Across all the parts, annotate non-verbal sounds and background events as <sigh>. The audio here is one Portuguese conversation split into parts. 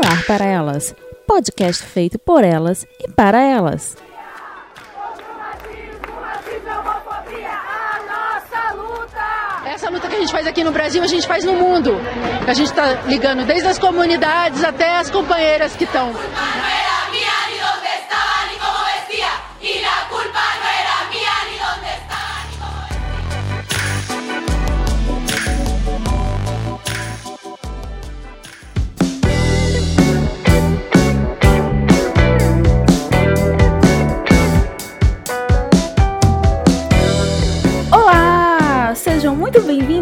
Olá para elas, podcast feito por elas e para elas. Essa luta que a gente faz aqui no Brasil, a gente faz no mundo. A gente está ligando desde as comunidades até as companheiras que estão.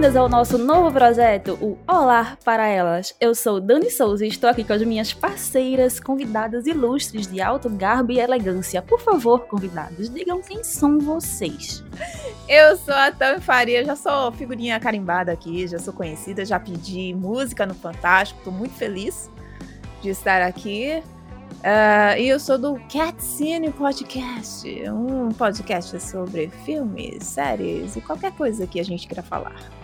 Bem-vindas ao nosso novo projeto, o Olá para Elas. Eu sou Dani Souza e estou aqui com as minhas parceiras, convidadas ilustres de alto garbo e elegância. Por favor, convidados, digam quem são vocês. Eu sou a Tami Faria, já sou figurinha carimbada aqui, já sou conhecida, já pedi música no Fantástico, tô muito feliz de estar aqui. Ah, e eu sou do Cat Cine Podcast, um podcast sobre filmes, séries e qualquer coisa que a gente queira falar.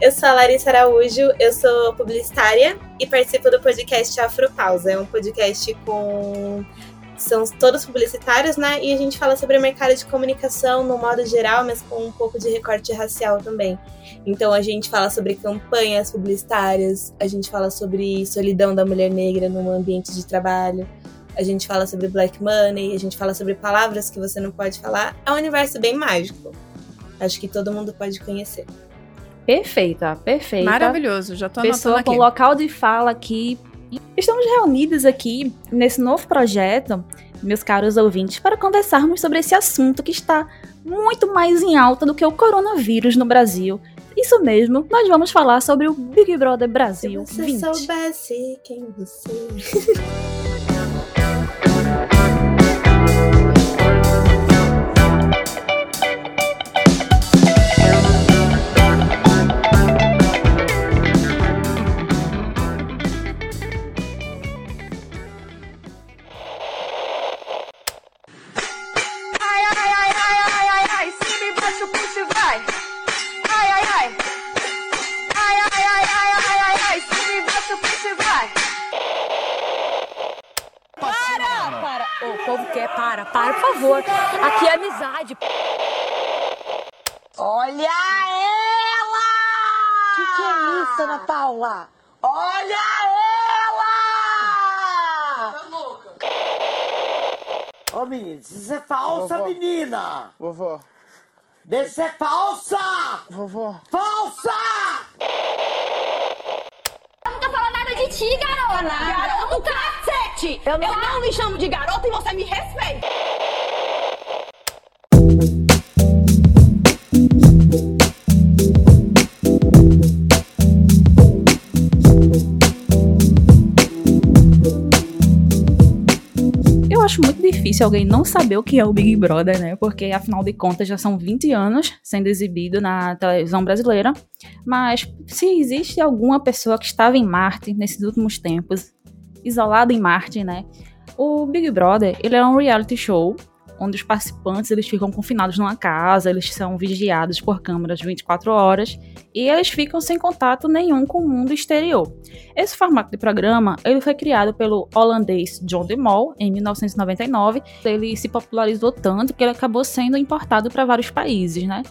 Eu sou a Larissa Araújo, eu sou publicitária e participo do podcast Afropausa. É um podcast com. São todos publicitários, né? E a gente fala sobre o mercado de comunicação no modo geral, mas com um pouco de recorte racial também. Então a gente fala sobre campanhas publicitárias, a gente fala sobre solidão da mulher negra no ambiente de trabalho, a gente fala sobre black money, a gente fala sobre palavras que você não pode falar. É um universo bem mágico. Acho que todo mundo pode conhecer. Perfeita, perfeita. Maravilhoso, já tô Pessoa aqui. com local de fala aqui. Estamos reunidas aqui nesse novo projeto, meus caros ouvintes, para conversarmos sobre esse assunto que está muito mais em alta do que o coronavírus no Brasil. Isso mesmo, nós vamos falar sobre o Big Brother Se Brasil você 20. soubesse quem você <laughs> para, para, por favor. Aqui é amizade. Olha ela! Que que é isso, Ana Paula? Olha ela! Ô menino, isso é falsa, Vovó. menina! Vovó, Deixa ser falsa! vovó, Falsa! Nada de ti, garota. Garota, cacete. Eu não... me chamo de garota e você me respeita. Acho muito difícil alguém não saber o que é o Big Brother, né? Porque afinal de contas já são 20 anos sendo exibido na televisão brasileira. Mas se existe alguma pessoa que estava em Marte nesses últimos tempos, isolada em Marte, né? O Big Brother, ele é um reality show onde os participantes eles ficam confinados numa casa, eles são vigiados por câmeras 24 horas e eles ficam sem contato nenhum com o mundo exterior. Esse formato de programa ele foi criado pelo holandês John de Mol em 1999. Ele se popularizou tanto que ele acabou sendo importado para vários países, né?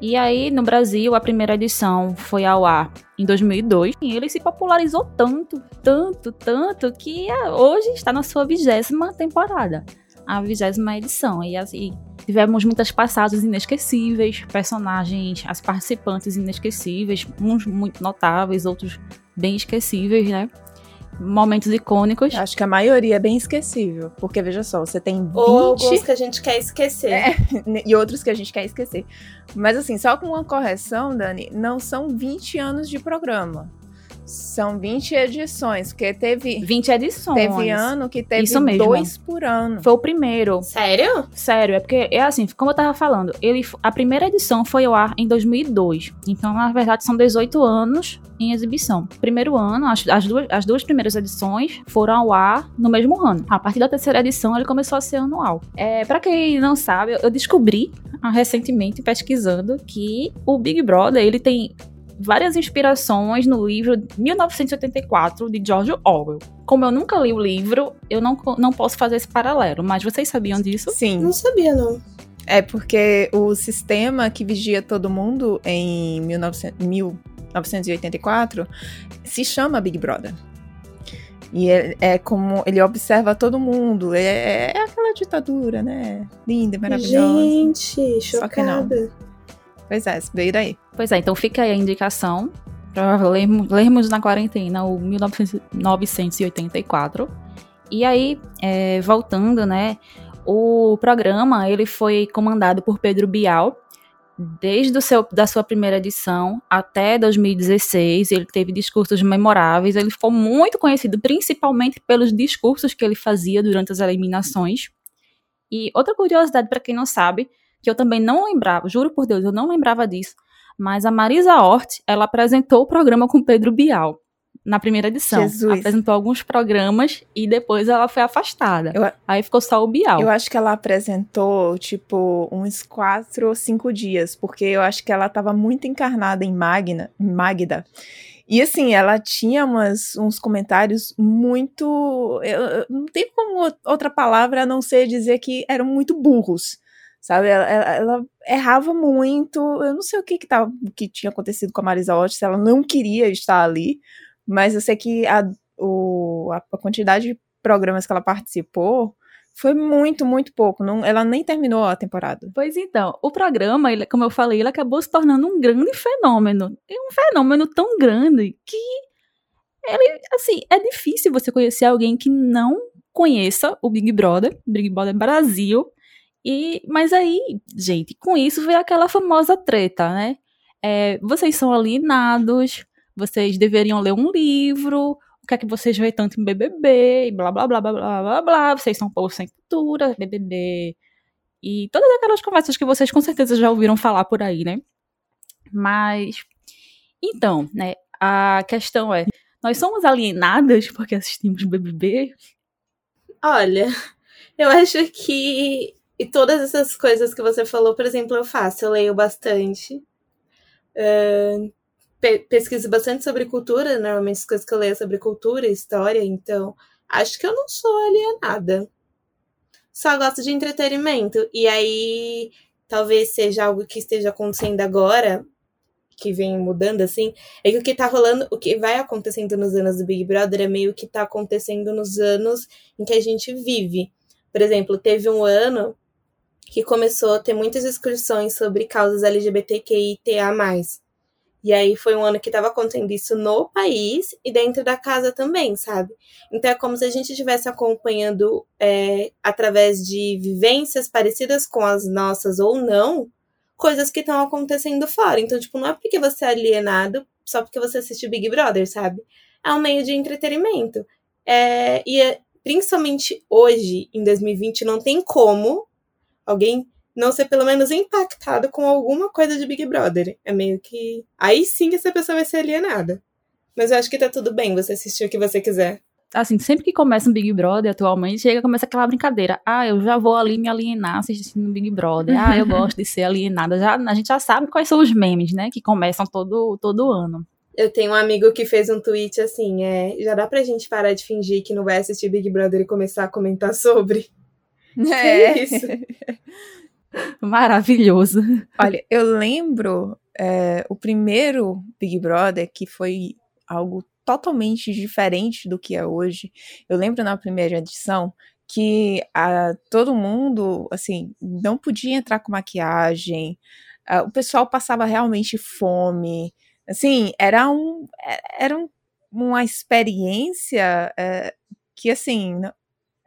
E aí, no Brasil, a primeira edição foi ao ar em 2002 e ele se popularizou tanto, tanto, tanto que ah, hoje está na sua vigésima temporada, a vigésima edição. E assim, tivemos muitas passagens inesquecíveis, personagens, as participantes inesquecíveis, uns muito notáveis, outros bem esquecíveis, né? Momentos icônicos. Acho que a maioria é bem esquecível, porque veja só, você tem 20 Ou alguns que a gente quer esquecer. É. <laughs> e outros que a gente quer esquecer. Mas assim, só com uma correção, Dani, não são 20 anos de programa. São 20 edições, porque teve, 20 edições. teve ano que teve Isso mesmo. dois por ano. Foi o primeiro. Sério? Sério, é porque é assim, como eu tava falando, ele a primeira edição foi ao ar em 2002. Então, na verdade, são 18 anos em exibição. Primeiro ano, as, as duas, as duas primeiras edições foram ao ar no mesmo ano. A partir da terceira edição, ele começou a ser anual. É, para quem não sabe, eu descobri ah, recentemente pesquisando que o Big Brother, ele tem várias inspirações no livro 1984 de George Orwell. Como eu nunca li o livro, eu não, não posso fazer esse paralelo, mas vocês sabiam disso? Sim. Não sabia, não. É porque o sistema que vigia todo mundo em 1900 1984 se chama Big Brother. E é, é como ele observa todo mundo. É, é aquela ditadura, né? Linda, maravilhosa. Gente, Só que não. Pois é, veio daí. Pois é, então fica aí a indicação para lermos, lermos na quarentena o 1984. E aí, é, voltando, né? O programa ele foi comandado por Pedro Bial desde o seu, da sua primeira edição até 2016. Ele teve discursos memoráveis. Ele ficou muito conhecido, principalmente pelos discursos que ele fazia durante as eliminações. E outra curiosidade para quem não sabe, que eu também não lembrava, juro por Deus, eu não lembrava disso, mas a Marisa Hort, ela apresentou o programa com Pedro Bial na primeira edição. Jesus. Apresentou alguns programas e depois ela foi afastada. Eu- Aí ficou só o Bial. Eu acho que ela apresentou, tipo, uns quatro ou cinco dias, porque eu acho que ela tava muito encarnada em Magna, Magda. E assim, ela tinha umas, uns comentários muito. eu- eu- não tem como outra palavra a não ser dizer que eram muito burros. Sabe? Ela, ela- ela errava muito. Eu não sei o que, que, tava, que tinha acontecido com a Marisa Hort, se ela não queria estar ali. Mas eu sei que a, o, a quantidade de programas que ela participou foi muito, muito pouco. Não, ela nem terminou a temporada. Pois então, o programa, ele- como eu falei, ele acabou se tornando um grande fenômeno. E um fenômeno tão grande que ele, assim, é difícil você conhecer alguém que não conheça o Big Brother, Big Brother Brasil. E, mas aí, gente, com isso veio aquela famosa treta, né? É, vocês são alienados, vocês deveriam ler um livro, o que é que vocês veem tanto em BBB, e blá blá blá blá blá blá blá, vocês são um povo sem cultura, BBB e todas aquelas conversas que vocês com certeza já ouviram falar por aí, né? Mas, então, né, a questão é, nós somos alienadas porque assistimos BBB? Olha, eu acho que. E todas essas coisas que você falou, por exemplo, eu faço. Eu leio bastante. ahn, pe- pesquiso bastante sobre cultura. Normalmente as coisas que eu leio é sobre cultura história. Então, acho que eu não sou alienada. Só gosto de entretenimento. E aí, talvez seja algo que esteja acontecendo agora, que vem mudando assim, é que o que tá rolando, o que vai acontecendo nos anos do Big Brother é meio que tá acontecendo nos anos em que a gente vive. Por exemplo, teve um ano que começou a ter muitas discussões sobre causas LGBTQIA+. E aí foi um ano que estava acontecendo isso no país e dentro da casa também, sabe? Então é como se a gente estivesse acompanhando é, através de vivências parecidas com as nossas ou não, coisas que estão acontecendo fora. Então, tipo, não é porque você é alienado só porque você assiste Big Brother, sabe? É um meio de entretenimento. É, e é- principalmente hoje, em 2020, não tem como alguém não ser pelo menos impactado com alguma coisa de Big Brother. É meio que. Aí sim que essa pessoa vai ser alienada. Mas eu acho que tá tudo bem você assistir o que você quiser. Assim, sempre que começa um Big Brother atualmente, chega começa aquela brincadeira. Ah, eu já vou ali me alienar assistindo Big Brother. Ah, eu <laughs> gosto de ser alienada. Já, a gente já sabe quais são os memes, né? Que começam todo, todo ano. Eu tenho um amigo que fez um tweet assim, é, já dá pra gente parar de fingir que não vai assistir Big Brother e começar a comentar <laughs> sobre? É. isso? <laughs> Maravilhoso. Olha, eu lembro é, o primeiro Big Brother que foi algo totalmente diferente do que é hoje. Eu lembro na primeira edição que a, todo mundo, assim, não podia entrar com maquiagem. ah, o pessoal passava realmente fome. Assim, era um, é- era um- uma experiência é, que, assim,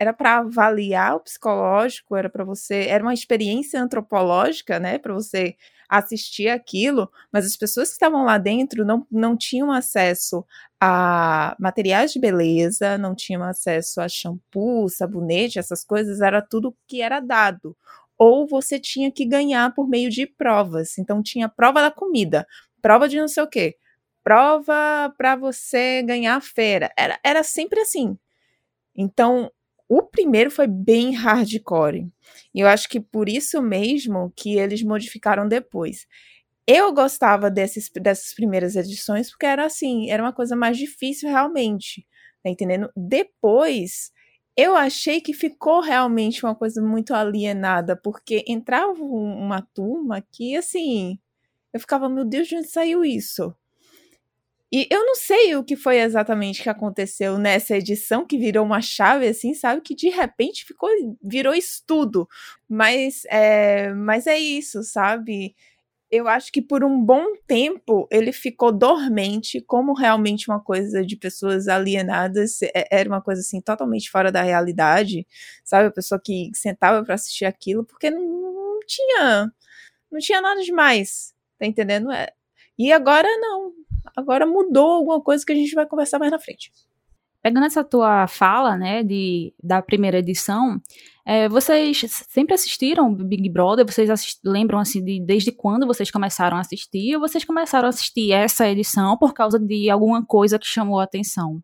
era para avaliar o psicológico, era para você, era uma experiência antropológica, né, para você assistir aquilo, mas as pessoas que estavam lá dentro não, não tinham acesso a materiais de beleza, não tinham acesso a shampoo, sabonete, essas coisas, era tudo que era dado. Ou você tinha que ganhar por meio de provas. Então tinha prova da comida, prova de não sei o quê, prova para você ganhar a feira. Era, era sempre assim. Então, o primeiro foi bem hardcore. E eu acho que por isso mesmo que eles modificaram depois. eu gostava desses, dessas primeiras edições porque era assim, era uma coisa mais difícil realmente, tá entendendo? Depois, eu achei que ficou realmente uma coisa muito alienada, porque entrava uma turma que, assim, eu ficava, meu Deus, de onde saiu isso? E eu não sei o que foi exatamente que aconteceu nessa edição, que virou uma chave, assim, sabe? Que de repente ficou, virou estudo. Mas é, mas é isso, sabe? Eu acho que por um bom tempo ele ficou dormente, como realmente uma coisa de pessoas alienadas, era uma coisa assim totalmente fora da realidade, sabe? A pessoa que sentava para assistir aquilo, porque não, não tinha não tinha nada demais, tá entendendo? É, e agora não, agora mudou alguma coisa que a gente vai conversar mais na frente. Pegando essa tua fala, né, de, da primeira edição, é, vocês sempre assistiram Big Brother? Vocês lembram, assim, de desde quando vocês começaram a assistir? Ou vocês começaram a assistir essa edição por causa de alguma coisa que chamou a atenção?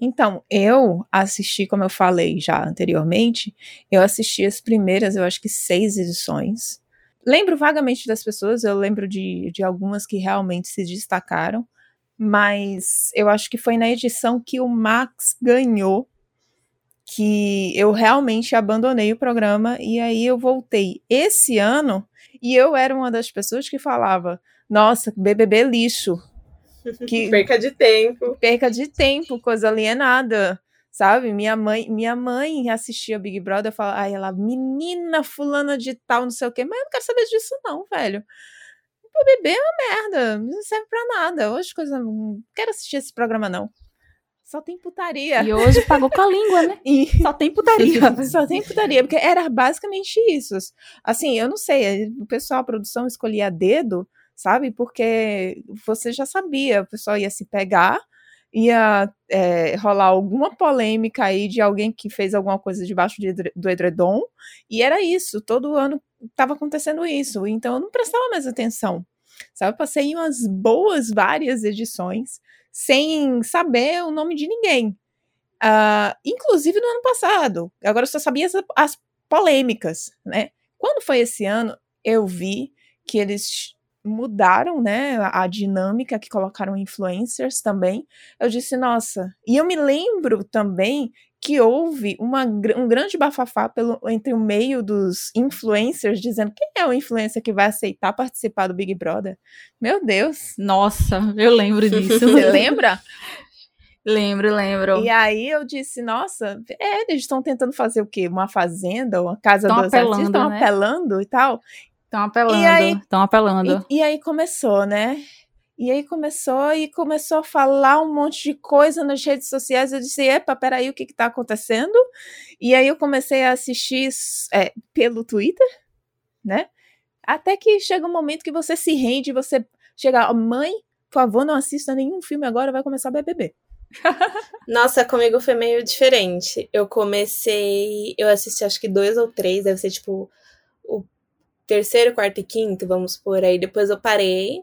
Então, eu assisti, como eu falei já anteriormente, eu assisti as primeiras, eu acho que seis edições. Lembro vagamente das pessoas, eu lembro de, de algumas que realmente se destacaram, mas eu acho que foi na edição que o Max ganhou que eu realmente abandonei o programa e aí eu voltei esse ano e eu era uma das pessoas que falava: "Nossa, BBB lixo". <laughs> Que perca de tempo. Perca de tempo, coisa alienada sabe? Minha mãe, minha mãe assistia Big Brother e falava, ai, ela, menina fulana de tal, não sei o quê, mas eu não quero saber disso não, velho. O bebê é uma merda, não serve pra nada. Hoje coisa, não quero assistir esse programa não. Só tem putaria. E hoje pagou com a língua, né? <laughs> E... Só tem putaria. <laughs> Só tem putaria, porque era basicamente isso. Assim, eu não sei, o pessoal, a produção escolhia dedo, sabe? Porque você já sabia, o pessoal ia se pegar, ia é, rolar alguma polêmica aí de alguém que fez alguma coisa debaixo de, do edredom, e era isso, todo ano estava acontecendo isso, então eu não prestava mais atenção, sabe? Eu passei umas boas várias edições sem saber o nome de ninguém, uh, inclusive no ano passado, agora eu só sabia as, as polêmicas, né? Quando foi esse ano, eu vi que eles mudaram, né, a dinâmica que colocaram influencers também. Eu disse, nossa. E eu me lembro também que houve uma, um grande bafafá pelo, entre o meio dos influencers dizendo quem é o influencer que vai aceitar participar do Big Brother. Meu Deus. Nossa, eu lembro <laughs> disso. Você lembra? Lembro, lembro. E aí eu disse, nossa, é, eles estão tentando fazer o quê? Uma fazenda, uma casa tão dos apelando, artistas, estão né? apelando e tal. Estão apelando, estão apelando. E, e, aí começou, né? E aí começou e começou a falar um monte de coisa nas redes sociais. Eu disse, epa, peraí, o que que tá acontecendo? E aí eu comecei a assistir é, pelo Twitter, né? Até que chega um momento que você se rende, você chega, mãe, por favor, não assista nenhum filme agora, vai começar a BBB. <laughs> Nossa, comigo foi meio diferente. Eu comecei, eu assisti acho que dois ou três, deve ser tipo terceiro, quarto e quinto, vamos por aí. Depois eu parei.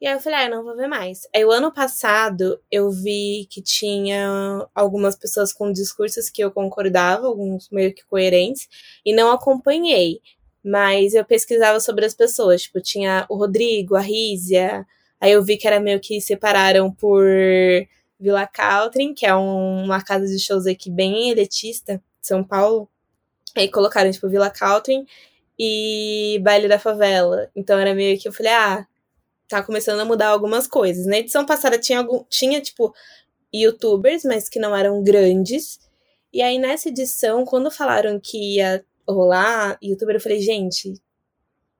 E aí eu falei, ah, não vou ver mais. Aí o ano passado eu vi que tinha algumas pessoas com discursos que eu concordava, alguns meio que coerentes, e não acompanhei. Mas eu pesquisava sobre as pessoas. Tipo, tinha o Rodrigo, a Rízia. Aí eu vi que era meio que separaram por Vila Caltrin, que é um, uma casa de shows aqui bem elitista, São Paulo. Aí colocaram, tipo, Vila Caltrin e Baile da Favela. Então era meio que eu falei, ah, tá começando a mudar algumas coisas. Na edição passada tinha algum, tinha tipo youtubers, mas que não eram grandes. E aí nessa edição, quando falaram que ia rolar youtuber, eu falei, gente,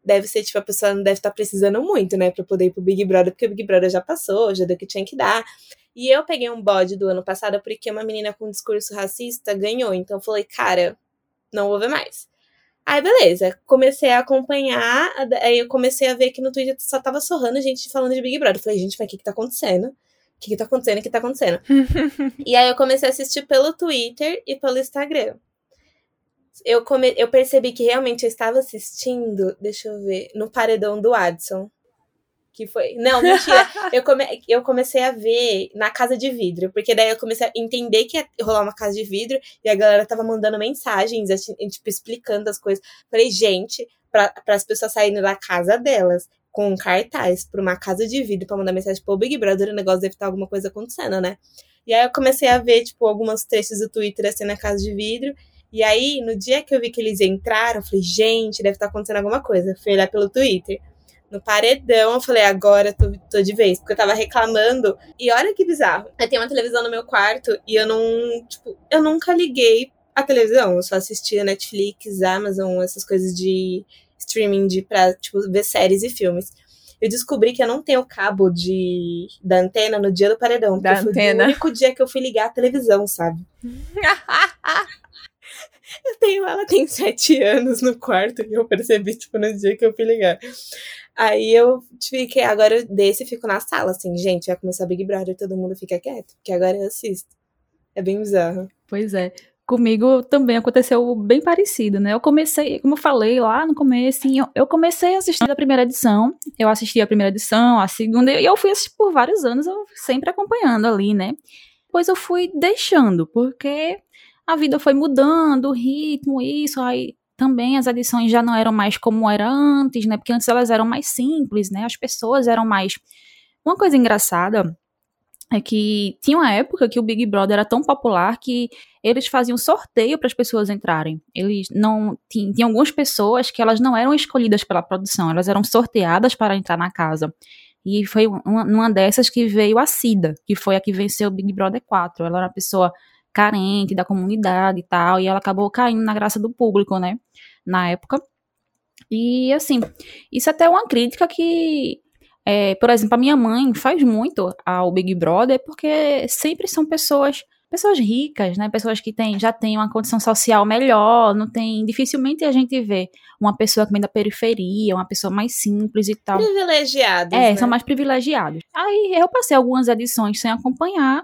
deve ser tipo a pessoa não deve estar tá precisando muito, né, para poder ir pro Big Brother, porque o Big Brother já passou, já deu o que tinha que dar. E eu peguei um bode do ano passado porque uma menina com discurso racista ganhou, então eu falei, cara, não vou ver mais. Aí, beleza. Comecei a acompanhar. Aí eu comecei a ver que no Twitter só tava sorrando gente falando de Big Brother. Eu falei, gente, mas o que que tá acontecendo? O que que tá acontecendo? O que tá acontecendo? <laughs> e aí eu comecei a assistir pelo Twitter e pelo Instagram. Eu, come... eu percebi que realmente eu estava assistindo, deixa eu ver, no paredão do Adson. Que foi. Não, mentira. <laughs> eu, come... eu comecei a ver na casa de vidro. Porque daí eu comecei a entender que ia rolar uma casa de vidro. E a galera tava mandando mensagens, assim, tipo, explicando as coisas. Falei, gente, para as pessoas saindo da casa delas, com um cartaz pra uma casa de vidro pra mandar mensagem pro Big Brother, o negócio deve estar alguma coisa acontecendo, né? E aí eu comecei a ver, tipo, algumas trechos do Twitter assim na casa de vidro. E aí, no dia que eu vi que eles entraram, eu falei, gente, deve estar acontecendo alguma coisa. Fui olhar pelo Twitter. No paredão, eu falei, agora tô, tô de vez. Porque eu tava reclamando. E olha que bizarro. Eu tenho uma televisão no meu quarto e eu não, tipo, eu nunca liguei a televisão. Eu só assistia Netflix, Amazon, essas coisas de streaming de pra, tipo, ver séries e filmes. Eu descobri que eu não tenho cabo de, da antena no dia do paredão. Da porque antena. Foi o único dia que eu fui ligar a televisão, sabe? <laughs> Eu tenho, ela tem sete anos no quarto e eu percebi, tipo, no dia que eu fui ligar. Aí eu fiquei, agora eu desse e fico na sala, assim, gente, vai começar Big Brother, todo mundo fica quieto, porque agora eu assisto. É bem bizarro. Pois é. Comigo também aconteceu bem parecido, né? Eu comecei, como eu falei lá no começo, eu comecei a assistir a primeira edição. Eu assisti a primeira edição, a segunda, e eu fui assistir por vários anos, eu sempre acompanhando ali, né? Depois eu fui deixando, porque a vida foi mudando, o ritmo, isso, aí também as edições já não eram mais como era antes, né? Porque antes elas eram mais simples, né? As pessoas eram mais. Uma coisa engraçada é que tinha uma época que o Big Brother era tão popular que eles faziam sorteio para as pessoas entrarem. Eles não tinham, tinha algumas pessoas que elas não eram escolhidas pela produção, elas eram sorteadas para entrar na casa. E foi uma, uma dessas que veio a Cida, que foi a que venceu o Big Brother 4. Ela era uma pessoa carente da comunidade e tal, e ela acabou caindo na graça do público, né, na época. E assim, isso até é uma crítica que é, por exemplo, a minha mãe faz muito ao Big Brother porque sempre são pessoas pessoas ricas, né? Pessoas que têm, já têm uma condição social melhor, não tem, dificilmente a gente vê uma pessoa que vem da periferia, uma pessoa mais simples e tal. Privilegiados. É, né? são mais privilegiados. Aí eu passei algumas edições sem acompanhar.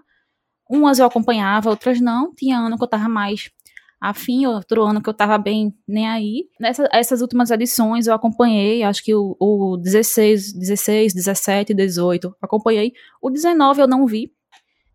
Umas eu acompanhava, outras não. Tinha ano que eu tava mais afim, outro ano que eu tava bem nem aí. Nessa, essas últimas edições eu acompanhei, acho que o, o 16, 16, 17, 18, acompanhei. O 19 eu não vi,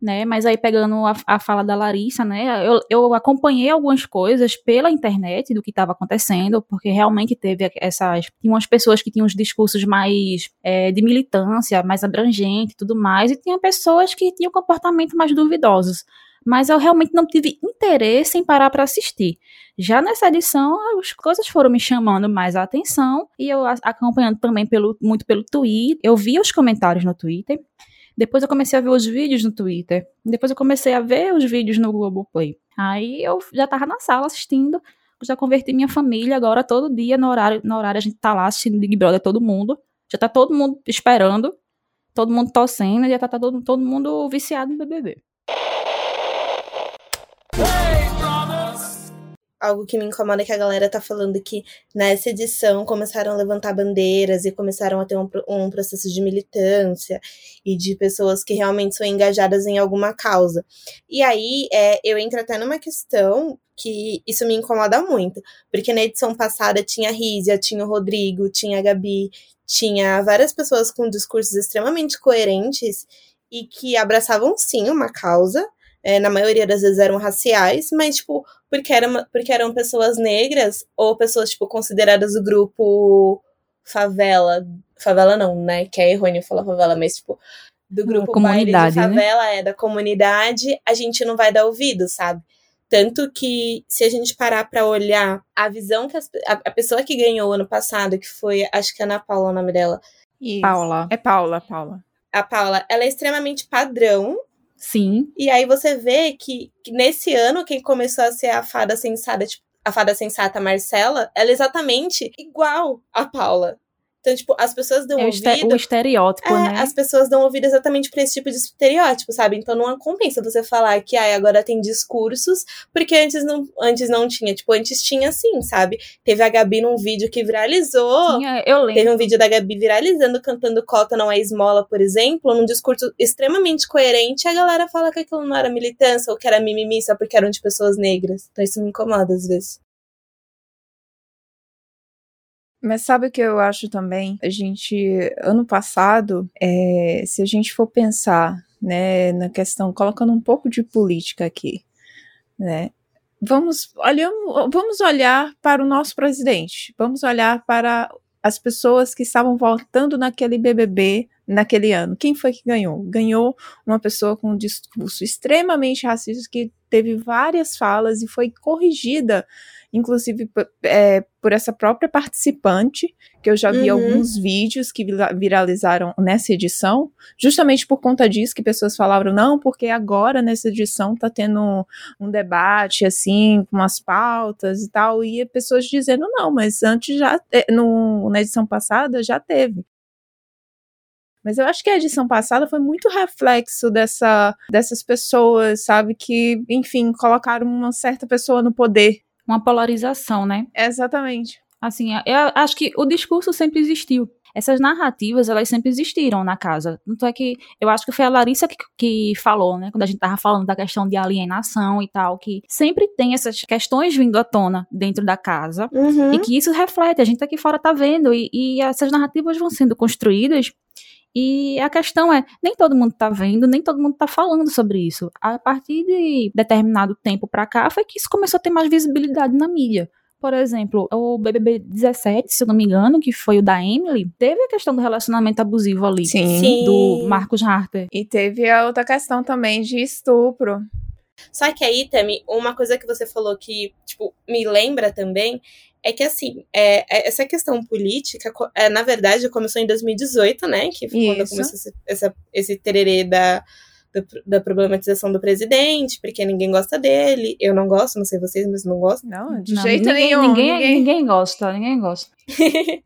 né? Mas aí pegando a, a fala da Larissa, né? Eu, eu acompanhei algumas coisas pela internet do que estava acontecendo, porque realmente teve essas. Tinha umas pessoas que tinham os discursos mais é, de militância, mais abrangente tudo mais, e tinha pessoas que tinham comportamento mais duvidosos mas eu realmente não tive interesse em parar para assistir. Já nessa edição, as coisas foram me chamando mais a atenção e eu acompanhando também pelo, muito pelo Twitter. Eu vi os comentários no Twitter. Depois eu comecei a ver os vídeos no Twitter. Depois eu comecei a ver os vídeos no Globoplay. Aí eu já tava na sala assistindo. Já converti minha família agora todo dia no horário, no horário a gente tá lá assistindo Big Brother todo mundo. Já tá todo mundo esperando. Todo mundo torcendo, já tá, tá todo, todo mundo viciado no BBB. Algo que me incomoda é que a galera tá falando que nessa edição começaram a levantar bandeiras e começaram a ter um, um processo de militância e de pessoas que realmente são engajadas em alguma causa. E aí é, eu entro até numa questão que isso me incomoda muito, porque na edição passada tinha a Rízia, tinha o Rodrigo, tinha a Gabi, tinha várias pessoas com discursos extremamente coerentes e que abraçavam sim uma causa, é, na maioria das vezes eram raciais, mas, tipo, porque, era, porque eram pessoas negras ou pessoas, tipo, consideradas o grupo favela. Favela não, né? Que é errôneo falar favela, mas, tipo, do grupo comunidade, baile de favela, né? é, da comunidade, a gente não vai dar ouvido, sabe? Tanto que, se a gente parar para olhar a visão que as, a, a, pessoa que ganhou ano passado, que foi, acho que é Ana Paula o nome dela. Isso. Paula. É Paula, Paula. A Paula, ela é extremamente padrão Sim. E aí você vê que, nesse ano quem começou a ser a fada sensata, tipo, a fada sensata Marcela, ela é exatamente igual a Paula. Então, tipo, as pessoas dão é ouvido. O estereótipo, é, né? As pessoas dão ouvido exatamente pra esse tipo de estereótipo, sabe? Então não compensa você falar que ah, agora tem discursos, porque antes não, antes não tinha. Tipo, antes tinha sim, sabe? Teve a Gabi num vídeo que viralizou. Tinha, eu lembro. Teve um vídeo da Gabi viralizando, cantando Cota não é esmola, por exemplo, num discurso extremamente coerente, a galera fala que aquilo não era militância ou que era mimimi só porque eram de pessoas negras. Então isso me incomoda às vezes. Mas sabe o que eu acho também? A gente, ano passado, é, se a gente for pensar, né, na questão, colocando um pouco de política aqui, né, vamos, olhamos, vamos olhar para o nosso presidente, vamos olhar para as pessoas que estavam votando naquele BBB naquele ano. Quem foi que ganhou? Ganhou uma pessoa com um discurso extremamente racista que teve várias falas e foi corrigida, inclusive é, por essa própria participante, que eu já vi Uhum. alguns vídeos que vira- viralizaram nessa edição, justamente por conta disso que pessoas falaram, não, porque agora nessa edição tá tendo um debate, assim, com umas pautas e tal, e pessoas dizendo, não, mas antes já, no, na edição passada já teve. Mas eu acho que a edição passada foi muito reflexo dessa, dessas pessoas, sabe, que, enfim, colocaram uma certa pessoa no poder. Uma polarização, né? Exatamente. Assim, eu acho que o discurso sempre existiu. Essas narrativas, elas sempre existiram na casa. Tanto é que eu acho que foi a Larissa que, que falou, né? Quando a gente tava falando da questão de alienação e tal, que sempre tem essas questões vindo à tona dentro da casa. Uhum. E que isso reflete, a gente aqui fora tá vendo. E, e essas narrativas vão sendo construídas. E a questão é, nem todo mundo tá vendo, nem todo mundo tá falando sobre isso. A partir de determinado tempo pra cá, foi que isso começou a ter mais visibilidade na mídia. Por exemplo, o BBB 17, se eu não me engano, que foi o da Emily, teve a questão do relacionamento abusivo ali. Sim. Sim. Do Marcos Harper. E teve a outra questão também de estupro. Só que aí, Tami, uma coisa que você falou que, tipo, me lembra também é que, assim, é, é- essa questão política, é, na verdade, começou em 2018, né? Que foi quando Isso. começou esse, essa, esse tererê da, do- da problematização do presidente, porque ninguém gosta dele. Eu não gosto, não sei vocês, mas não gosto. Não, de Não, jeito ninguém, nenhum. Ninguém, ninguém- ninguém gosta, ninguém gosta. <laughs>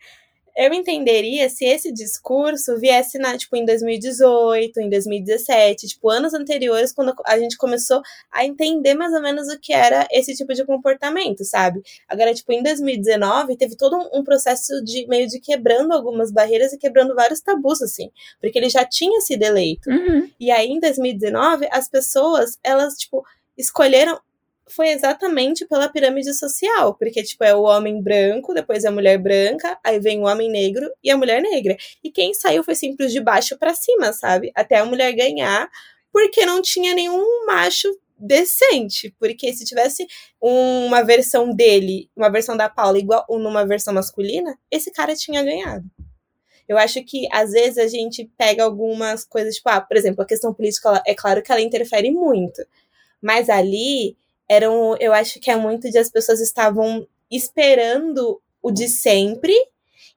eu entenderia se esse discurso viesse na, tipo, em 2018, em 2017, tipo, anos anteriores, quando a gente começou a entender mais ou menos o que era esse tipo de comportamento, sabe? Agora, tipo, em 2019, teve todo um, um processo de meio de quebrando algumas barreiras e quebrando vários tabus, assim, porque ele já tinha sido eleito. Uhum. E aí, em 2019, as pessoas, elas, tipo, escolheram. Foi exatamente pela pirâmide social. Porque, tipo, é o homem branco, depois é a mulher branca, aí vem o homem negro e a mulher negra. E quem saiu foi sempre de baixo pra cima, sabe? Até a mulher ganhar, porque não tinha nenhum macho decente. Porque se tivesse uma versão dele, uma versão da Paula igual numa versão masculina, esse cara tinha ganhado. Eu acho que às vezes a gente pega algumas coisas, tipo, ah, por exemplo, a questão política, é claro que ela interfere muito. Mas ali eram, eu acho que é muito de as pessoas estavam esperando o de sempre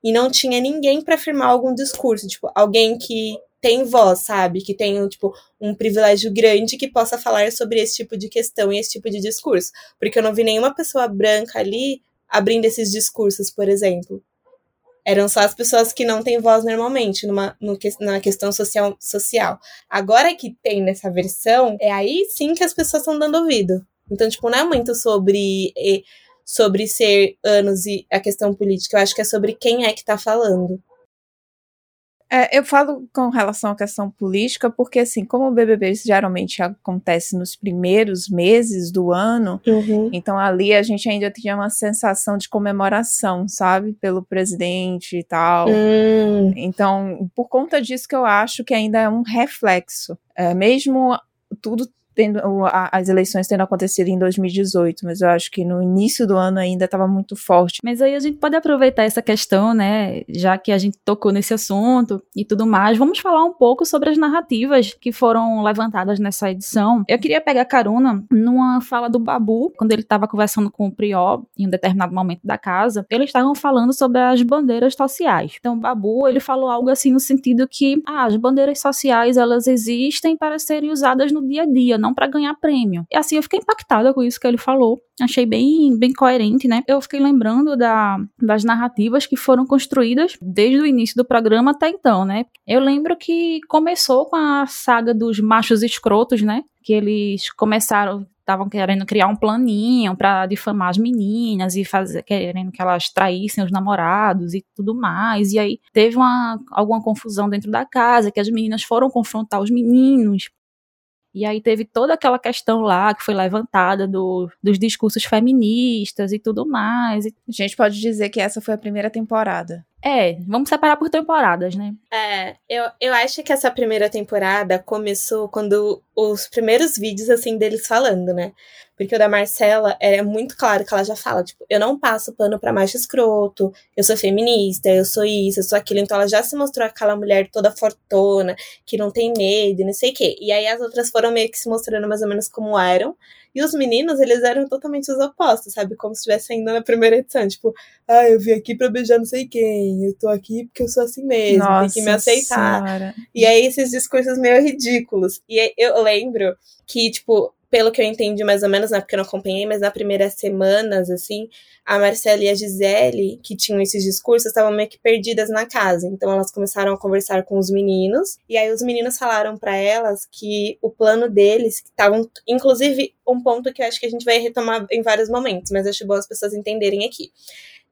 e não tinha ninguém para afirmar algum discurso, tipo, alguém que tem voz, sabe? Que tem, tipo, um privilégio grande que possa falar sobre esse tipo de questão e esse tipo de discurso. Porque eu não vi nenhuma pessoa branca ali abrindo esses discursos, por exemplo. Eram só as pessoas que não têm voz normalmente numa, no na questão social, social. Agora que tem nessa versão, é aí sim que as pessoas estão dando ouvido. Então, tipo, não é muito sobre, sobre ser anos e a questão política. Eu acho que é sobre quem é que tá falando. É, eu falo com relação à questão política, porque assim, como o BBB geralmente acontece nos primeiros meses do ano, então ali a gente ainda tinha uma sensação de comemoração, sabe? Pelo presidente e tal. Hum, Então, por conta disso que eu acho que ainda é um reflexo. É, mesmo tudo tendo, as eleições tendo acontecido em 2018, mas eu acho que no início do ano ainda estava muito forte. Mas aí a gente pode aproveitar essa questão, né? Já que a gente tocou nesse assunto e tudo mais, vamos falar um pouco sobre as narrativas que foram levantadas nessa edição. Eu queria pegar carona numa fala do Babu, quando ele estava conversando com o Prió em um determinado momento da casa. Eles estavam falando sobre as bandeiras sociais. Então, o Babu, ele falou algo assim no sentido que ah, as bandeiras sociais, elas existem para serem usadas no dia a dia, não para ganhar prêmio. E assim, eu fiquei impactada com isso que ele falou. Achei bem, bem coerente, né? Eu fiquei lembrando da, das narrativas que foram construídas desde o início do programa até então, né? Eu lembro que começou com a saga dos machos escrotos, né? Que eles começaram estavam querendo criar um planinho pra difamar as meninas e fazer querendo que elas traíssem os namorados e tudo mais. E aí teve uma, alguma confusão dentro da casa que as meninas foram confrontar os meninos. E aí teve toda aquela questão lá que foi levantada do, dos discursos feministas e tudo mais. A gente pode dizer que essa foi a primeira temporada. é, vamos separar por temporadas, né? É, eu, eu acho que essa primeira temporada começou quando os primeiros vídeos, assim, deles falando, né? Porque o da Marcela é muito claro que ela já fala, tipo, eu não passo pano pra macho escroto, eu sou feminista, eu sou isso, eu sou aquilo. Então ela já se mostrou aquela mulher toda fortuna, que não tem medo, e não sei o quê. E aí as outras foram meio que se mostrando mais ou menos como eram. E os meninos, eles eram totalmente os opostos, sabe? Como se estivesse ainda na primeira edição. Tipo, ah, eu vim aqui pra beijar não sei quem, eu tô aqui porque eu sou assim mesmo, tem que me aceitar. Senhora. E aí esses discursos meio ridículos. E eu lembro que, tipo, pelo que eu entendi mais ou menos, né, porque eu não acompanhei, mas nas primeiras semanas, assim, a Marcela e a Gisele, que tinham esses discursos, estavam meio que perdidas na casa. Então elas começaram a conversar com os meninos, e aí os meninos falaram para elas que o plano deles, que estavam, inclusive, um ponto que eu acho que a gente vai retomar em vários momentos, mas acho bom as pessoas entenderem aqui.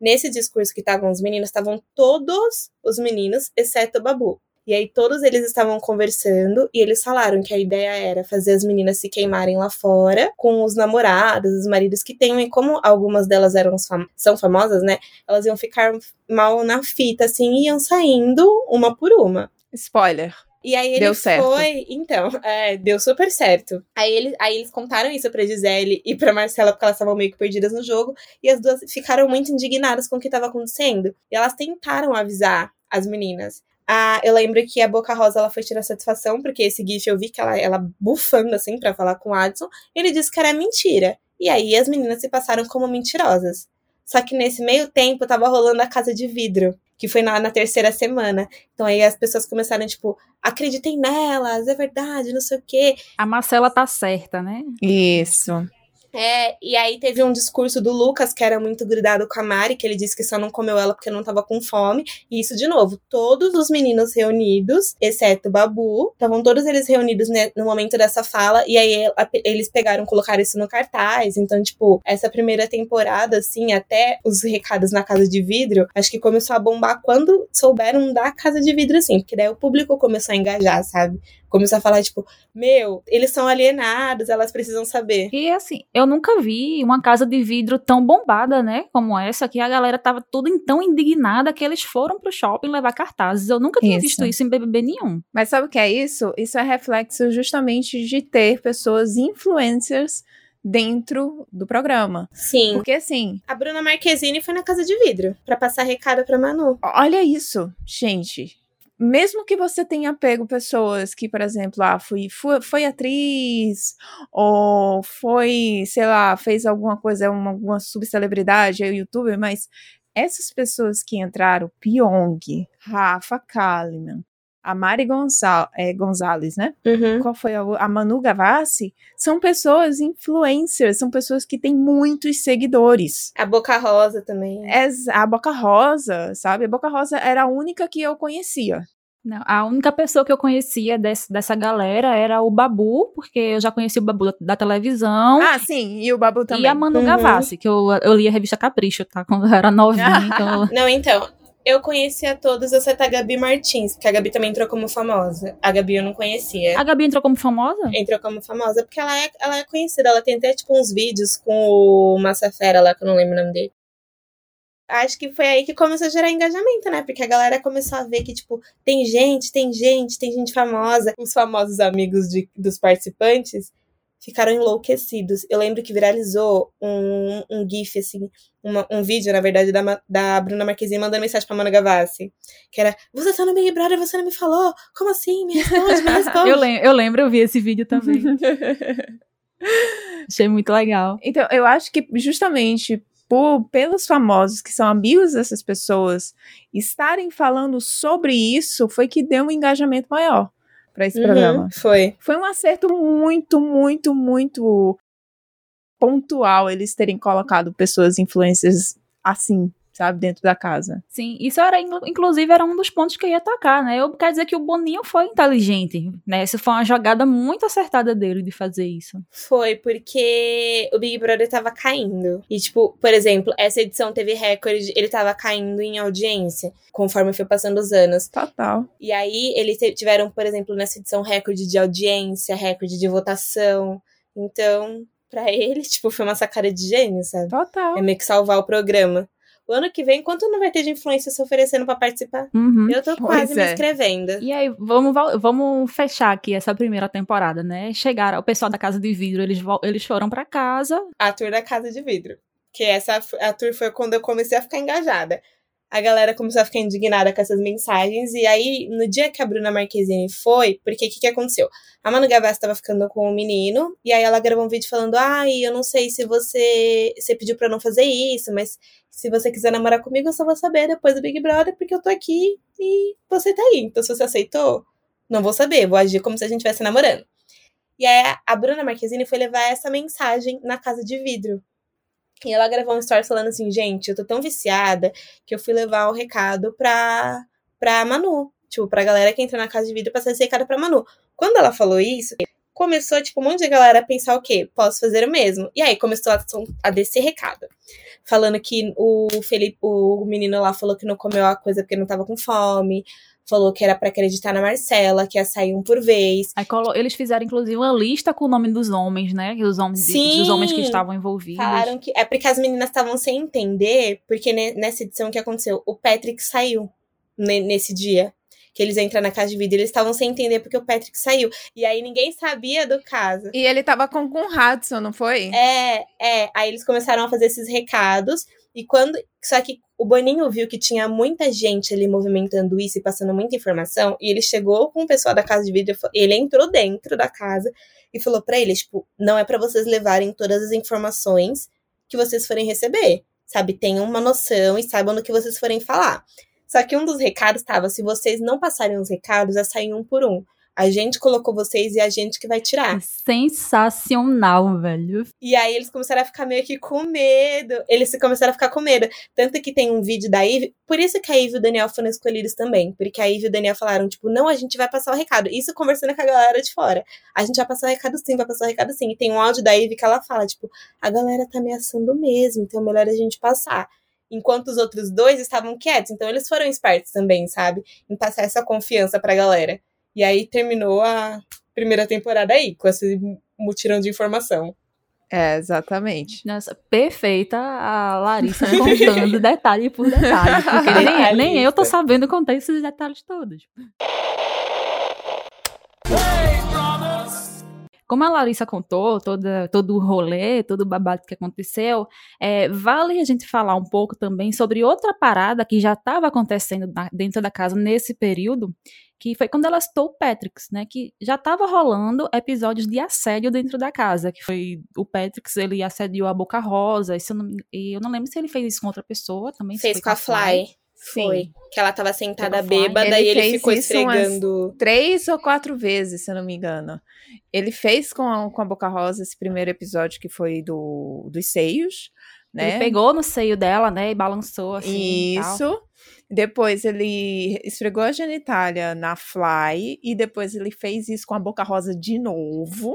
Nesse discurso que estavam os meninos, estavam todos os meninos, exceto o Babu. E aí todos eles estavam conversando e eles falaram que a ideia era fazer as meninas se queimarem lá fora com os namorados, os maridos que têm, e como algumas delas eram fam são famosas, né? Elas iam ficar mal na fita, assim, e iam saindo uma por uma. Spoiler. E aí ele Deu certo. foi, então, <laughs> é, deu super certo. Aí, ele, aí eles contaram isso pra Gisele e pra Marcela, porque elas estavam meio que perdidas no jogo, e as duas ficaram muito indignadas com o que estava acontecendo. E elas tentaram avisar as meninas. Ah, eu lembro que a Boca Rosa ela foi tirar satisfação, porque esse GIF eu vi que ela, ela bufando assim pra falar com o Adson. Ele disse que era mentira. E aí as meninas se passaram como mentirosas. Só que nesse meio tempo tava rolando a casa de vidro, que foi na, na terceira semana. Então aí as pessoas começaram, tipo, acreditem nelas, é verdade, não sei o quê. A Marcela tá certa, né? Isso. É, e aí teve um discurso do Lucas que era muito grudado com a Mari, que ele disse que só não comeu ela porque não tava com fome. E isso, de novo, todos os meninos reunidos, exceto o Babu, estavam todos eles reunidos né, no momento dessa fala. E aí eles pegaram, colocaram isso no cartaz. Então, tipo, essa primeira temporada, assim, até os recados na Casa de Vidro, acho que começou a bombar quando souberam da Casa de Vidro, assim. Porque daí o público começou a engajar, sabe? Começou a falar, tipo, meu, eles são alienados, elas precisam saber. E assim, eu nunca vi uma casa de vidro tão bombada, né? Como essa, que a galera tava toda tão indignada que eles foram pro shopping levar cartazes. Eu nunca tinha Isso. visto isso em BBB nenhum. Mas sabe o que é isso? Isso é reflexo justamente de ter pessoas influencers dentro do programa. Sim. Porque assim, A Bruna Marquezine foi na Casa de Vidro pra passar recado pra Manu. olha isso, gente. Mesmo que você tenha pego pessoas que, por exemplo, ah, foi, foi, atriz, ou foi, sei lá, fez alguma coisa, uma, uma subcelebridade, é youtuber, mas essas pessoas que entraram, Pyong, Rafa Kalimann, a Mari Gonçal, é, Gonzalez, né? Uhum. qual foi a, a Manu Gavassi, são pessoas influencers, são pessoas que têm muitos seguidores. A Boca Rosa também. Ex- A Boca Rosa, sabe? A Boca Rosa era a única que eu conhecia. Não, a única pessoa que eu conhecia desse- dessa galera era o Babu, porque eu já conheci o Babu da, da televisão. Ah, sim, e o Babu também. e a Manu Uhum. Gavassi, que eu, eu li a revista Capricho, tá? Quando eu era novinha, <laughs> então... Não, então, eu conhecia todos, exceto a Gabi Martins, porque a Gabi também entrou como famosa. A Gabi eu não conhecia. A Gabi entrou como famosa? Entrou como famosa porque ela é, ela é conhecida. Ela tem até, tipo, uns vídeos com o Massa Fera lá, que eu não lembro o nome dele. Acho que foi aí que começou a gerar engajamento, né? Porque a galera começou a ver que, tipo, tem gente, tem gente, tem gente famosa. Os famosos amigos de- dos participantes ficaram enlouquecidos. Eu lembro que viralizou um, um GIF, assim, uma- um vídeo, na verdade, da, da Bruna Marquezine mandando mensagem pra Manu Gavassi. Que era, você tá no Big Brother, você não me falou? Como assim? Me responde, me <laughs> responde. Eu, lem eu lembro, eu vi esse vídeo também. <laughs> Achei muito legal. Então, eu acho que justamente por, pelos famosos que são amigos dessas pessoas estarem falando sobre isso, foi que deu um engajamento maior para esse Uhum, programa. Foi. Foi um acerto muito, muito, muito pontual eles terem colocado pessoas influencers assim, sabe, dentro da casa. Sim, isso era, inclu- inclusive, era um dos pontos que eu ia atacar, né? Eu quero dizer que o Boninho foi inteligente, né? Isso foi uma jogada muito acertada dele de fazer isso. Foi, porque o Big Brother tava caindo. E, tipo, por exemplo, essa edição teve recorde, ele tava caindo em audiência, conforme foi passando os anos. Total. E aí, eles tiveram, por exemplo, nessa edição, recorde de audiência, recorde de votação. Então, pra ele, <laughs> tipo, foi uma sacada de gênio, sabe? Total. É meio que salvar o programa. O ano que vem, quanto não vai ter de influência se oferecendo pra participar? Uhum. Eu tô quase me é. inscrevendo. E aí, vamos, vamos fechar aqui essa primeira temporada, né? Chegaram, o pessoal da Casa de Vidro, eles, eles foram pra casa. A tour da Casa de Vidro. Que essa a tour foi quando eu comecei a ficar engajada. A galera começou a ficar indignada com essas mensagens. E aí, no dia que a Bruna Marquezine foi, porque o que, que aconteceu? A Manu Gavassi tava ficando com um menino, e aí ela gravou um vídeo falando: Ai, eu não sei se você. Você pediu pra não fazer isso, mas se você quiser namorar comigo, eu só vou saber depois do Big Brother, porque eu tô aqui e você tá aí. Então, se você aceitou, não vou saber, vou agir como se a gente estivesse namorando. E aí, a Bruna Marquezine foi levar essa mensagem na casa de vidro. E ela gravou um story falando assim, gente, eu tô tão viciada que eu fui levar o recado pra, pra Manu. Tipo, pra galera que entra na casa de vidro passar esse recado pra Manu. Quando ela falou isso, começou, tipo, um monte de galera a pensar o quê? Posso fazer o mesmo. E aí começou a, a descer recado. Falando que o Felipe, o menino lá falou que não comeu a coisa porque não tava com fome. Falou que era pra acreditar na Marcela, que ia sair um por vez. Aí colo- eles fizeram, inclusive, uma lista com o nome dos homens, né? Que Os homens, Sim! dos homens que estavam envolvidos. Falaram que. É porque as meninas estavam sem entender, porque ne- nessa edição que aconteceu, o Patrick saiu ne- nesse dia. Que eles entram na casa de vidro, eles estavam sem entender porque o Patrick saiu. E aí ninguém sabia do caso. E ele tava com, com o Hudson, não foi? É, é. Aí eles começaram a fazer esses recados. E quando. Só que o Boninho viu que tinha muita gente ali movimentando isso e passando muita informação. E ele chegou com o pessoal da casa de vidro. Ele entrou dentro da casa e falou pra eles: tipo, não é pra vocês levarem todas as informações que vocês forem receber. Sabe? Tenham uma noção e saibam do que vocês forem falar. Só que um dos recados estava: se vocês não passarem os recados, é sair um por um. A gente colocou vocês e a gente que vai tirar. Sensacional, velho. E aí eles começaram a ficar meio que com medo. Eles começaram a ficar com medo. Tanto que tem um vídeo da Ivy. Por isso que a Ivy e o Daniel foram escolhidos também. Porque a Ivy e o Daniel falaram, tipo, não, a gente vai passar o recado. Isso conversando com a galera de fora. A gente vai passar o recado sim, vai passar o recado sim. E tem um áudio da Ivy que ela fala, tipo, a galera tá ameaçando mesmo, então é melhor a gente passar. Enquanto os outros dois estavam quietos. Então eles foram espertos também, sabe? Em passar essa confiança pra galera. E aí terminou a primeira temporada aí, com esse mutirão de informação. É, exatamente. Nossa, perfeita a Larissa contando <laughs> detalhe por detalhe. Porque <laughs> nem, nem eu tô sabendo contar esses detalhes todos. Como a Larissa contou, toda, todo o rolê, todo o babado que aconteceu, é, vale a gente falar um pouco também sobre outra parada que já estava acontecendo na- dentro da casa nesse período, que foi quando ela citou o Patrix, né? Que já estava rolando episódios de assédio dentro da casa, que foi o Patrix, ele assediou a Boca Rosa, e, eu, não, e eu não lembro se ele fez isso com outra pessoa também. Fez com a Fly. Foi. Que ela tava sentada bêbada Ele e ele fez ficou esfregando. Três ou quatro vezes, se eu não me engano. Ele fez com a, com a Boca Rosa esse primeiro episódio que foi do, dos seios, né? Ele pegou no seio dela, né, e balançou assim. e tal. Isso. Depois ele esfregou a genitália na Fly e depois ele fez isso com a Boca Rosa de novo.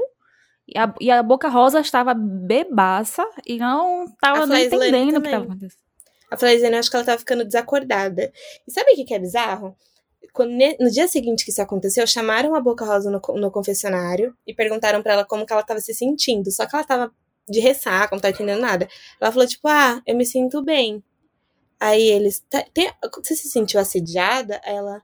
E a, e a Boca Rosa estava bebaça e não estava entendendo o que estava acontecendo. A Flaviana, acho que ela tava ficando desacordada. E sabe o que, que é bizarro? Quando, no dia seguinte que isso aconteceu, chamaram a Boca Rosa no, no confessionário e perguntaram pra ela como que ela tava se sentindo. Só que ela tava de ressaca, não tá entendendo nada. Ela falou, tipo, ah, eu me sinto bem. Aí eles, "Tá- tem- você se sentiu assediada? Ela,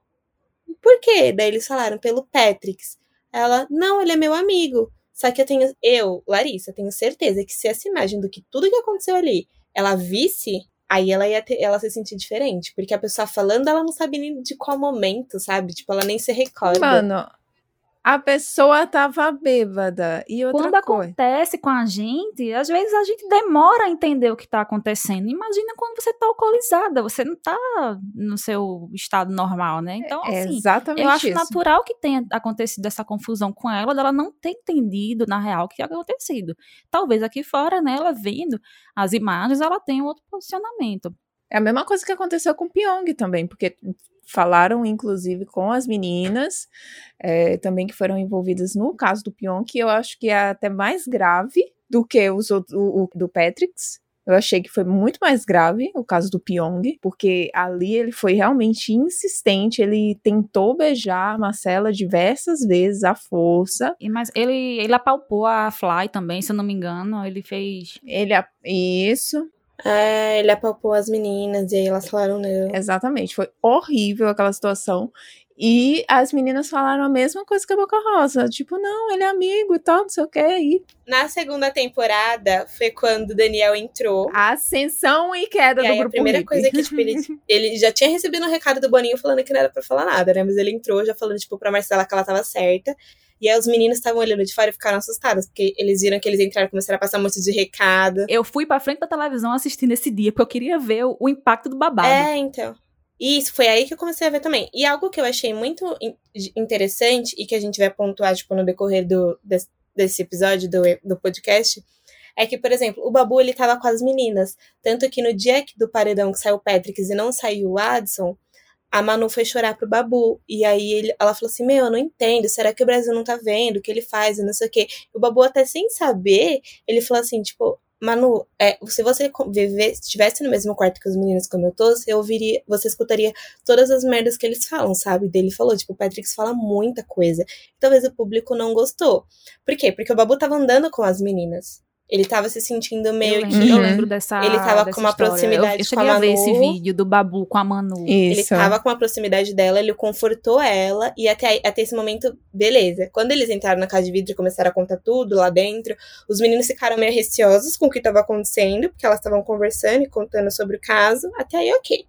por quê? Daí eles falaram, pelo Patrix. Ela, não, ele é meu amigo. Só que eu tenho, eu, Larissa, tenho certeza que se essa imagem do que tudo que aconteceu ali, ela visse, aí ela ia ter, ela se sentir diferente. Porque a pessoa falando, ela não sabe nem de qual momento, sabe? Tipo, ela nem se recorda. Mano, a pessoa tava bêbada. E outra Quando coisa. acontece com a gente, às vezes a gente demora a entender o que está acontecendo. Imagina quando você está alcoolizada, você não está no seu estado normal, né? Então, É assim, exatamente eu acho isso. natural que tenha acontecido essa confusão com ela, dela não ter entendido, na real, o que tinha acontecido. Talvez aqui fora, né, ela vendo as imagens, ela tenha um outro posicionamento. É a mesma coisa que aconteceu com o Pyong também, porque falaram, inclusive, com as meninas é, também que foram envolvidas no caso do Pyong, que eu acho que é até mais grave do que os o, o do Patrix. Eu achei que foi muito mais grave o caso do Pyong, porque ali ele foi realmente insistente, ele tentou beijar a Marcela diversas vezes à força. E, mas ele, ele apalpou a Fly também, se eu não me engano. Ele fez. Ele isso. É, ele apalpou as meninas e aí elas falaram não. Exatamente, foi horrível aquela situação. E as meninas falaram a mesma coisa que a Boca Rosa. Tipo, não, ele é amigo e tal, não sei o que. E Na segunda temporada foi quando o Daniel entrou. a ascensão e queda E do aí a grupo primeira hippie. coisa que, tipo, ele, <laughs> ele já tinha recebido um recado do Boninho falando que não era pra falar nada, né? Mas ele entrou já falando, tipo, pra Marcela que ela tava certa. E aí os meninos estavam olhando de fora e ficaram assustados, porque eles viram que eles entraram e começaram a passar um monte de recado. Eu fui pra frente da televisão assistir nesse dia, porque eu queria ver o, o impacto do babado. É, então. Isso, foi aí que eu comecei a ver também. E algo que eu achei muito in- interessante e que a gente vai pontuar, tipo, no decorrer do, desse, desse episódio do, do podcast, é que, por exemplo, o Babu, ele tava com as meninas. Tanto que no dia do paredão que saiu o Patrick e não saiu o Adson, a Manu foi chorar pro Babu. E aí ele, ela falou assim, meu, eu não entendo, será que o Brasil não tá vendo o que ele faz e não sei o quê. E o Babu, até sem saber, ele falou assim, tipo, Manu, é, se você viver, estivesse no mesmo quarto que os meninos como eu tô, você ouviria, você escutaria todas as merdas que eles falam, sabe? Dele falou, tipo, o Patrick fala muita coisa. Talvez o público não gostou. Por quê? Porque o Babu tava andando com as meninas. Ele tava se sentindo meio eu, que. eu lembro dessa. Ele tava dessa com uma história. proximidade Eu, eu com cheguei a a ver esse Manu. vídeo do Babu com a Manu. Ele Isso. tava com a proximidade dela, ele confortou ela, e até, até esse momento, beleza. Quando eles entraram na casa de vidro e começaram a contar tudo lá dentro, os meninos ficaram meio receosos com o que tava acontecendo, porque elas estavam conversando e contando sobre o caso. Até aí, ok.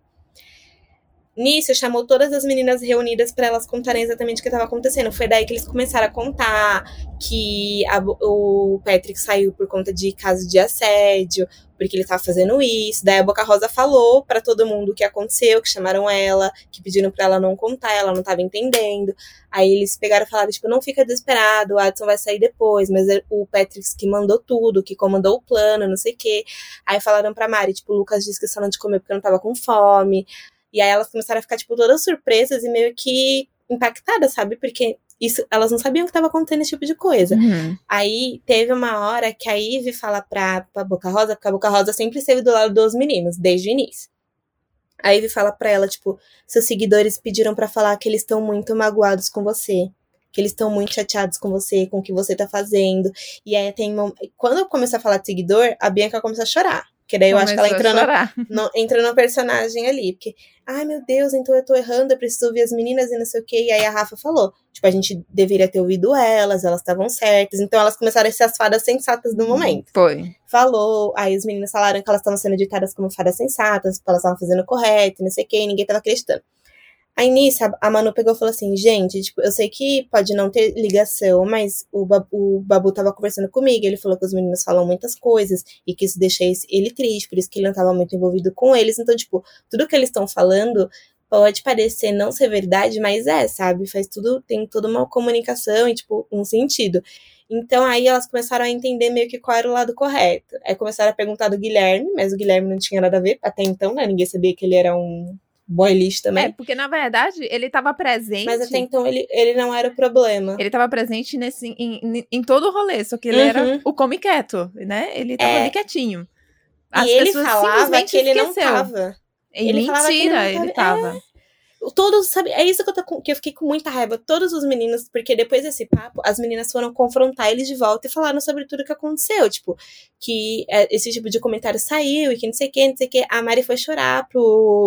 Nisso, chamou todas as meninas reunidas pra elas contarem exatamente o que estava acontecendo. Foi daí que eles começaram a contar que a- o Patrick saiu por conta de caso de assédio, porque ele tava fazendo isso. Daí a Boca Rosa falou pra todo mundo o que aconteceu, que chamaram ela, que pediram pra ela não contar, ela não tava entendendo. Aí eles pegaram e falaram, tipo, não fica desesperado, o Adson vai sair depois, mas é o Patrick que mandou tudo, que comandou o plano, não sei o quê. Aí falaram pra Mari, tipo, o Lucas disse que só não de comer porque não tava com fome. E aí elas começaram a ficar, tipo, todas surpresas e meio que impactadas, sabe? Porque isso, elas não sabiam que tava acontecendo esse tipo de coisa. Uhum. Aí teve uma hora que a Ivy fala pra, pra Boca Rosa, porque a Boca Rosa sempre esteve do lado dos meninos, desde o início. A Ivy fala pra ela, tipo, seus seguidores pediram pra falar que eles estão muito magoados com você. Que eles estão muito chateados com você, com o que você tá fazendo. E aí tem. Quando eu comecei a falar de seguidor, a Bianca começou a chorar. Porque daí eu acho que ela Começou a entrou no, <laughs> entra no personagem ali. Porque, ai meu Deus, então eu tô errando, eu preciso ouvir as meninas e não sei o quê. E aí a Rafa falou: tipo, a gente deveria ter ouvido elas, elas estavam certas. Então elas começaram a ser as fadas sensatas do momento. Foi. Falou, aí os meninos falaram que elas estavam sendo ditadas como fadas sensatas, porque elas estavam fazendo correto, não sei o quê, e ninguém tava acreditando. Aí nisso, a- Manu pegou e falou assim: gente, tipo, eu sei que pode não ter ligação, mas o, Ba- o Babu tava conversando comigo, ele falou que os meninos falam muitas coisas e que isso deixa ele triste, por isso que ele não tava muito envolvido com eles. Então, tipo, tudo que eles estão falando pode parecer não ser verdade, mas é, sabe? Faz tudo, tem toda uma comunicação e, tipo, um sentido. Então aí elas começaram a entender meio que qual era o lado correto. Aí começaram a perguntar do Guilherme, mas o Guilherme não tinha nada a ver até então, né? Ninguém sabia que ele era um boy lixo também. É, porque na verdade ele tava presente. mas até então ele, ele não era o problema. Ele tava presente nesse, em, em, em todo o rolê, só que ele Uhum. era o come quieto, né? Ele tava É. ali quietinho. e ele pessoas falava que ele não esqueceu. tava. E ele falava que ele não mentira, ele tava- tava. Todos, sabe, é isso que eu, tô com- que eu fiquei com muita raiva. Todos os meninos, porque depois desse papo, as meninas foram confrontar eles de volta e falaram sobre tudo que aconteceu. Tipo, que é, esse tipo de comentário saiu e que não sei o que, não sei o que. A Mari foi chorar pro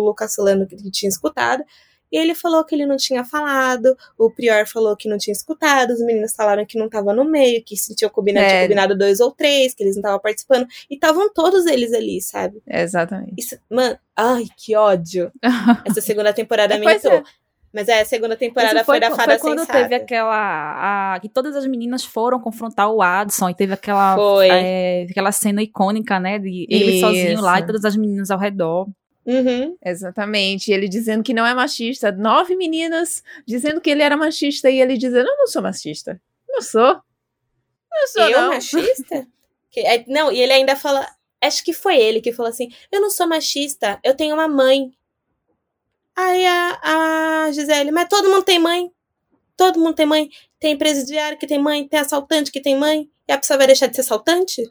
Lucas Solano que tinha escutado. E ele falou que ele não tinha falado, o Prior falou que não tinha escutado, os meninos falaram que não tava no meio, que se tinha combinado, tinha É. combinado dois ou três, que eles não estavam participando. E estavam todos eles ali, sabe? Exatamente. Isso, mano, ai, que ódio. <laughs> Essa segunda temporada me Pois é. irritou. Mas é, a segunda temporada Isso foi, da fada foi quando sensata. teve aquela. A, que todas as meninas foram confrontar o Adson e teve aquela. Foi. é, aquela cena icônica, né? De ele Isso. sozinho lá e todas as meninas ao redor. Uhum. Exatamente. Ele dizendo que não é machista. Nove meninas dizendo que ele era machista e ele dizendo: Eu não sou machista. Não sou. Não sou, Eu, não. machista? <laughs> Que- é, não, e ele ainda fala. Acho que foi ele que falou assim: Eu não sou machista, eu tenho uma mãe. Aí a, a Gisele, mas todo mundo tem mãe. Todo mundo tem mãe. Tem presidiário que tem mãe, tem assaltante que tem mãe. E a pessoa vai deixar de ser assaltante?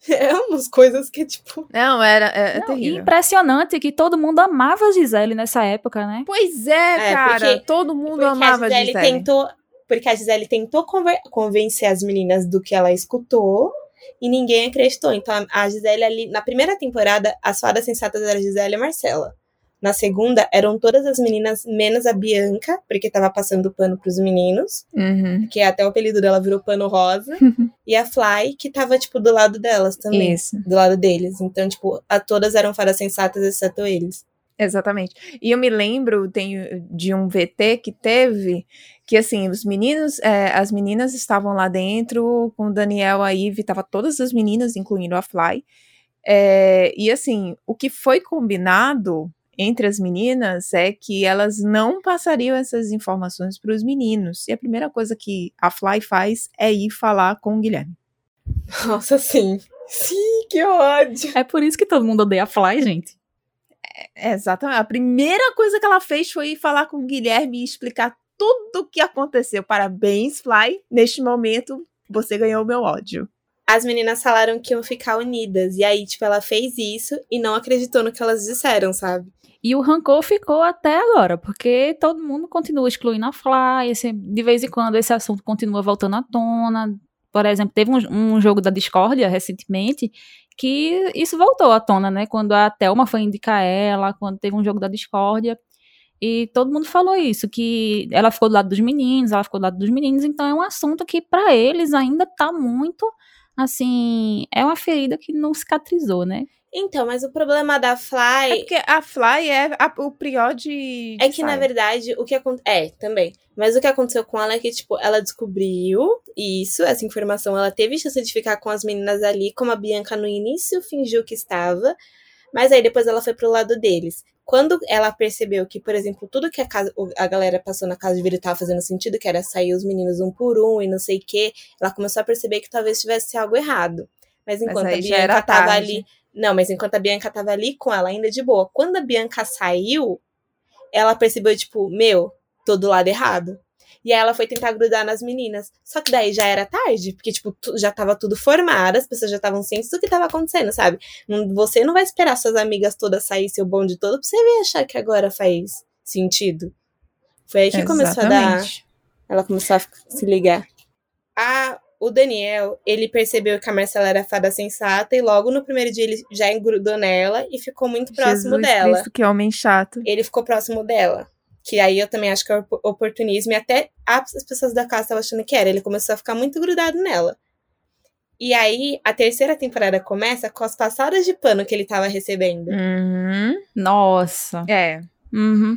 <laughs> É umas coisas que, tipo. Não, era é, é Não, terrível. impressionante que todo mundo amava a Gisele nessa época, né? Pois é, É, cara. porque- todo mundo Porque amava a Gisele, tentou. Porque a Gisele tentou conver- convencer as meninas do que ela escutou. e ninguém acreditou. Então a a Gisele ali, na primeira temporada, as fadas sensatas eram a Gisele e a Marcela. Na segunda, eram todas as meninas, menos a Bianca, porque tava passando pano pros meninos, Uhum. que até o apelido dela virou pano rosa, <laughs> e a Fly, que tava, tipo, do lado delas também. Isso. Do lado deles. Então, tipo, a todas eram fadas sensatas, exceto eles. Exatamente. E eu me lembro tem, de um VT que teve que assim, os meninos, é, as meninas estavam lá dentro com o Daniel, a Ivy, tava todas as meninas, incluindo a Fly. É, e assim, o que foi combinado entre as meninas é que elas não passariam essas informações para os meninos. E a primeira coisa que a Fly faz é ir falar com o Guilherme. Nossa, sim. Sim, que ódio. É por isso que todo mundo odeia a Fly, gente. É, Exatamente. A primeira coisa que ela fez foi ir falar com o Guilherme e explicar tudo o que aconteceu. Parabéns, Fly. Neste momento, você ganhou o meu ódio. As meninas falaram que iam ficar unidas. E aí, tipo, ela fez isso e não acreditou no que elas disseram, sabe? E o rancor ficou até agora, porque todo mundo continua excluindo a Fly, esse- de vez em quando esse assunto continua voltando à tona. Por exemplo, teve um, um jogo da discórdia recentemente que isso voltou à tona, né? Quando a Thelma foi indicar ela, quando teve um jogo da discórdia. E todo mundo falou isso, que ela ficou do lado dos meninos, ela ficou do lado dos meninos, então é um assunto que pra eles ainda tá muito, assim, é uma ferida que não cicatrizou, né? Então, mas o problema da É Fly porque a Fly é a- o prior de. de é que, na Sai. verdade, o que aconteceu. É, também. Mas o que aconteceu com ela é que, tipo, ela descobriu isso, essa informação. Ela teve chance de ficar com as meninas ali, como a Bianca no início fingiu que estava. Mas aí depois ela foi pro lado deles. Quando ela percebeu que, por exemplo, tudo que a, casa, a galera passou na casa de vidro tava fazendo sentido, que era sair os meninos um por um e não sei o quê, ela começou a perceber que talvez tivesse algo errado. Mas enquanto aí a Bianca tava tarde. ali. Não, mas enquanto a Bianca tava ali com ela ainda de boa. Quando a Bianca saiu, ela percebeu, tipo, meu, tô do lado errado. E aí ela foi tentar grudar nas meninas. Só que daí já era tarde, porque, tipo, já tava tudo formado, as pessoas já estavam cientes do que tava acontecendo, sabe? Você não vai esperar suas amigas todas sair seu bonde todo pra você vir achar que agora faz sentido. Foi aí que começou a dar. Exatamente. Ela começou a se ligar. A, o Daniel, ele percebeu que a Marcela era fada sensata e logo no primeiro dia ele já engrudou nela e ficou muito próximo Jesus dela. Cristo, que homem chato. Ele ficou próximo dela. Que aí eu também acho que é op- oportunismo e até as pessoas da casa estavam achando que era. Ele começou a ficar muito grudado nela. E aí, a terceira temporada começa com as passadas de pano que ele tava recebendo. Uhum. Nossa. É. Uhum.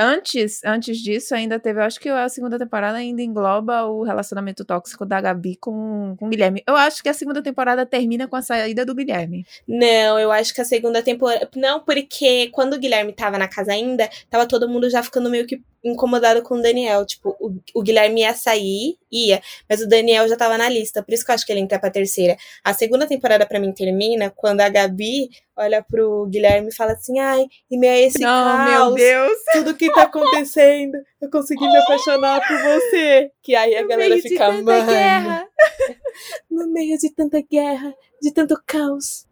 Antes, antes disso, ainda teve, eu acho que a segunda temporada ainda engloba o relacionamento tóxico da Gabi com, com o Guilherme. Eu acho que a segunda temporada termina com a saída do Guilherme. Não, eu acho que a segunda temporada. Não, porque quando o Guilherme tava na casa ainda, tava todo mundo já ficando meio que incomodado com o Daniel. Tipo, o, o Guilherme ia sair, ia, mas o Daniel já tava na lista. Por isso que eu acho que ele entra pra terceira. A segunda temporada pra mim termina quando a Gabi olha pro Guilherme e fala assim: ai, e meio a esse Não, meu caos, Deus. tudo que tá acontecendo, eu consegui me apaixonar por você. Que aí a No galera meio de fica, tanta guerra. <laughs> no meio de tanta guerra, de tanto caos.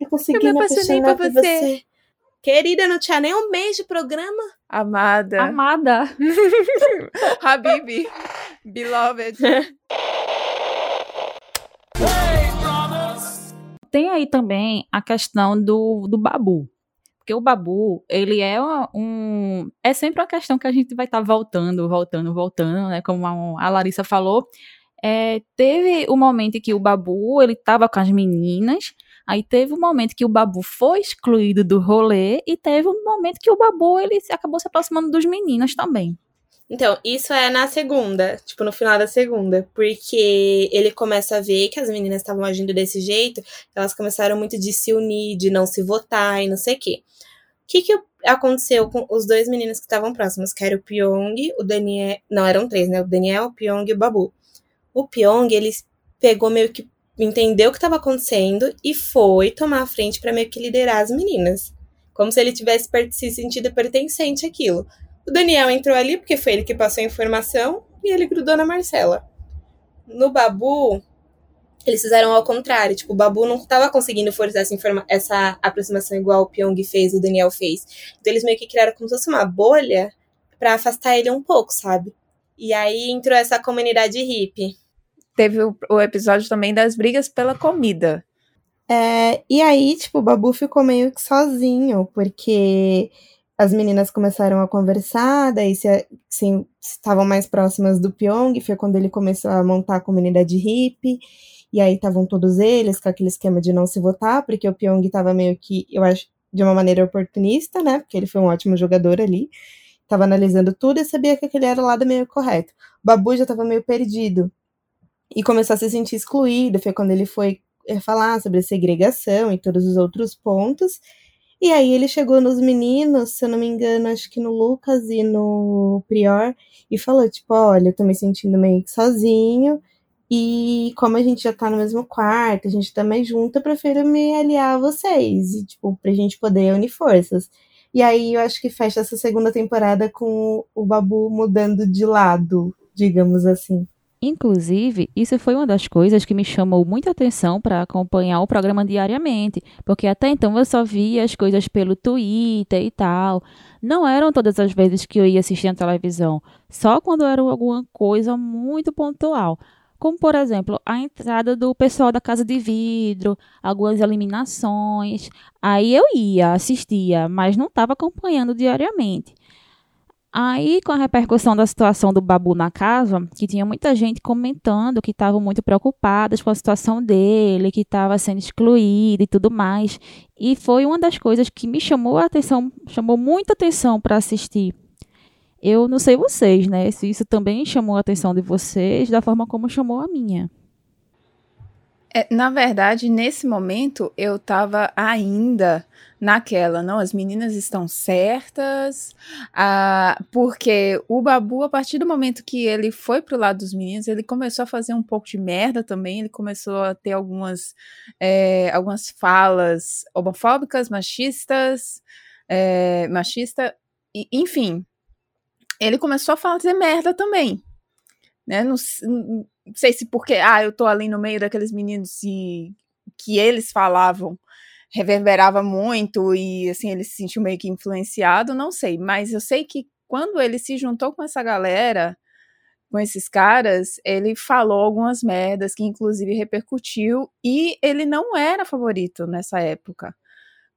Eu consegui Eu me me apaixonar por por você. você. Querida, não tinha nem um mês de programa? Amada. Amada. <laughs> Habibi. Beloved. Tem aí também a questão do, do babu. Porque o babu, ele é uma- um. É sempre uma questão que a gente vai estar voltando, voltando, voltando, né? Como a, a Larissa falou. É, teve o momento em que o babu, ele tava com as meninas. Aí teve um momento que o babu foi excluído do rolê. E teve um momento que o babu, ele acabou se aproximando dos meninos também. Então, isso é na segunda, tipo, no final da segunda. Porque ele começa a ver que as meninas estavam agindo desse jeito, elas começaram muito de se unir, de não se votar e não sei o quê. O que, que aconteceu com os dois meninos que estavam próximos, que era o Pyong, o Daniel. Não, eram três, né? O Daniel, o Pyong e o Babu. O Pyong, ele pegou meio que. Entendeu o que estava acontecendo e foi tomar a frente para meio que liderar as meninas. Como se ele tivesse se sentido pertencente àquilo. O Daniel entrou ali porque foi ele que passou a informação e ele grudou na Marcela. No Babu, eles fizeram ao contrário. Tipo, o Babu não tava conseguindo forçar essa, essa aproximação igual o Pyong fez, o Daniel fez. Então eles meio que criaram como se fosse uma bolha pra afastar ele um pouco, sabe? E aí entrou essa comunidade hippie. Teve o, o episódio também das brigas pela comida. É, e aí, tipo, o Babu ficou meio que sozinho, porque as meninas começaram a conversar, daí se assim, estavam mais próximas do Pyong, foi quando ele começou a montar a comunidade hippie, e aí estavam todos eles com aquele esquema de não se votar, porque o Pyong estava meio que, eu acho, de uma maneira oportunista, né, porque ele foi um ótimo jogador ali, estava analisando tudo e sabia que aquele era o lado meio correto. O Babu já estava meio perdido, e começou a se sentir excluído, foi quando ele foi eh, falar sobre segregação e todos os outros pontos, e aí ele chegou nos meninos, se eu não me engano, acho que no Lucas e no Prior, e falou, tipo, olha, eu tô me sentindo meio que sozinho, e como a gente já tá no mesmo quarto, a gente tá mais junto, eu prefiro me aliar a vocês, e, tipo, pra gente poder unir forças. E aí eu acho que fecha essa segunda temporada com o Babu mudando de lado, digamos assim. Inclusive, isso foi uma das coisas que me chamou muita atenção para acompanhar o programa diariamente, porque até então eu só via as coisas pelo Twitter e tal. Não eram todas as vezes que eu ia assistir a televisão, só quando era alguma coisa muito pontual. Como, por exemplo, a entrada do pessoal da Casa de Vidro, algumas eliminações. Aí eu ia, assistia, mas não estava acompanhando diariamente. Aí, com a repercussão da situação do Babu na casa, que tinha muita gente comentando que estavam muito preocupadas com a situação dele, que estava sendo excluído e tudo mais. E foi uma das coisas que me chamou a atenção, chamou muita atenção para assistir. Eu não sei vocês, né? Se isso também chamou a atenção de vocês, da forma como chamou a minha. É, na verdade, nesse momento, eu estava ainda naquela, não, as meninas estão certas, ah, porque o Babu, a partir do momento que ele foi pro lado dos meninos, ele começou a fazer um pouco de merda também, ele começou a ter algumas, é, algumas falas homofóbicas, machistas, é, machista, e, enfim, ele começou a fazer merda também, né, não, não sei se porque, ah, eu tô ali no meio daqueles meninos e que eles falavam reverberava muito e assim ele se sentiu meio que influenciado, não sei, mas eu sei que quando ele se juntou com essa galera, com esses caras, ele falou algumas merdas que inclusive repercutiu e ele não era favorito nessa época.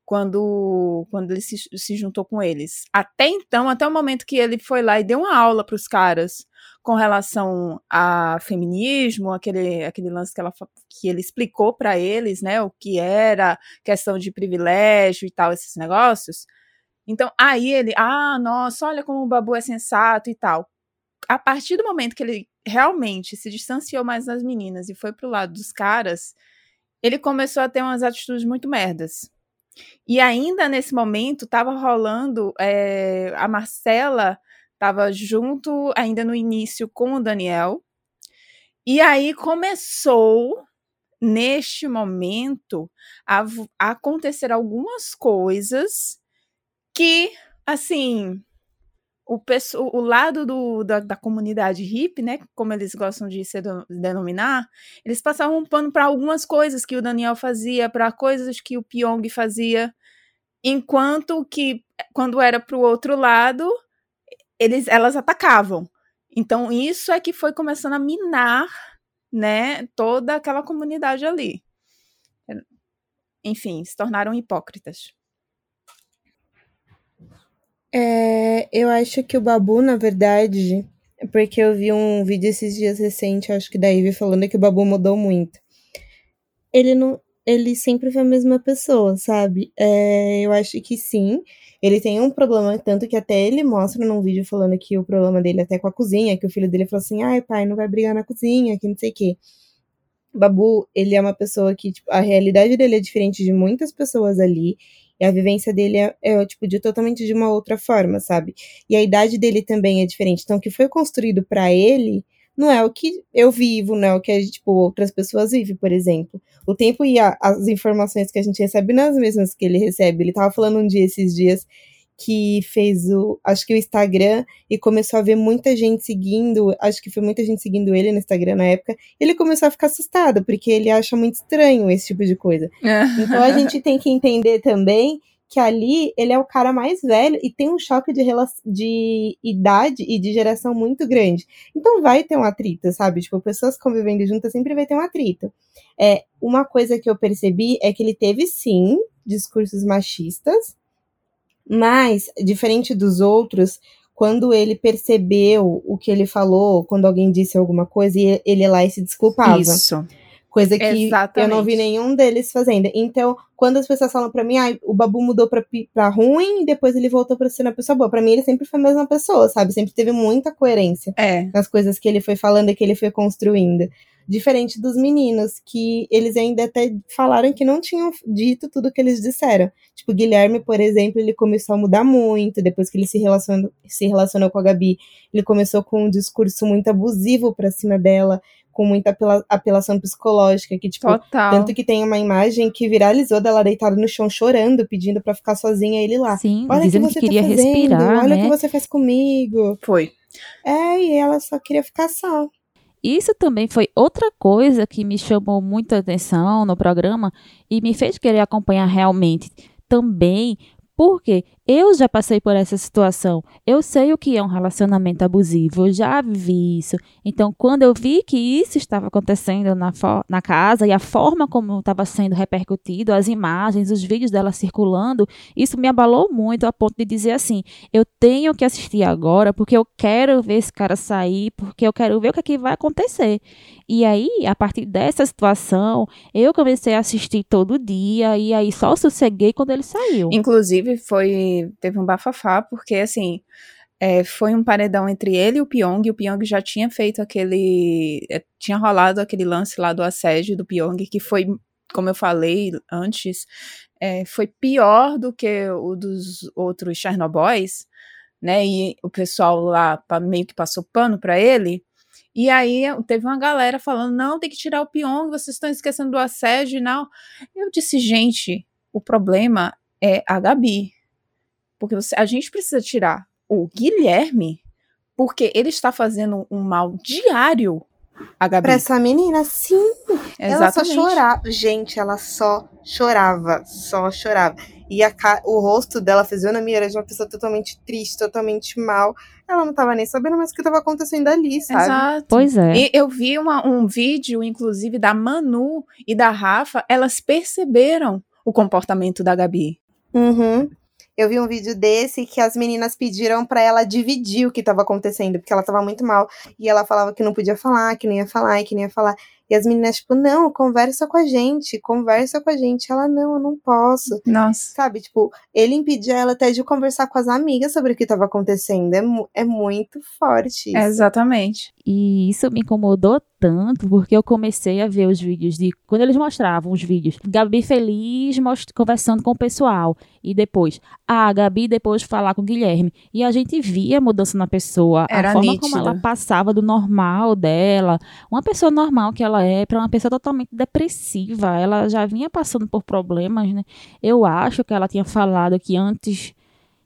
Quando, quando ele se, se juntou com eles. Até então, até o momento que ele foi lá e deu uma aula para os caras com relação a feminismo, aquele, aquele lance que, ela, que ele explicou para eles, né, o que era questão de privilégio e tal, esses negócios. Então, aí ele, ah, nossa, olha como o Babu é sensato e tal. A partir do momento que ele realmente se distanciou mais das meninas e foi pro lado dos caras, ele começou a ter umas atitudes muito merdas. E ainda nesse momento tava rolando é, a Marcela Tava junto ainda no início com o Daniel. E aí começou neste momento a, a acontecer algumas coisas que, assim, o, o lado do, da, da, comunidade hippie, né, como eles gostam de se denominar, eles passavam um pano para algumas coisas que o Daniel fazia, para coisas que o Pyong fazia, enquanto que quando era para o outro lado, eles, elas atacavam. Então, isso é que foi começando a minar, né, toda aquela comunidade ali. Enfim, se tornaram hipócritas. É, eu acho que o Babu, na verdade, porque eu vi um vídeo esses dias recente, acho que da Ivy, falando que o Babu mudou muito. Ele não, ele sempre foi a mesma pessoa, sabe? É, eu acho que sim. Ele tem um problema, tanto que até ele mostra num vídeo falando que o problema dele é até com a cozinha, que o filho dele falou assim: ai, pai, não vai brigar na cozinha, que não sei o quê. Babu, ele é uma pessoa que, tipo, a realidade dele é diferente de muitas pessoas ali. E a vivência dele é, é, tipo, de totalmente de uma outra forma, sabe? E a idade dele também é diferente. Então, o que foi construído para ele não é o que eu vivo, não é o que, tipo, outras pessoas vivem, por exemplo. O tempo e a, as informações que a gente recebe não as mesmas que ele recebe. Ele tava falando um dia, esses dias, que fez o, acho que o Instagram e começou a ver muita gente seguindo, acho que foi muita gente seguindo ele no Instagram na época, ele começou a ficar assustado, porque ele acha muito estranho esse tipo de coisa. <laughs> então a gente tem que entender também que ali ele é o cara mais velho e tem um choque de, de idade e de geração muito grande. Então vai ter um atrito, sabe? Tipo, pessoas convivendo juntas sempre vai ter um atrito. É, uma coisa que eu percebi é que ele teve sim discursos machistas, mas diferente dos outros, quando ele percebeu o que ele falou, quando alguém disse alguma coisa, e ele ia lá e se desculpava. Isso. Coisa que eu não vi Exatamente. nenhum deles fazendo. Então, quando as pessoas falam pra mim, ah, o Babu mudou pra, pra ruim e depois ele voltou pra ser uma pessoa boa. Pra mim, ele sempre foi a mesma pessoa, sabe? Sempre teve muita coerência É. nas coisas que ele foi falando e que ele foi construindo. Diferente dos meninos, que eles ainda até falaram que não tinham dito tudo que eles disseram. Tipo, o Guilherme, por exemplo, ele começou a mudar muito depois que ele se relacionou, se relacionou com a Gabi. Ele começou com um discurso muito abusivo pra cima dela, com muita apela- apelação psicológica, que, tipo, Total. tanto que tem uma imagem que viralizou dela deitada no chão chorando, pedindo pra ficar sozinha ele lá. Sim, Olha o que dizendo você que queria tá fazendo, respirar, olha o né? que você faz comigo. Foi. É, e ela só queria ficar só. Isso também foi outra coisa que me chamou muita atenção no programa e me fez querer acompanhar realmente também, porque eu já passei por essa situação. Eu sei o que é um relacionamento abusivo, eu já vivi isso. Então, quando eu vi que isso estava acontecendo na, na casa e a forma como estava sendo repercutido, as imagens, os vídeos dela circulando, isso me abalou muito a ponto de dizer assim: eu tenho que assistir agora porque eu quero ver esse cara sair, porque eu quero ver o que, é que vai acontecer. E aí, a partir dessa situação, eu comecei a assistir todo dia e aí só sosseguei quando ele saiu. Inclusive, foi. Teve um bafafá, porque assim. é, foi um paredão entre ele e o Pyong. O Pyong já tinha feito aquele. é, tinha rolado aquele lance lá do assédio do Pyong, que foi, como eu falei antes, é, foi pior do que o dos outros Chernobyls, né? E o pessoal lá meio que passou pano pra ele. E aí teve uma galera falando: não, tem que tirar o Pyong, vocês estão esquecendo do assédio e não. Eu disse, gente, o problema é a Gabi. Porque você- a gente precisa tirar o Guilherme, porque ele está fazendo um mal diário a Gabi. Pra essa menina, sim. Ela só Exatamente. chorava. Gente, ela só chorava. Só chorava. E a o rosto dela, a fisionomia, era de uma pessoa totalmente triste, totalmente mal. Ela não tava nem sabendo mais o que tava acontecendo ali, sabe? Exato. Pois é. E eu vi uma- um vídeo, inclusive, da Manu e da Rafa, elas perceberam o comportamento da Gabi. Uhum. Eu vi um vídeo desse que as meninas pediram pra ela dividir o que tava acontecendo, porque ela tava muito mal. E ela falava que não podia falar, que não ia falar, que não ia falar. E as meninas, tipo, não, conversa com a gente, conversa com a gente. Ela, não, eu não posso. Nossa. Sabe, tipo, ele impedia ela até de conversar com as amigas sobre o que tava acontecendo. É, é muito forte isso. Exatamente. E isso me incomodou tanto, porque eu comecei a ver os vídeos de. Quando eles mostravam os vídeos, Gabi feliz most- conversando com o pessoal. E depois, a Gabi depois falar com o Guilherme. E a gente via a mudança na pessoa, Era a forma como ela passava do normal dela. Uma pessoa normal que ela é, para uma pessoa totalmente depressiva. Ela já vinha passando por problemas, né? Eu acho que ela tinha falado que antes.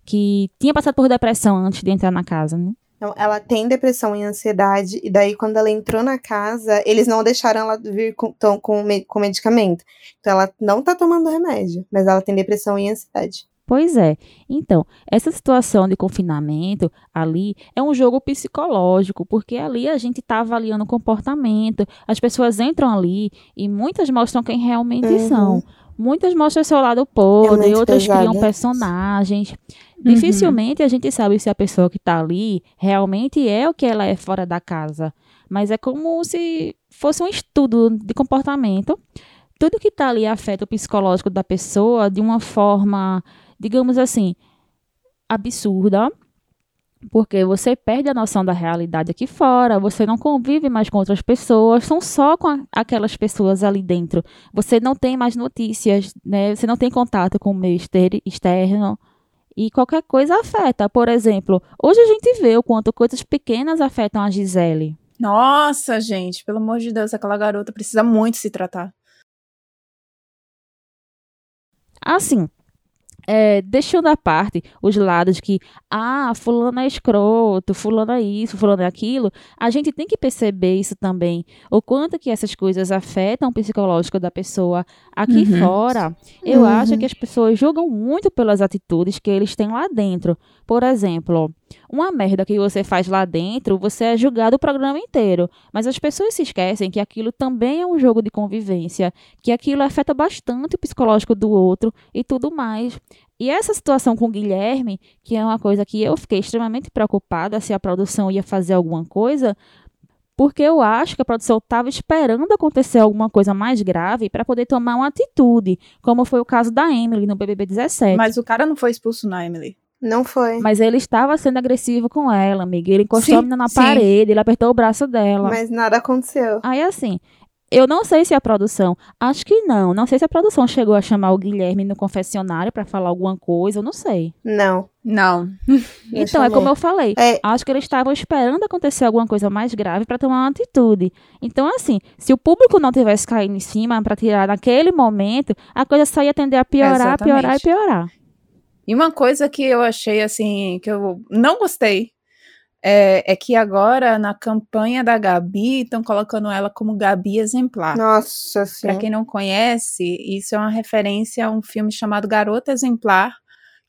que tinha passado por depressão antes de entrar na casa, né? Então, ela tem depressão e ansiedade, e daí, quando ela entrou na casa, eles não deixaram ela vir com, tão- com, com medicamento. Então, ela não tá tomando remédio, mas ela tem depressão e ansiedade. Pois é. Então, essa situação de confinamento ali é um jogo psicológico, porque ali a gente está avaliando o comportamento, as pessoas entram ali e muitas mostram quem realmente Uhum. são. Muitas mostram seu lado podre, outras criam pesada. personagens. Dificilmente a gente sabe se a pessoa que está ali realmente é o que ela é fora da casa. Mas é como se fosse um estudo de comportamento. Tudo que está ali afeta o psicológico da pessoa de uma forma, digamos assim, absurda. Porque você perde a noção da realidade aqui fora, você não convive mais com outras pessoas, são só com a- aquelas pessoas ali dentro. Você não tem mais notícias, né? Você não tem contato com o meio exter- externo. E qualquer coisa afeta. Por exemplo, hoje a gente vê o quanto coisas pequenas afetam a Gisele. Nossa, gente, pelo amor de Deus, aquela garota precisa muito se tratar. Assim, é, deixando à parte os lados que, ah, fulano é escroto, fulano é isso, fulano é aquilo, a gente tem que perceber isso também. O quanto que essas coisas afetam o psicológico da pessoa aqui Uhum. fora. Eu Uhum. acho que as pessoas julgam muito pelas atitudes que eles têm lá dentro. Por exemplo, uma merda que você faz lá dentro, você é julgado o programa inteiro. Mas as pessoas se esquecem que aquilo também é um jogo de convivência, que aquilo afeta bastante o psicológico do outro e tudo mais. E essa situação com o Guilherme, que é uma coisa que eu fiquei extremamente preocupada se a produção ia fazer alguma coisa, porque eu acho que a produção estava esperando acontecer alguma coisa mais grave para poder tomar uma atitude, como foi o caso da Emily no BBB 17. Mas o cara não foi expulso na Emily. Não foi. Mas ele estava sendo agressivo com ela, amiga. Ele encostou Sim, a menina na sim. parede, ele apertou o braço dela. Mas nada aconteceu. Aí, assim, eu não sei se a produção. Acho que não. Não sei se a produção chegou a chamar o Guilherme no confessionário pra falar alguma coisa, eu não sei. Não. Não. <laughs> então, é como eu falei. É, Acho que eles estavam esperando acontecer alguma coisa mais grave pra tomar uma atitude. Então, assim, se o público não tivesse caído em cima pra tirar naquele momento, a coisa só ia tender a piorar, Exatamente. piorar e piorar. E uma coisa que eu achei assim, que eu não gostei, é, é que agora na campanha da Gabi estão colocando ela como Gabi exemplar. nossa, sim. Pra quem não conhece, isso é uma referência a um filme chamado Garota Exemplar,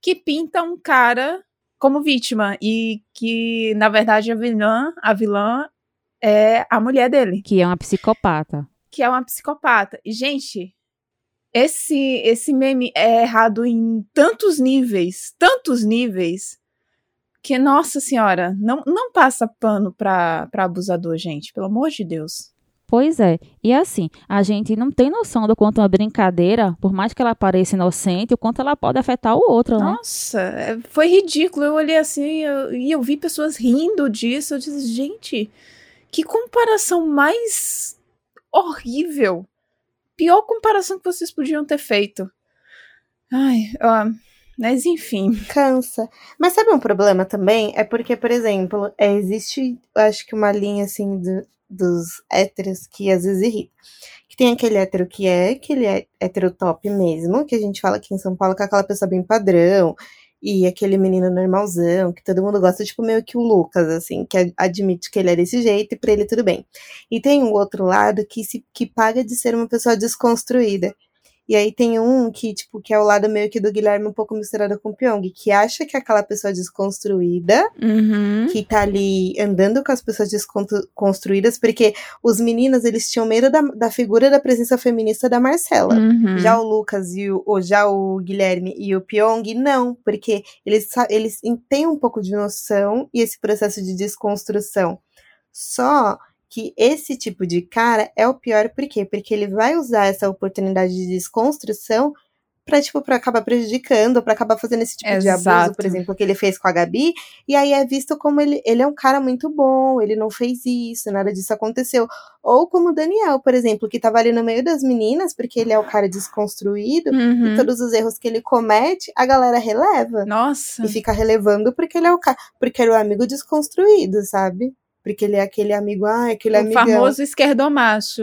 que pinta um cara como vítima e que na verdade a vilã, a vilã é a mulher dele, Que é uma psicopata. que é uma psicopata. E gente, esse esse meme é errado em tantos níveis, tantos níveis, que nossa senhora, não não passa pano pra, pra abusador, gente, pelo amor de Deus. Pois é. E assim, a gente não tem noção do quanto uma brincadeira, por mais que ela pareça inocente, o quanto ela pode afetar o outro, né? Nossa, é- foi ridículo. Eu olhei assim eu- e eu vi pessoas rindo disso. Eu disse, gente, que comparação mais horrível. Pior comparação que vocês podiam ter feito. Ai, ó, mas enfim. Cansa. Mas sabe um problema também? É porque, por exemplo, é, existe, acho que uma linha assim do- dos héteros que às vezes irrita. Que tem aquele hétero que é aquele é hétero top mesmo, que a gente fala aqui em São Paulo, que é aquela pessoa bem padrão, e aquele menino normalzão, que todo mundo gosta, tipo meio que o Lucas, assim, que ad- admite que ele é desse jeito e pra ele tudo bem. E tem um outro lado que se que paga de ser uma pessoa desconstruída. E aí tem um que, tipo, que é o lado meio que do Guilherme um pouco misturado com o Pyong, que acha que é aquela pessoa desconstruída, Uhum. que tá ali andando com as pessoas desconstruídas, porque os meninos, eles tinham medo da, da figura da presença feminista da Marcela. Uhum. Já o Lucas e o, ou já o Guilherme e o Pyong, não, porque eles, eles têm um pouco de noção e esse processo de desconstrução. Só que esse tipo de cara é o pior, por quê? Porque ele vai usar essa oportunidade de desconstrução pra, tipo, pra acabar prejudicando, pra acabar fazendo esse tipo de abuso, Exato. por exemplo, que ele fez com a Gabi, e aí é visto como ele, ele é um cara muito bom, ele não fez isso, nada disso aconteceu. Ou como o Daniel, por exemplo, que tava ali no meio das meninas, porque ele é o cara desconstruído, Uhum. e todos os erros que ele comete, a galera releva. Nossa. E fica relevando porque ele é o cara. Porque ele é o amigo desconstruído, sabe? Porque ele é aquele amigo, ah, aquele O amigão. famoso esquerdomacho.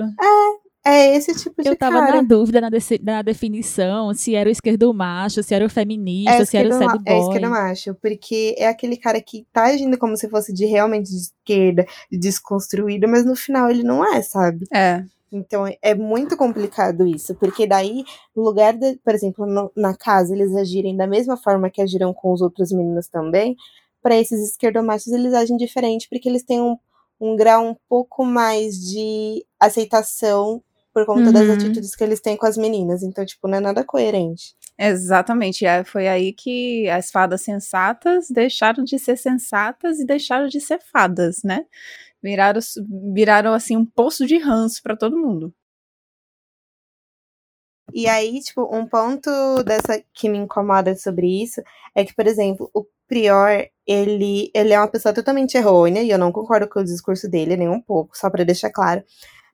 É esse tipo de Eu tava cara. na dúvida na, desse- na definição, se era o esquerdo macho, se era o feminista, se era o sad esquerdo- é boy. esquerda macho, porque é aquele cara que tá agindo como se fosse de realmente de esquerda, de desconstruído, mas no final ele não é, sabe? É. Então é muito complicado isso, porque daí, no lugar de, por exemplo, no- na casa, eles agirem da mesma forma que agiram com os outros meninos também, para esses esquerdomachos eles agem diferente, porque eles têm um, um grau um pouco mais de aceitação por conta das Uhum. atitudes que eles têm com as meninas. Então, tipo, não é nada coerente. Exatamente. É, foi aí que as fadas sensatas deixaram de ser sensatas e deixaram de ser fadas, né? Viraram, viraram assim um poço de ranço pra todo mundo. E aí, tipo, um ponto dessa que me incomoda sobre isso é que, por exemplo, o Prior, ele, ele é uma pessoa totalmente errônea, e eu não concordo com o discurso dele, nem um pouco, só pra deixar claro.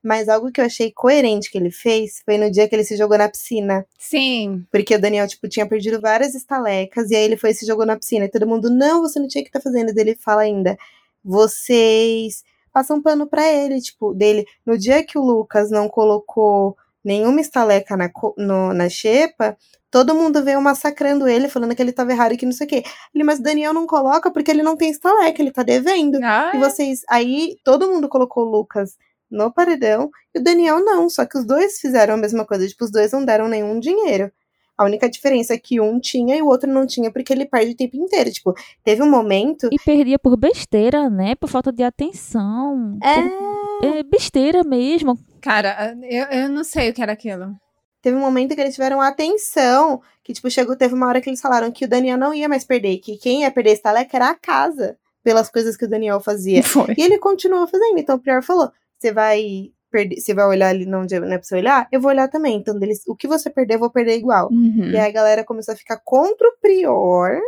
Mas algo que eu achei coerente que ele fez foi no dia que ele se jogou na piscina. Sim. Porque o Daniel, tipo, tinha perdido várias estalecas, e aí ele foi e se jogou na piscina. E todo mundo, não, você não tinha que estar fazendo. E ele fala ainda, vocês passam pano pra ele, tipo, dele. No dia que o Lucas não colocou nenhuma estaleca na, no- na xepa, todo mundo veio massacrando ele, falando que ele tava errado e que não sei o quê. Ele, mas o Daniel não coloca porque ele não tem estaleca, ele tá devendo. Ah, E vocês. Aí todo mundo colocou o Lucas no paredão e o Daniel não. Só que os dois fizeram a mesma coisa. Tipo, os dois não deram nenhum dinheiro. A única diferença é que um tinha e o outro não tinha, porque ele perde o tempo inteiro. Tipo, teve um momento. E perdia por besteira, né? Por falta de atenção. É. Por- é besteira mesmo. Cara, eu, eu não sei o que era aquilo. Teve um momento que eles tiveram atenção. Que, tipo, chegou, teve uma hora que eles falaram que o Daniel não ia mais perder, que quem ia perder esse estaleca era a casa, pelas coisas que o Daniel fazia. <laughs> Foi. E ele continuou fazendo. Então o Prior falou: você vai perder, você vai olhar ali não, não é pra você olhar? Eu vou olhar também. Então, deles, o que você perder, eu vou perder igual. Uhum. E aí a galera começou a ficar contra o Prior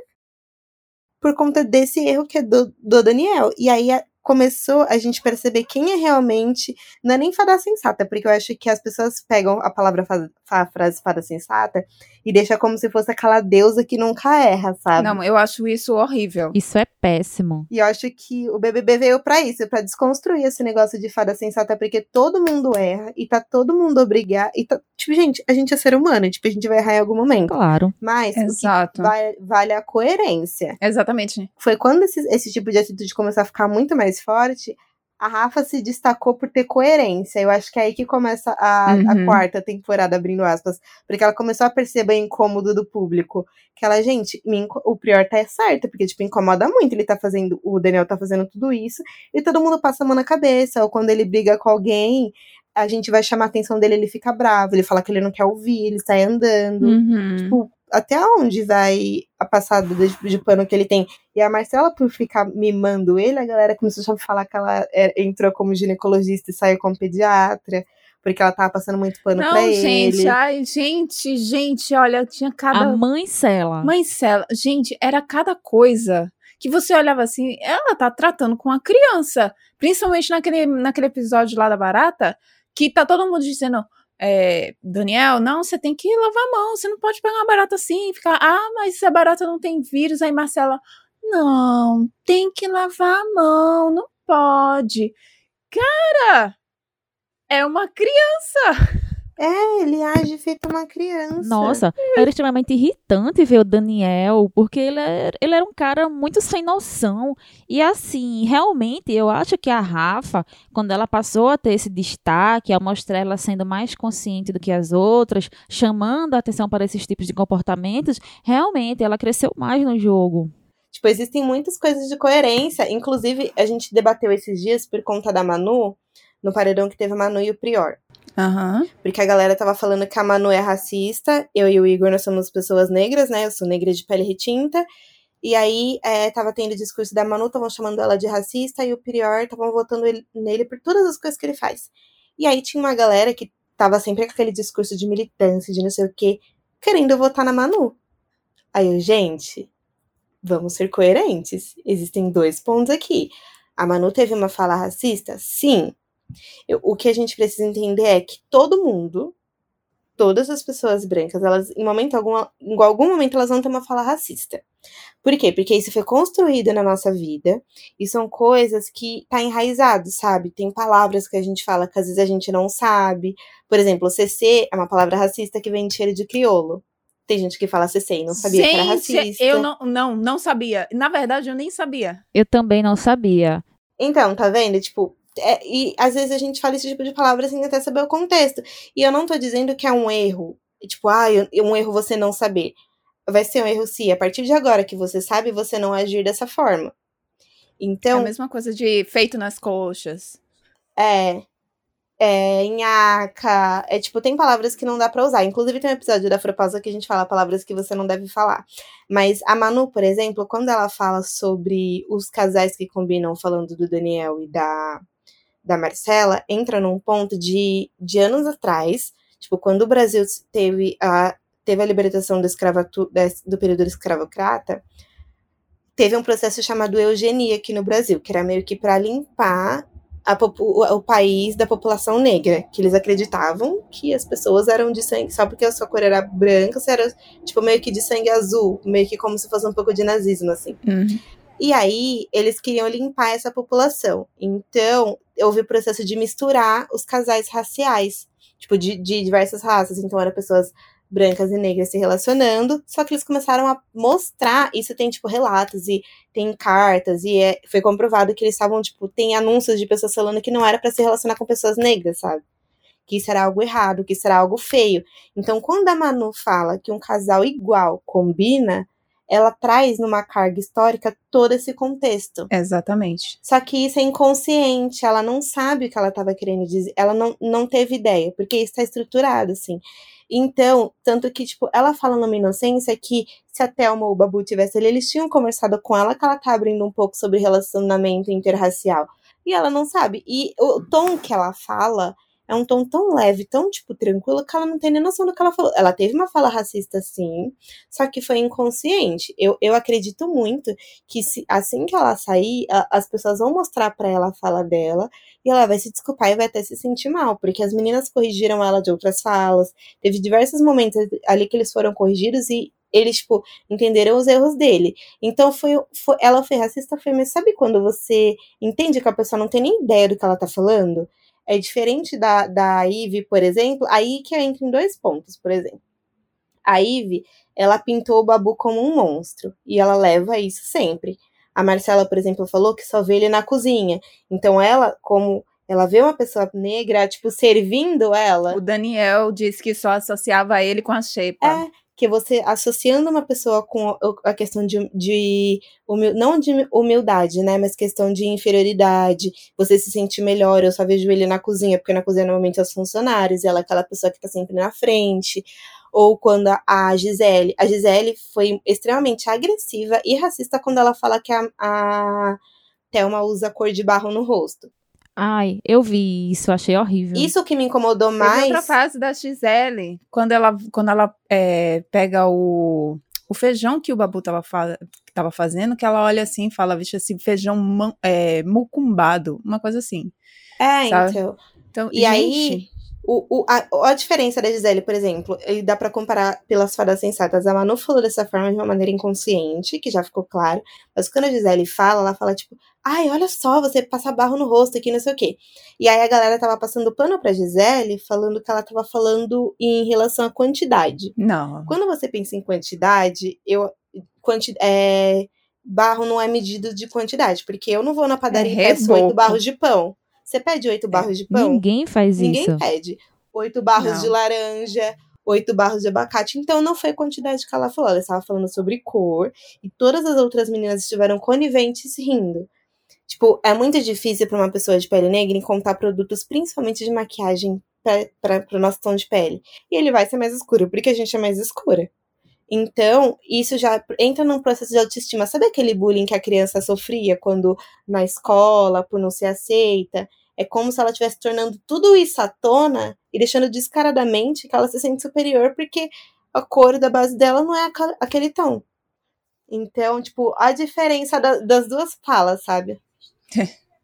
por conta desse erro que é do, do Daniel. E aí a- começou a gente perceber quem é realmente. Não é nem fada sensata, porque eu acho que as pessoas pegam a palavra fa- fa- a frase fada sensata e deixa como se fosse aquela deusa que nunca erra, sabe? Não, eu acho isso horrível. Isso é péssimo. E eu acho que o BBB veio pra isso, pra desconstruir esse negócio de fada sensata, porque todo mundo erra e tá todo mundo obrigado. E tá, tipo, gente, a gente é ser humano, tipo, a gente vai errar em algum momento. Claro. Mas o que Exato. vai- vale a coerência. Exatamente. Foi quando esse, esse tipo de atitude começou a ficar muito mais forte, a Rafa se destacou por ter coerência. Eu acho que é aí que começa a, a Uhum. quarta temporada, abrindo aspas. Porque ela começou a perceber o incômodo do público. Que ela, gente, o Prior tá certo, porque, tipo, incomoda muito. Ele tá fazendo, o Daniel tá fazendo tudo isso, e todo mundo passa a mão na cabeça. Ou quando ele briga com alguém, a gente vai chamar a atenção dele, ele fica bravo, ele fala que ele não quer ouvir, ele sai andando Uhum. tipo, até onde vai a passada de, de pano que ele tem. E a Marcela, por ficar mimando ele, a galera começou a falar que ela é- entrou como ginecologista e saiu como pediatra, porque ela tava passando muito pano pra Não, gente, ele. ai, gente, gente, olha, tinha cada. A mãe Cela. Mãe Cela, gente, era cada coisa que você olhava assim, ela tá tratando com a criança. Principalmente naquele, naquele episódio lá da Barata, que tá todo mundo dizendo. É, Daniel, não, você tem que lavar a mão, você não pode pegar uma barata assim e ficar, ah, mas se a barata não tem vírus, aí Marcela, não, tem que lavar a mão, não pode. Cara, é uma criança. <laughs> É, ele age feito uma criança. Nossa, era extremamente irritante ver o Daniel, porque ele era, ele era um cara muito sem noção. E assim, realmente, eu acho que a Rafa, quando ela passou a ter esse destaque, a mostrar ela sendo mais consciente do que as outras, chamando a atenção para esses tipos de comportamentos, realmente ela cresceu mais no jogo. Tipo, existem muitas coisas de coerência. Inclusive, a gente debateu esses dias por conta da Manu, no paredão que teve a Manu e o Prior. Aham. Porque a galera tava falando que a Manu é racista. Eu e o Igor, nós somos pessoas negras, né? Eu sou negra de pele retinta. E aí, é, tava tendo o discurso da Manu, estavam chamando ela de racista, e o Prior estavam votando ele- nele por todas as coisas que ele faz. E aí tinha uma galera que tava sempre com aquele discurso de militância, de não sei o quê, querendo votar na Manu. Aí eu, gente, vamos ser coerentes. Existem dois pontos aqui. A Manu teve uma fala racista? Sim. Eu- o que a gente precisa entender é que todo mundo, todas as pessoas brancas, elas, em momento algum, em algum momento, elas vão ter uma fala racista. Por quê? Porque isso foi construído na nossa vida e são coisas que tá enraizado, sabe? Tem palavras que a gente fala que às vezes a gente não sabe. Por exemplo, CC é uma palavra racista que vem de cheiro de criolo. Tem gente que fala CC e não sabia que era Gente, racista. eu não, não, não sabia. Na verdade, eu nem sabia. Eu também não sabia. Então, tá vendo? Tipo, é- e às vezes a gente fala esse tipo de palavra sem até saber o contexto. E eu não tô dizendo que é um erro. Tipo, ah, um erro você não saber. Vai ser um erro se, a partir de agora que você sabe, você não agir dessa forma. É Então, a mesma coisa de feito nas coxas. é. É, nhaca. É tipo, tem palavras que não dá pra usar. Inclusive, tem um episódio da Afropausa que a gente fala palavras que você não deve falar. Mas a Manu, por exemplo, quando ela fala sobre os casais que combinam, falando do Daniel e da, da Marcela, entra num ponto de, de anos atrás. Tipo, quando o Brasil teve a, teve a libertação do, escravatu, do período escravocrata, teve um processo chamado eugenia aqui no Brasil, que era meio que pra limpar a o, o país da população negra, que eles acreditavam que as pessoas eram de sangue, só porque a sua cor era branca, você era, tipo, meio que de sangue azul, meio que como se fosse um pouco de nazismo, assim. E aí, eles queriam limpar essa população. Então, houve o processo de misturar os casais raciais. tipo, de, de diversas raças. Então, eram pessoas brancas e negras se relacionando, só que eles começaram a mostrar, isso tem, tipo, relatos e tem cartas, e é, foi comprovado que eles estavam, tipo, tem anúncios de pessoas falando que não era para se relacionar com pessoas negras, sabe? Que isso era algo errado, que isso era algo feio. Então, quando a Manu fala que um casal igual combina, ela traz numa carga histórica todo esse contexto. Exatamente. Só que isso é inconsciente, ela não sabe o que ela estava querendo dizer, ela não, não teve ideia, porque isso está estruturado, assim. Então, tanto que, tipo, ela fala numa inocência que se a Thelma ou o Babu tivesse ali, eles tinham conversado com ela que ela tá abrindo um pouco sobre relacionamento interracial. E ela não sabe. E o tom que ela fala é um tom tão leve, tão, tipo, tranquilo, que ela não tem nem noção do que ela falou. Ela teve uma fala racista, sim, só que foi inconsciente. Eu, eu acredito muito que se, assim que ela sair, a, as pessoas vão mostrar para ela a fala dela e ela vai se desculpar e vai até se sentir mal, porque as meninas corrigiram ela de outras falas. Teve diversos momentos ali que eles foram corrigidos e eles, tipo, entenderam os erros dele. Então, foi, foi ela foi racista, foi, mas sabe quando você entende que a pessoa não tem nem ideia do que ela tá falando? É diferente da, da Ivy, por exemplo, aí que entra em dois pontos, por exemplo. A Ivy, ela pintou o Babu como um monstro, e ela leva isso sempre. A Marcela, por exemplo, falou que só vê ele na cozinha. Então ela, como ela vê uma pessoa negra, tipo, servindo ela. O Daniel disse que só associava ele com a Shepa. É, que você associando uma pessoa com a questão de, de humil, não de humildade, né, mas questão de inferioridade, você se sente melhor, eu só vejo ele na cozinha, porque na cozinha normalmente é os funcionários, ela é aquela pessoa que tá sempre na frente, ou quando a Gisele, a Gisele foi extremamente agressiva e racista quando ela fala que a, a Thelma usa cor de barro no rosto. Ai, eu vi isso, achei horrível. Isso que me incomodou mais. Teve outra fase da Gisele, quando ela, quando ela é, pega o, o feijão que o Babu tava, fa tava fazendo, que ela olha assim e fala, vixe, esse feijão é, mucumbado, uma coisa assim. É, sabe? então. Então, E gente, aí, o, o, a, a diferença da Gisele, por exemplo, e dá pra comparar pelas fadas sensatas. A Manu falou dessa forma de uma maneira inconsciente, que já ficou claro. Mas quando a Gisele fala, ela fala tipo, ai, olha só, você passa barro no rosto aqui, não sei o quê. E aí a galera tava passando pano pra Gisele, falando que ela tava falando em relação à quantidade. Não. Quando você pensa em quantidade, eu. Quanti, é, barro não é medido de quantidade, porque eu não vou na padaria É e peço oito barros de pão. Você pede oito barros de pão? Ninguém faz Ninguém isso. pede. Oito barros Não. de laranja, oito barros de abacate. Então não foi quantidade que ela falou. Ela estava falando sobre cor. E todas as outras meninas estiveram coniventes rindo. Tipo, é muito difícil para uma pessoa de pele negra encontrar produtos, principalmente de maquiagem, para o nosso tom de pele. E ele vai ser mais escuro, porque a gente é mais escura. Então, isso já entra num processo de autoestima. Sabe aquele bullying que a criança sofria quando na escola, por não ser aceita? É como se ela estivesse tornando tudo isso à tona e deixando descaradamente que ela se sente superior porque a cor da base dela não é aquele tom. Então, tipo, a diferença da- das duas falas, sabe?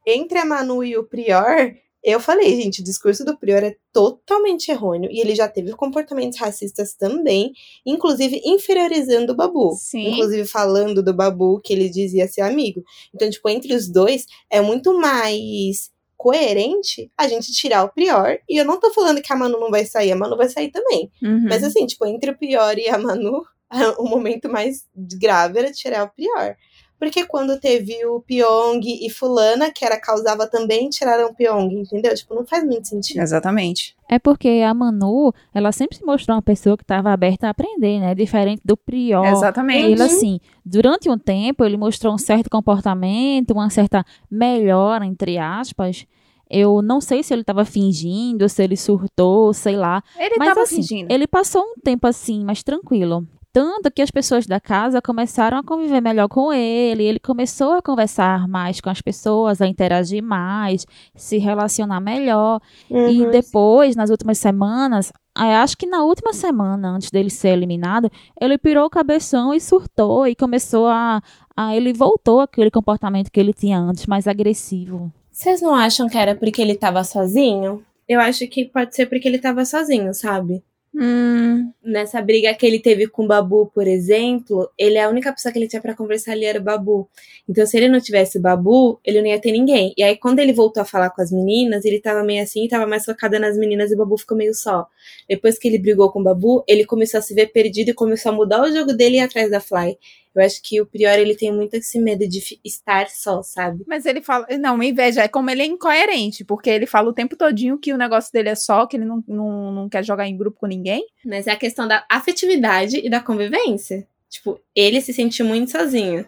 Entre a Manu e o Prior, eu falei, gente, o discurso do Prior é totalmente errôneo e ele já teve comportamentos racistas também, inclusive inferiorizando o Babu. Sim. Inclusive falando do Babu que ele dizia ser amigo. Então, tipo, entre os dois é muito mais coerente a gente tirar o Prior. E eu não tô falando que a Manu não vai sair, a Manu vai sair também. Uhum. Mas assim, tipo, entre o Prior e a Manu, <laughs> o momento mais grave era tirar o Prior. Porque quando teve o Pyong e Fulana, que era causava também, tiraram o Pyong, entendeu? Tipo, não faz muito sentido. Exatamente. É porque a Manu, ela sempre se mostrou uma pessoa que estava aberta a aprender, né? Diferente do Prior. Exatamente. Ele, assim, durante um tempo, ele mostrou um certo comportamento, uma certa melhora, entre aspas. Eu não sei se ele estava fingindo, se ele surtou, sei lá. Ele Mas tava assim, fingindo. ele passou um tempo assim, mais tranquilo. Tanto que as pessoas da casa começaram a conviver melhor com ele, ele começou a conversar mais com as pessoas, a interagir mais, se relacionar melhor. E Uhum. depois, nas últimas semanas, ah, acho que na última semana, antes dele ser eliminado, ele pirou o cabeção e surtou e começou a. a ele voltou àquele comportamento que ele tinha antes, mais agressivo. Vocês não acham que era porque ele tava sozinho? Eu acho que pode ser porque ele tava sozinho, sabe? Hum, Nessa briga que ele teve com o Babu, por exemplo, ele é a única pessoa que ele tinha pra conversar ali era o Babu. Então, se ele não tivesse o Babu, ele não ia ter ninguém. E aí, quando ele voltou a falar com as meninas, ele tava meio assim, tava mais focado nas meninas e o Babu ficou meio só. Depois que ele brigou com o Babu, ele começou a se ver perdido e começou a mudar o jogo dele e ir atrás da Fly. Eu acho que o Prior, ele tem muito esse medo de estar só, sabe? mas ele fala. Não, inveja é como ele é incoerente, porque ele fala o tempo todinho que o negócio dele é só, que ele não, não, não quer jogar em grupo com ninguém. Mas é a questão da afetividade e da convivência. Tipo, ele se sente muito sozinho.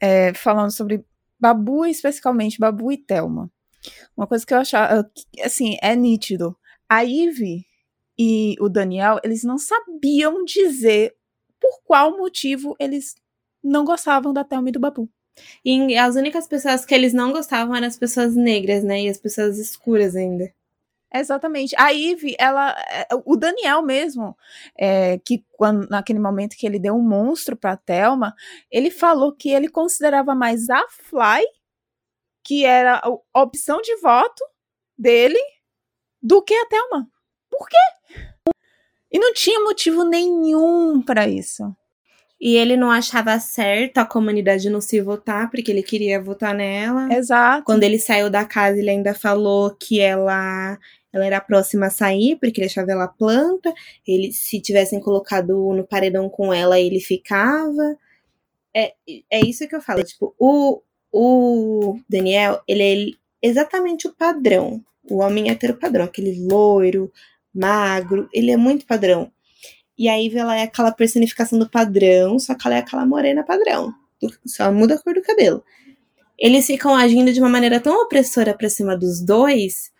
É, falando sobre Babu, especificamente Babu e Thelma. Uma coisa que eu achava, assim, é nítido. A Ivy e o Daniel, eles não sabiam dizer por qual motivo eles não gostavam da Thelma e do Babu. E as únicas pessoas que eles não gostavam eram as pessoas negras, né? E as pessoas escuras ainda. Exatamente. A Ivy, ela. é, O Daniel mesmo, é, que quando, naquele momento que ele deu um monstro pra Thelma, ele falou que ele considerava mais a Fly, que era a opção de voto dele, do que a Thelma. Por quê? E não tinha motivo nenhum pra isso. E ele não achava certo a comunidade não se votar, porque ele queria votar nela. Exato. Quando ele saiu da casa, ele ainda falou que ela, ela era próxima a sair, porque ele achava ela planta. Ele, se tivessem colocado no paredão com ela, ele ficava. É, é isso que eu falo. Tipo, o, o Daniel, ele é exatamente o padrão. O homem hétero padrão, aquele loiro, magro, ele é muito padrão. E aí ela é aquela personificação do padrão, só que ela é aquela morena padrão. Só muda a cor do cabelo. Eles ficam agindo de uma maneira tão opressora pra cima dos dois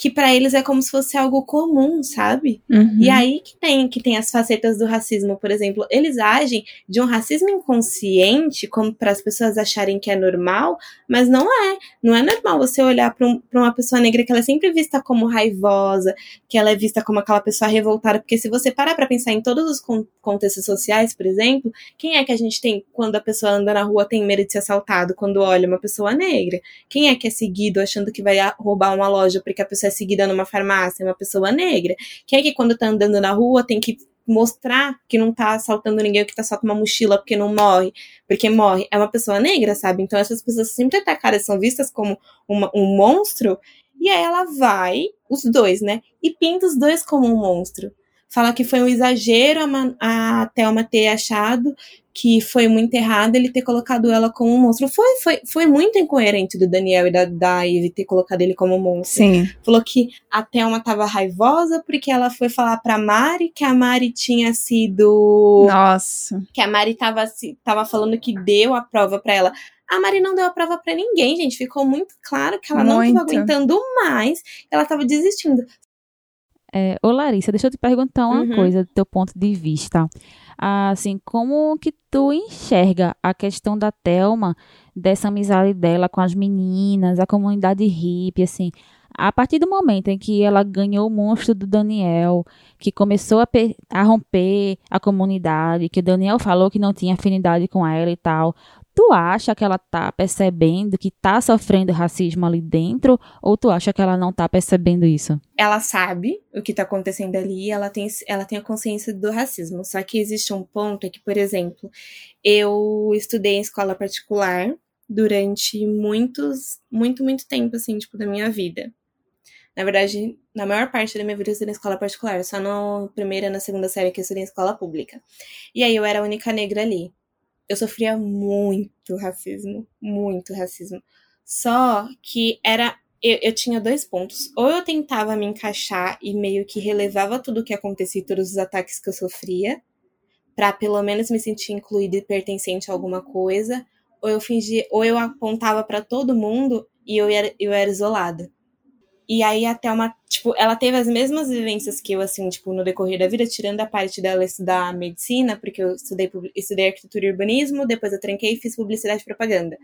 que pra eles é como se fosse algo comum, sabe? E aí que tem que tem as facetas do racismo, por exemplo, eles agem de um racismo inconsciente, como para as pessoas acharem que é normal, mas não é. Não é normal você olhar pra um- uma pessoa negra que ela é sempre vista como raivosa, que ela é vista como aquela pessoa revoltada, porque se você parar pra pensar em todos os con- contextos sociais, por exemplo, quem é que a gente tem quando a pessoa anda na rua tem medo de ser assaltado quando olha uma pessoa negra? Quem é que é seguido achando que vai roubar uma loja porque a pessoa é seguida numa farmácia, uma pessoa negra? Quem é que quando tá andando na rua tem que mostrar que não tá assaltando ninguém, que tá só com uma mochila porque não morre, porque morre? É uma pessoa negra, sabe? Então essas pessoas sempre atacadas são vistas como uma- um monstro, e aí ela vai, os dois, né? E pinta os dois como um monstro. Fala que foi um exagero a, a Thelma ter achado que foi muito errado ele ter colocado ela como um monstro. Foi, foi, foi muito incoerente do Daniel e da, da Ivy ter colocado ele como um monstro. Sim. Falou que a Thelma tava raivosa porque ela foi falar pra Mari que a Mari tinha sido. Nossa. Que a Mari tava, tava falando que deu a prova pra ela. A Mari não deu a prova pra ninguém, gente. Ficou muito claro que ela não Muito. tava aguentando mais. Ela tava desistindo. É, ô Larissa, deixa eu te perguntar uma Uhum. coisa do teu ponto de vista. Assim, como que tu enxerga a questão da Thelma, dessa amizade dela com as meninas, a comunidade hippie, assim, a partir do momento em que ela ganhou o monstro do Daniel, que começou a, a romper a comunidade, que o Daniel falou que não tinha afinidade com ela e tal, tu acha que ela tá percebendo que tá sofrendo racismo ali dentro, ou tu acha que ela não tá percebendo isso? ela sabe o que tá acontecendo ali, ela tem, ela tem a consciência do racismo. Só que existe um ponto é que, por exemplo, eu estudei em escola particular durante muitos, muito, muito tempo, assim, tipo, da minha vida. Na verdade, na maior parte da minha vida eu estudei em escola particular, só na primeira e na segunda série que eu estudei em escola pública. E aí eu era a única negra ali. Eu sofria muito racismo, muito racismo. Só que era eu, eu tinha dois pontos. Ou eu tentava me encaixar e meio que relevava tudo o que acontecia todos os ataques que eu sofria, pra pelo menos me sentir incluída e pertencente a alguma coisa, ou eu fingia, ou eu apontava pra todo mundo e eu era, eu era isolada. E aí até uma, tipo, ela teve as mesmas vivências que eu, assim, tipo, no decorrer da vida, tirando a parte dela estudar medicina, porque eu estudei, estudei arquitetura e urbanismo, depois eu tranquei e fiz publicidade e propaganda.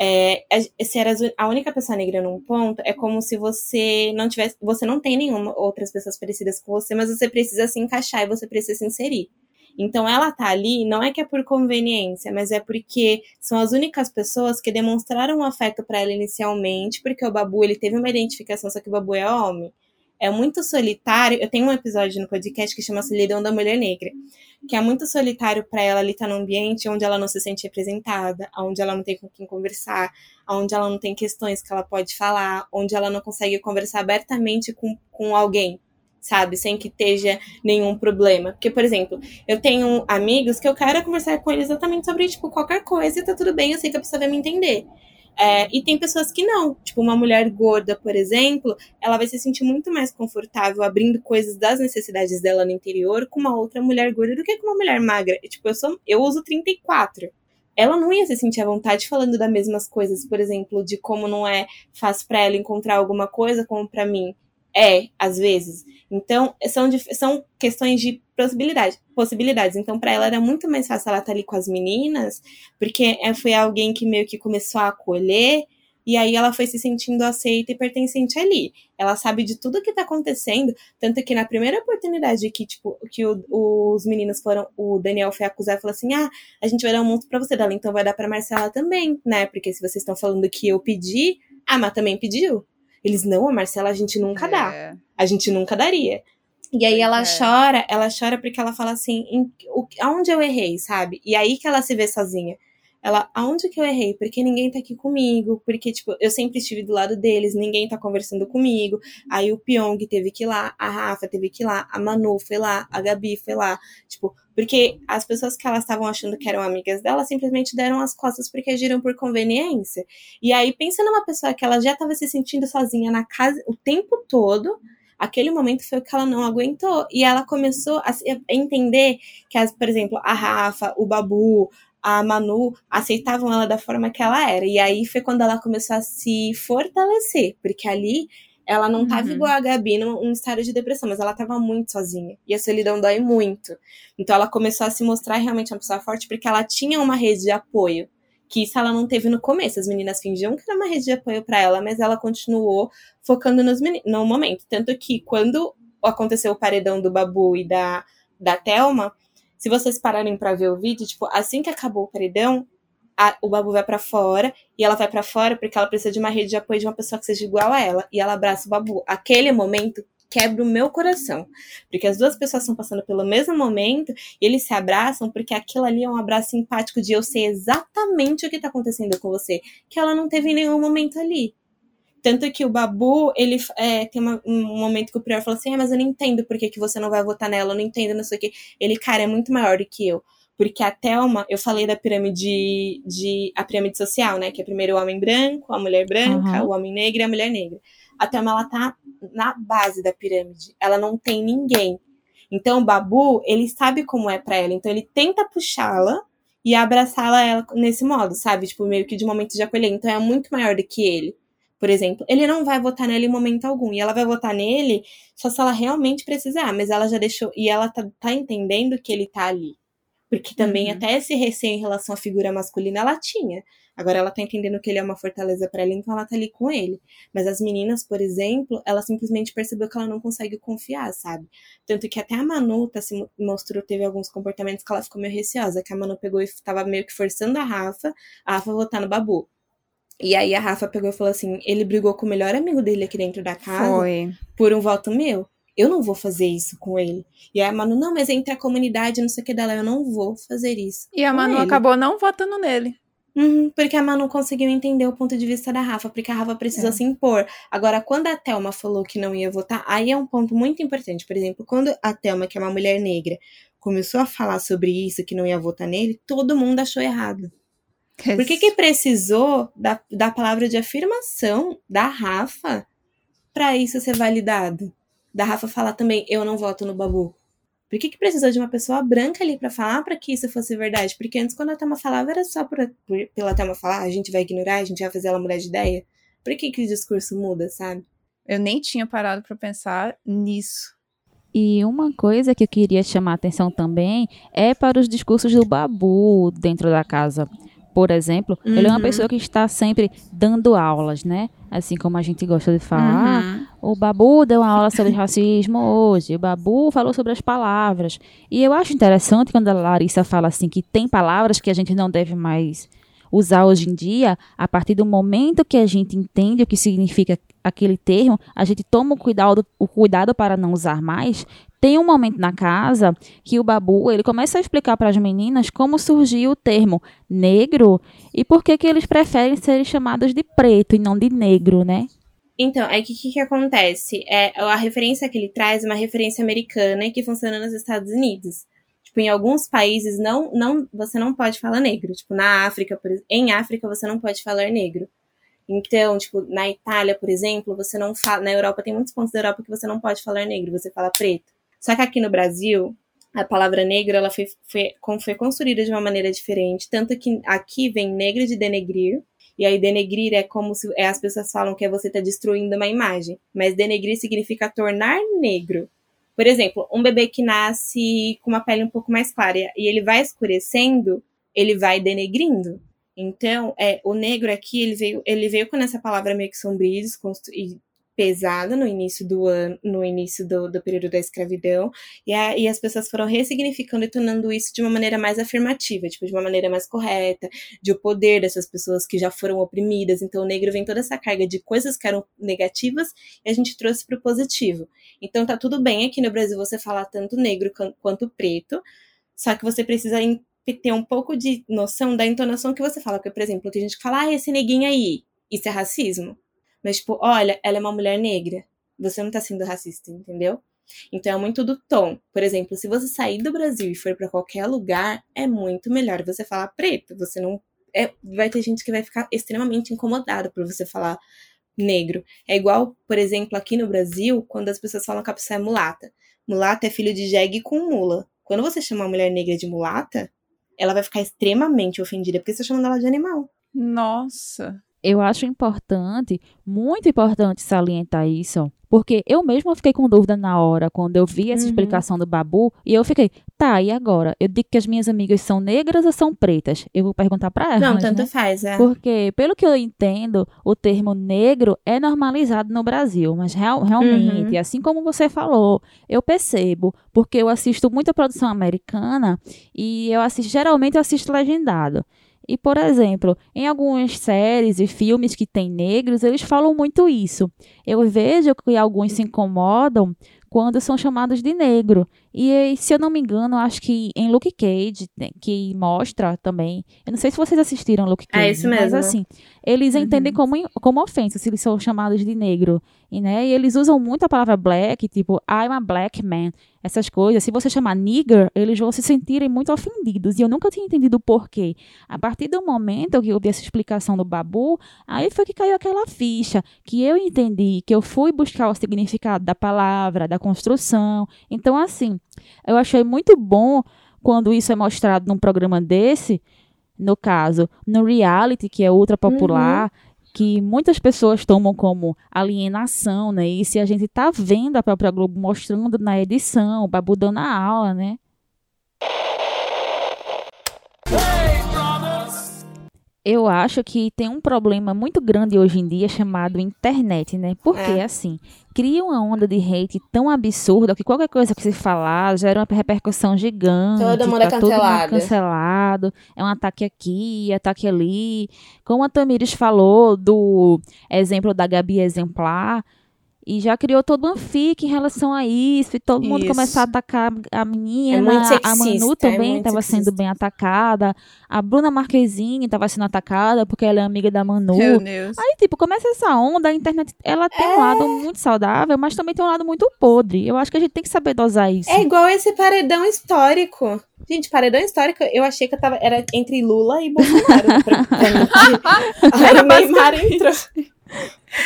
É, se era a única pessoa negra num ponto, é como se você não tivesse. Você não tem nenhuma outras pessoas parecidas com você, mas você precisa se encaixar e você precisa se inserir. Então ela tá ali, não é que é por conveniência, mas é porque são as únicas pessoas que demonstraram um afeto pra ela inicialmente, porque o Babu ele teve uma identificação, só que o Babu é homem. é muito solitário. Eu tenho um episódio no podcast que chama Solidão da Mulher Negra, que é muito solitário para ela ali estar num ambiente onde ela não se sente representada, onde ela não tem com quem conversar, onde ela não tem questões que ela pode falar, onde ela não consegue conversar abertamente com, com alguém, sabe? Sem que esteja nenhum problema. Porque, por exemplo, eu tenho amigos que eu quero conversar com eles exatamente sobre, tipo, qualquer coisa e tá tudo bem, eu sei que a pessoa vai me entender. É, e tem pessoas que não. Tipo, uma mulher gorda, por exemplo, ela vai se sentir muito mais confortável abrindo coisas das necessidades dela no interior com uma outra mulher gorda do que com uma mulher magra. Tipo, eu, sou, eu uso 34. Ela não ia se sentir à vontade falando das mesmas coisas, por exemplo, de como não é fácil para ela encontrar alguma coisa, como para mim é, às vezes. Então, são, são questões de possibilidade, possibilidades. Então, para ela era muito mais fácil ela estar tá ali com as meninas, porque é, foi alguém que meio que começou a acolher, e aí ela foi se sentindo aceita e pertencente ali. Ela sabe de tudo que tá acontecendo, tanto que na primeira oportunidade que, tipo, que o, os meninos foram, o Daniel foi acusar e falou assim: "Ah, a gente vai dar um monstro para você dela, então vai dar para Marcela também, né? Porque se vocês estão falando que eu pedi, a Má também pediu". Eles, não, a Marcela a gente nunca É. dá. A gente nunca daria. E aí ela é. chora, ela chora porque ela fala assim, em, o, aonde eu errei, sabe? E aí que ela se vê sozinha. Ela, aonde que eu errei? Porque ninguém tá aqui comigo, porque, tipo, eu sempre estive do lado deles, ninguém tá conversando comigo. Aí o Pyong teve que ir lá, a Rafa teve que ir lá, a Manu foi lá, a Gabi foi lá. Tipo, porque as pessoas que elas estavam achando que eram amigas dela simplesmente deram as costas porque agiram por conveniência. E aí, pensa numa pessoa que ela já tava se sentindo sozinha na casa o tempo todo, aquele momento foi o que ela não aguentou. E ela começou a entender que, as, por exemplo, a Rafa, o Babu, a Manu aceitavam ela da forma que ela era. E aí foi quando ela começou a se fortalecer, porque ali ela não tava Uhum. igual a Gabi num, estado de depressão, mas ela tava muito sozinha. E a solidão dói muito. Então ela começou a se mostrar realmente uma pessoa forte, porque ela tinha uma rede de apoio. Que isso ela não teve no começo. As meninas fingiam que era uma rede de apoio para ela, mas ela continuou focando nos no momento. Tanto que quando aconteceu o paredão do Babu e da, da Thelma, se vocês pararem pra ver o vídeo, tipo, assim que acabou o paredão, a- o Babu vai pra fora e ela vai pra fora porque ela precisa de uma rede de apoio de uma pessoa que seja igual a ela. E ela abraça o Babu. Aquele momento quebra o meu coração. Porque as duas pessoas estão passando pelo mesmo momento e eles se abraçam porque aquilo ali é um abraço simpático de eu sei exatamente o que tá acontecendo com você. Que ela não teve em nenhum momento ali. Tanto que o Babu, ele é, tem uma- um momento que o Prior falou assim: ah, mas eu não entendo por que, que você não vai votar nela, eu não entendo, não sei o quê. Ele, cara, é muito maior do que eu. Porque a Thelma, eu falei da pirâmide de. a pirâmide social, né? Que é primeiro o homem branco, a mulher branca, Aham. o homem negro e a mulher negra. A Thelma, ela tá na base da pirâmide. Ela não tem ninguém. Então o Babu, ele sabe como é pra ela. Então ele tenta puxá-la e abraçá-la ela nesse modo, sabe? Tipo, meio que de momento de acolher. Então é muito maior do que ele. Por exemplo, ele não vai votar nela em momento algum. E ela vai votar nele só se ela realmente precisar. Mas ela já deixou. E ela tá, tá entendendo que ele tá ali. Porque também Uhum. até esse receio em relação à figura masculina ela tinha. Agora ela tá entendendo que ele é uma fortaleza pra ela, então ela tá ali com ele. Mas as meninas, por exemplo, ela simplesmente percebeu que ela não consegue confiar, sabe? Tanto que até a Manu tá, se mo- mostrou, teve alguns comportamentos que ela ficou meio receosa, que a Manu pegou e tava meio que forçando a Rafa, a Rafa votar no Babu. E aí a Rafa pegou e falou assim: ele brigou com o melhor amigo dele aqui dentro da casa Foi. por um voto meu. Eu não vou fazer isso com ele. E aí a Manu, não, mas entre a comunidade, não sei o que dela, eu não vou fazer isso. E a Manu ele. acabou não votando nele. Uhum, porque a Manu conseguiu entender o ponto de vista da Rafa, porque a Rafa precisou É. se impor. Agora, quando a Thelma falou que não ia votar, aí é um ponto muito importante. Por exemplo, quando a Thelma, que é uma mulher negra, começou a falar sobre isso, que não ia votar nele, todo mundo achou errado. Por que, que precisou da, da palavra de afirmação da Rafa pra isso ser validado? Da Rafa falar também, eu não voto no Babu. Por que, que precisou de uma pessoa branca ali pra falar pra que isso fosse verdade? Porque antes, quando a Thelma falava, era só por, por, pela Thelma falar, "Ah, a gente vai ignorar, a gente vai fazer ela mudar de ideia. Por que, que o discurso muda, sabe? Eu nem tinha parado pra pensar nisso. E uma coisa que eu queria chamar a atenção também é para os discursos do Babu dentro da casa. Por exemplo, ele é uma Uhum. pessoa que está sempre dando aulas, né? Assim como a gente gosta de falar. Uhum. O Babu deu uma aula sobre racismo hoje. O Babu falou sobre as palavras. E eu acho interessante quando a Larissa fala assim que tem palavras que a gente não deve mais usar hoje em dia, a partir do momento que a gente entende o que significa aquele termo, a gente toma o cuidado, o cuidado para não usar mais. Tem um momento na casa que o Babu ele começa a explicar para as meninas como surgiu o termo negro e por que, que eles preferem ser chamados de preto e não de negro, né? Então, aí o que, que, que acontece? É, a referência que ele traz é uma referência americana que funciona nos Estados Unidos. Tipo, em alguns países não, não, você não pode falar negro. Tipo, na África, por, em África você não pode falar negro. Então, tipo, na Itália, por exemplo, você não fala. Na Europa tem muitos pontos da Europa que você não pode falar negro, você fala preto. Só que aqui no Brasil, a palavra negro ela foi, foi, foi construída de uma maneira diferente, tanto que aqui vem negro de denegrir, e aí denegrir é como se é, as pessoas falam que é você tá destruindo uma imagem, mas denegrir significa tornar negro. Por exemplo, um bebê que nasce com uma pele um pouco mais clara e ele vai escurecendo, ele vai denegrindo. Então, é, o negro aqui, ele veio, ele veio com essa palavra meio que sombria e pesada no início do ano, no início do, do período da escravidão, e, a, e as pessoas foram ressignificando e tornando isso de uma maneira mais afirmativa, tipo, de uma maneira mais correta, de o poder dessas pessoas que já foram oprimidas. Então, o negro vem toda essa carga de coisas que eram negativas e a gente trouxe para o positivo. Então, tá tudo bem aqui no Brasil você falar tanto negro quanto preto, só que você precisa ter um pouco de noção da entonação que você fala. Porque, por exemplo, tem gente que fala, ah, esse neguinho aí, isso é racismo. Mas, tipo, olha, ela é uma mulher negra. Você não tá sendo racista, entendeu? Então é muito do tom. Por exemplo, se você sair do Brasil e for para qualquer lugar, é muito melhor você falar preto. Você não. É, vai ter gente que vai ficar extremamente incomodada por você falar negro. É igual, por exemplo, aqui no Brasil, quando as pessoas falam que a pessoa é mulata. Mulata é filho de jegue com mula. Quando você chama uma mulher negra de mulata, ela vai ficar extremamente ofendida porque você está chamando ela de animal. Nossa eu acho importante, muito importante salientar isso, porque eu mesma fiquei com dúvida na hora, quando eu vi essa uhum. explicação do Babu, e eu fiquei, tá, e agora? Eu digo que as minhas amigas são negras ou são pretas? Eu vou perguntar pra elas. Não, tanto né? faz, é. Porque, pelo que eu entendo, o termo negro é normalizado no Brasil, mas real, realmente, uhum. assim como você falou, eu percebo, porque eu assisto muita produção americana e eu assisto, geralmente eu assisto legendado. E, por exemplo, em algumas séries e filmes que tem negros, eles falam muito isso. Eu vejo que alguns se incomodam quando são chamados de negro. E se eu não me engano, acho que em Luke Cage, né, que mostra também. Eu não sei se vocês assistiram Luke Cage. É isso mesmo. Mas assim, eles uhum. entendem como, como ofensa se eles são chamados de negro. E, né, e eles usam muito a palavra black, tipo, I'm a black man. Essas coisas. Se você chamar nigger, eles vão se sentirem muito ofendidos. E eu nunca tinha entendido o porquê. A partir do momento que eu vi essa explicação do Babu, aí foi que caiu aquela ficha. Que eu entendi, que eu fui buscar o significado da palavra, da construção. Então, assim, eu achei muito bom quando isso é mostrado num programa desse, no caso, no reality, que é ultra popular, uhum. que muitas pessoas tomam como alienação, né? E se a gente tá vendo a própria Globo mostrando na edição, o Babu dando a aula, né? Eu acho que tem um problema muito grande hoje em dia chamado internet, né? Porque, é. assim, cria uma onda de hate tão absurda que qualquer coisa que se falar gera uma repercussão gigante. Todo mundo é tá é cancelado. Todo mundo cancelado. É um ataque aqui, ataque ali. Como a Tamires falou do exemplo da Gabi Exemplar, e já criou todo um fic em relação a isso, e todo mundo isso. começou a atacar a menina. É sexista, a Manu também estava é sendo bem atacada. A Bruna Marquezine estava sendo atacada porque ela é amiga da Manu. Meu Deus. Aí, tipo, começa essa onda, a internet, ela tem é... um lado muito saudável, mas também tem um lado muito podre. Eu acho que a gente tem que saber dosar isso. É igual esse paredão histórico. Gente, paredão histórico, eu achei que eu tava, era entre Lula e Bolsonaro. pra, pra mim. <laughs> Aí o Neymar entrou.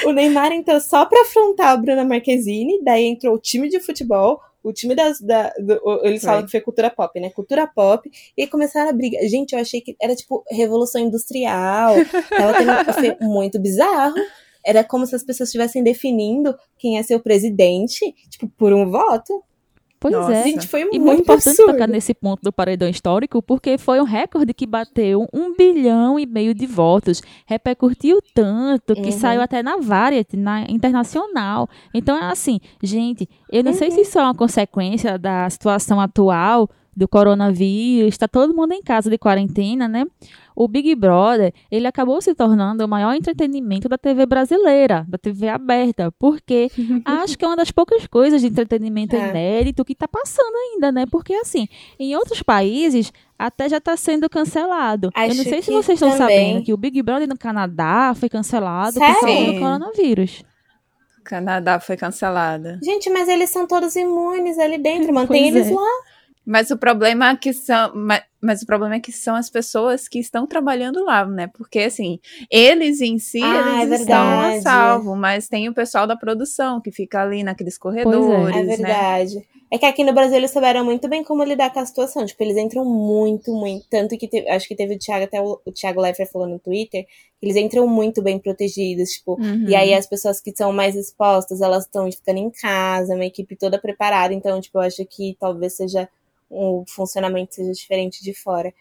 O Neymar entrou só pra afrontar a Bruna Marquezine, daí entrou o time de futebol, o time das. Da, do, eles falam que foi cultura pop, né? Cultura pop, e aí começaram a briga. Gente, eu achei que era tipo revolução industrial. Tava tendo, foi <laughs> muito bizarro. Era como se as pessoas estivessem definindo quem é seu presidente, tipo, por um voto. Pois Nossa. é. Gente, foi e muito, muito importante absurdo. tocar nesse ponto do paredão histórico, porque foi um recorde que bateu um bilhão e meio de votos. Repercutiu tanto que Uhum. saiu até na Variety, na internacional. Então, é assim, gente, eu não sei se Uhum. isso é uma consequência da situação atual do coronavírus, está todo mundo em casa de quarentena, né? O Big Brother, ele acabou se tornando o maior entretenimento da TV brasileira, da TV aberta, porque <laughs> acho que é uma das poucas coisas de entretenimento É. inédito que está passando ainda, né? Porque assim, em outros países até já está sendo cancelado. Eu Acho não sei se vocês estão sabendo que o Big Brother no Canadá foi cancelado por Sério? causa do coronavírus. Canadá foi cancelada. Gente, mas eles são todos imunes ali dentro, mantém Pois eles é. lá. Mas o problema é que são, mas, mas o problema é que são as pessoas que estão trabalhando lá, né? Porque assim, eles em si, Ah, eles é estão a salvo, mas tem o pessoal da produção que fica ali naqueles corredores, É né? verdade. É que aqui no Brasil eles souberam muito bem como lidar com a situação. Tipo, eles entram muito, muito. Tanto que teve- acho que teve o Thiago, até o, o Thiago Leifert falou no Twitter, que eles entram muito bem protegidos. Tipo, Uhum. e aí as pessoas que são mais expostas, elas estão ficando em casa, uma equipe toda preparada. Então, tipo, eu acho que talvez seja o funcionamento seja diferente de fora.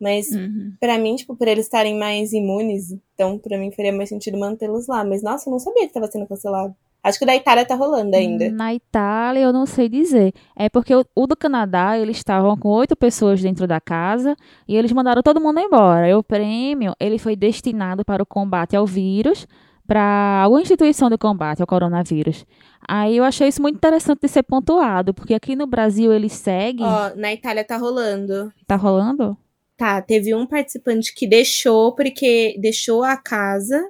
Mas Uhum. pra mim, tipo, por eles estarem mais imunes, então pra mim faria mais sentido mantê-los lá. Mas nossa, eu não sabia que tava sendo cancelado. Acho que o da Itália tá rolando ainda. Na Itália, eu não sei dizer. É porque o, o do Canadá, eles estavam com oito pessoas dentro da casa e eles mandaram todo mundo embora. E o prêmio, ele foi destinado para o combate ao vírus, para alguma instituição de combate ao coronavírus. Aí eu achei isso muito interessante de ser pontuado, porque aqui no Brasil eles seguem. Ó, na Itália tá rolando. Tá rolando? Tá, teve um participante que deixou porque deixou a casa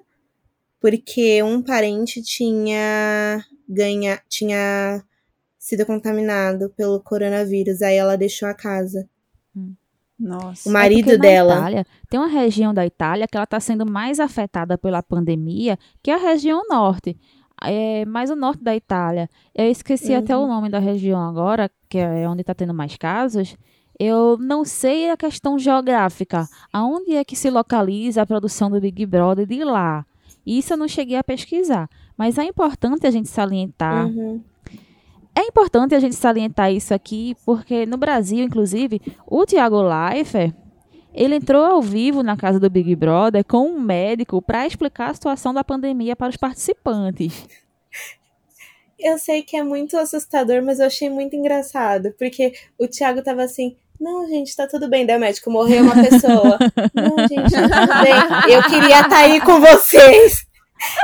porque um parente tinha ganha tinha sido contaminado pelo coronavírus, aí ela deixou a casa. Nossa. O marido É porque na dela. Itália, tem uma região da Itália que ela está sendo mais afetada pela pandemia, que é a região norte. É, mais o norte da Itália. Eu esqueci até o nome da região agora, que é onde está tendo mais casos. Eu não sei a questão geográfica. Aonde é que se localiza a produção do Big Brother de lá? Isso eu não cheguei a pesquisar. Mas é importante a gente salientar Uhum. É importante a gente salientar isso aqui, porque no Brasil, inclusive, o Thiago Leifert, ele entrou ao vivo na casa do Big Brother com um médico para explicar a situação da pandemia para os participantes. Eu sei que é muito assustador, mas eu achei muito engraçado, porque o Thiago tava assim, não, gente, tá tudo bem. Daí o médico morreu uma pessoa. <laughs> não, gente, tá tudo bem. Eu queria estar aí com vocês.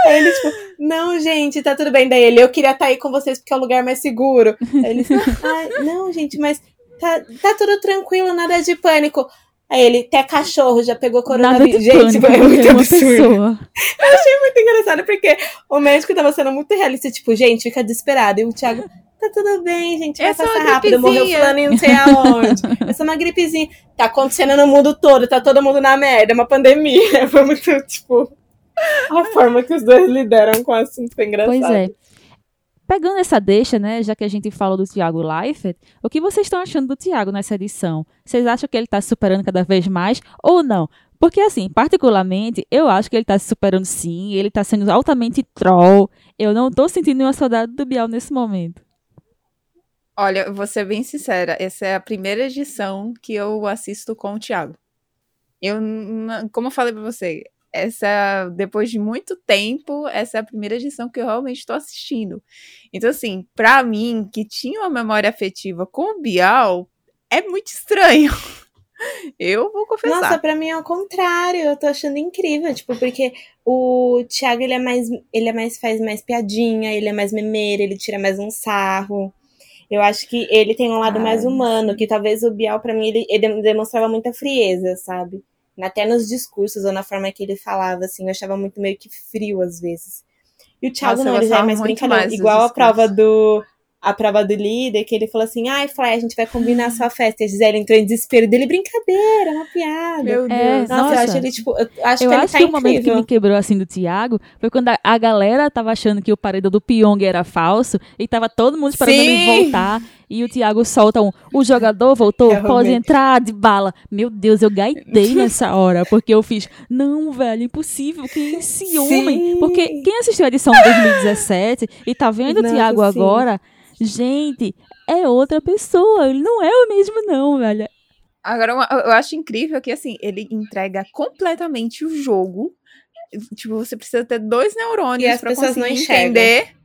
Aí ele, tipo, não, gente, tá tudo bem. Daí ele, eu queria estar aí com vocês porque é o lugar mais seguro. Aí ele, ai, não, gente, mas tá, tá tudo tranquilo, nada de pânico. Aí ele, até cachorro já pegou coronavírus. Gente, pânico, é muito absurdo. pessoa. muito engraçado, porque o médico tava sendo muito realista, tipo, gente, fica desesperado. E o Thiago, tá tudo bem, gente, vai É passar rápido, morreu gripezinha." fulano e não sei aonde. É só uma gripezinha. Tá acontecendo no mundo todo, tá todo mundo na merda, é uma pandemia. <laughs> Foi muito, tipo, a forma que os dois lidaram com o assunto foi engraçado. Pois é. Pegando essa deixa, né, já que a gente falou do Thiago Leifert, o que vocês estão achando do Thiago nessa edição? Vocês acham que ele está se superando cada vez mais ou não? Porque, assim, particularmente, eu acho que ele está se superando sim, ele está sendo altamente troll. Eu não tô sentindo nenhuma saudade do Bial nesse momento. Olha, eu vou ser bem sincera, essa é a primeira edição que eu assisto com o Thiago. Eu, como eu falei pra você, essa, depois de muito tempo, essa é a primeira edição que eu realmente estou assistindo. Então, assim, pra mim, que tinha uma memória afetiva com o Bial, é muito estranho. <laughs> Eu vou confessar. Nossa, pra mim é o contrário, eu tô achando incrível, tipo, porque o Thiago, ele é mais, ele é mais, faz mais piadinha, ele é mais memeiro, ele tira mais um sarro. Eu acho que ele tem um lado Ai, mais humano, que talvez o Bial, pra mim, ele, ele demonstrava muita frieza, sabe? Até nos discursos ou na forma que ele falava, assim, eu achava muito meio que frio às vezes. E o Thiago Nossa, não, ele já é mais muito brincadeira, mais dos igual a prova do a prova do líder, que ele falou assim, ai, Fly, a gente vai combinar a sua festa. E a Gisele entrou em desespero dele, brincadeira, é uma piada. Meu Deus. É, Nossa, eu Nossa. acho ele, tipo, eu acho eu que ele acho tá que o momento que me quebrou assim do Thiago foi quando a, a galera tava achando que o paredão do Pyong era falso e tava todo mundo esperando ele Sim. voltar. E o Thiago solta um: o jogador <laughs> voltou, Realmente. pode entrar de bala. Meu Deus, eu gaitei nessa hora, porque eu fiz, não, velho, impossível, quem é esse Sim. homem? Porque quem assistiu a edição de 2017 e tá vendo o Nossa, Thiago sim. agora, gente, é outra pessoa. Ele não é o mesmo, não, velho. Agora, eu acho incrível que, assim, ele entrega completamente o jogo. Tipo, você precisa ter dois E neurônios as pra pessoas não conseguir enxergam. entender.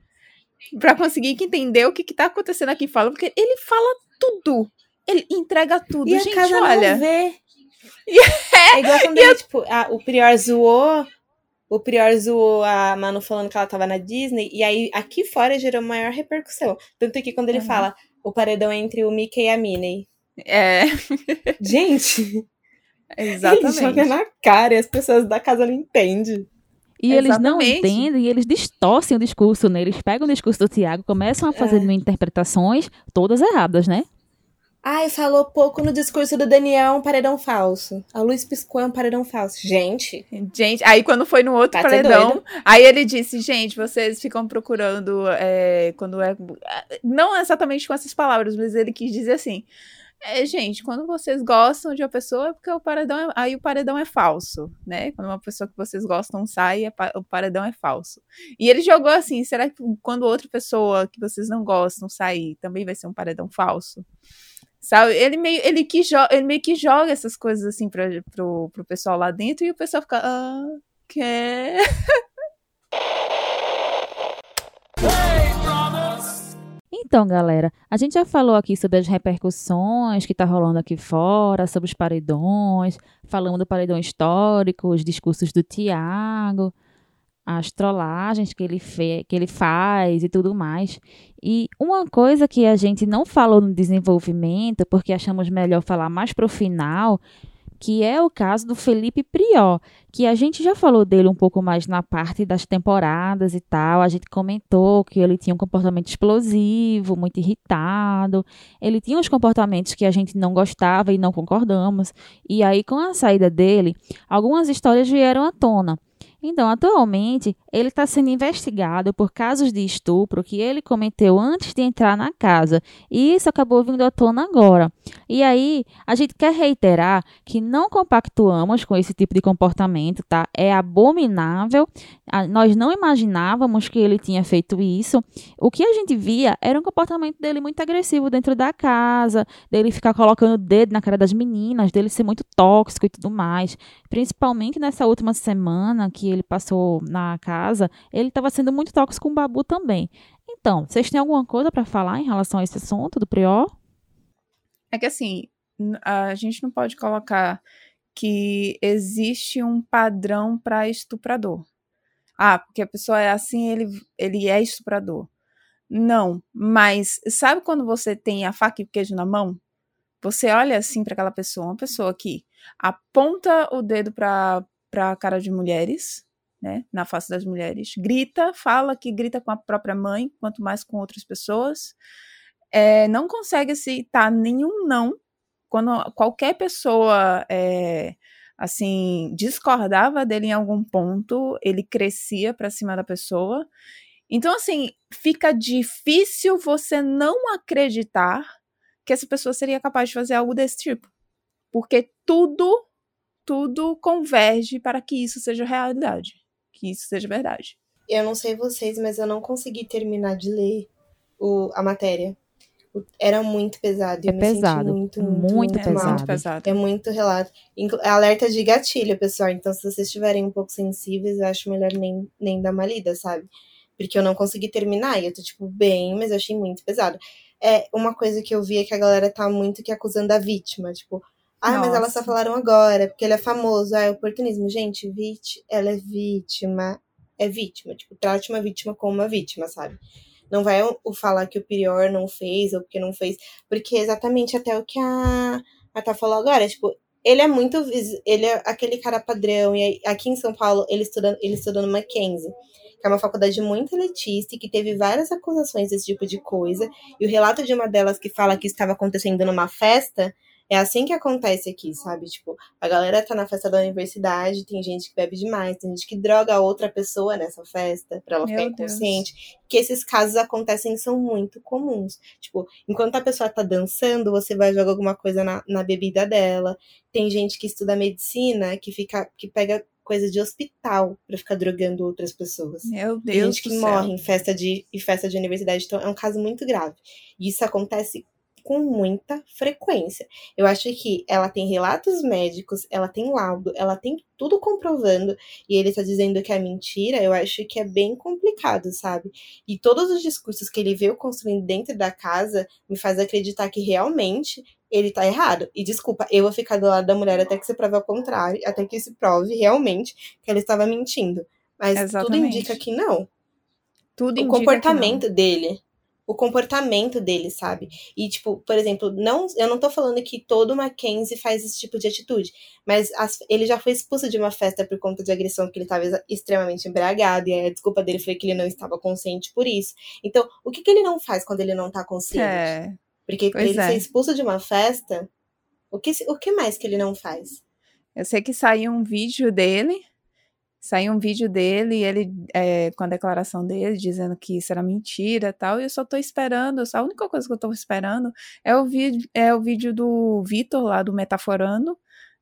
Pra conseguir entender o que, que tá acontecendo aqui fala. Porque ele fala tudo. ele entrega tudo. E a Gente, casa olha. não vê. <laughs> E É igual quando ele, tipo, a- o Prior zoou. O Prior zoou a Manu falando que ela tava na Disney. E aí, aqui fora, gerou maior repercussão. Tanto que quando ele Uhum. fala o paredão entre o Mickey e a Minnie. É, <laughs> <laughs> Gente, ele exatamente. joga na cara e as pessoas da casa não entendem. E eles não Exatamente. entendem e eles distorcem o discurso, né? Eles pegam o discurso do Tiago, começam a fazer É. interpretações todas erradas, né? Ai, falou pouco no discurso do Daniel, um paredão falso. A luz piscou, é um paredão falso. Gente, Gente, aí quando foi no outro Tá paredão, aí ele disse, gente, vocês ficam procurando é, quando é. Não exatamente com essas palavras, mas ele quis dizer assim. É, gente, quando vocês gostam de uma pessoa, é porque o paredão é, aí o paredão é falso, né? Quando uma pessoa que vocês gostam sai, é o paredão é falso. E ele jogou assim: será que quando outra pessoa que vocês não gostam sair, também vai ser um paredão falso? Sabe? Ele meio, ele que ele meio que joga essas coisas assim pra, pro, pro pessoal lá dentro e o pessoal fica. Ah, quer? Então, galera, a gente já falou aqui sobre as repercussões que tá rolando aqui fora, sobre os paredões, falamos do paredão histórico, os discursos do Tiago, as trollagens que ele, fe que ele faz e tudo mais. E uma coisa que a gente não falou no desenvolvimento, porque achamos melhor falar mais pro final, que é o caso do Felipe Prior, que a gente já falou dele um pouco mais na parte das temporadas e tal. A gente comentou que ele tinha um comportamento explosivo, muito irritado. Ele tinha uns comportamentos que a gente não gostava e não concordamos. E aí, com a saída dele, algumas histórias vieram à tona. Então, atualmente, ele está sendo investigado por casos de estupro que ele cometeu antes de entrar na casa. E isso acabou vindo à tona agora. E aí, a gente quer reiterar que não compactuamos com esse tipo de comportamento, tá? É abominável. Nós não imaginávamos que ele tinha feito isso. O que a gente via era um comportamento dele muito agressivo dentro da casa, dele ficar colocando o dedo na cara das meninas, dele ser muito tóxico e tudo mais. Principalmente nessa última semana que ele passou na casa, ele estava sendo muito tóxico com o Babu também. Então, vocês têm alguma coisa para falar em relação a esse assunto do Prior? É que assim, a gente não pode colocar que existe um padrão para estuprador. Ah, porque a pessoa é assim, ele, ele é estuprador. Não, mas sabe quando você tem a faca e o queijo na mão? Você olha assim para aquela pessoa, uma pessoa que aponta o dedo para a cara de mulheres, né, na face das mulheres, grita, fala que grita com a própria mãe, quanto mais com outras pessoas, é, não consegue aceitar nenhum não quando qualquer pessoa é, assim discordava dele em algum ponto, ele crescia para cima da pessoa. Então assim fica difícil você não acreditar que essa pessoa seria capaz de fazer algo desse tipo, porque tudo tudo converge para que isso seja realidade, que isso seja verdade. eu não sei vocês, mas eu não consegui terminar de ler o, a matéria. Era muito pesado. e É eu me senti pesado, muito, muito muito, É mal. muito pesado. É muito relato. É alerta de gatilho, pessoal. Então, se vocês estiverem um pouco sensíveis, eu acho melhor nem, nem dar uma lida, sabe? Porque eu não consegui terminar. E eu tô, tipo, bem, mas eu achei muito pesado. É, uma coisa que eu vi é que a galera tá muito que acusando a vítima. Tipo, ah, mas elas só Nossa. falaram agora, porque ele é famoso. Ah, é oportunismo. Gente, vit ela é vítima. É vítima. Tipo, trate uma vítima como uma vítima, sabe? Não vai o, falar que o Prior não fez ou porque não fez. Porque é exatamente até o que a, a Tá falou agora. Tipo, ele é muito. Ele é aquele cara padrão. E aqui em São Paulo, ele estuda, ele estuda no Mackenzie, que é uma faculdade muito elitista e que teve várias acusações desse tipo de coisa. E o relato de uma delas que fala que estava acontecendo numa festa. É assim que acontece aqui, sabe? Tipo, a galera tá na festa da universidade, tem gente que bebe demais, tem gente que droga outra pessoa nessa festa pra ela Meu ficar Deus. inconsciente. Que esses casos acontecem e são muito comuns. Tipo, enquanto a pessoa tá dançando, você vai jogar alguma coisa na, na bebida dela. Tem gente que estuda medicina que fica que pega coisa de hospital pra ficar drogando outras pessoas. Meu Tem Deus gente que morre em festa de, em festa de universidade, então é um caso muito grave. E isso acontece com muita frequência. Eu acho que ela tem relatos médicos, ela tem laudo, ela tem tudo comprovando, e ele tá dizendo que é mentira, eu acho que é bem complicado, sabe? E todos os discursos que ele veio construindo dentro da casa me faz acreditar que realmente ele tá errado. E desculpa, eu vou ficar do lado da mulher até que se prove ao contrário, até que se prove realmente que ela estava mentindo. Mas tudo Exatamente. indica que não. Tudo o comportamento dele. O comportamento dele, sabe? E, tipo, por exemplo, não, eu não tô falando que todo Mackenzie faz esse tipo de atitude, mas as- ele já foi expulso de uma festa por conta de agressão, porque ele estava extremamente embriagado, e a desculpa dele foi que ele não estava consciente por isso. Então, o que, que ele não faz quando ele não tá consciente? É. Porque pois ele é. ser expulso de uma festa, o que, o que mais que ele não faz? Eu sei que saiu um vídeo dele. Saiu um vídeo dele, ele é, com a declaração dele, dizendo que isso era mentira e tal. E eu só tô esperando. A única coisa que eu tô esperando é o vídeo, é o vídeo do Vitor lá do Metaforando,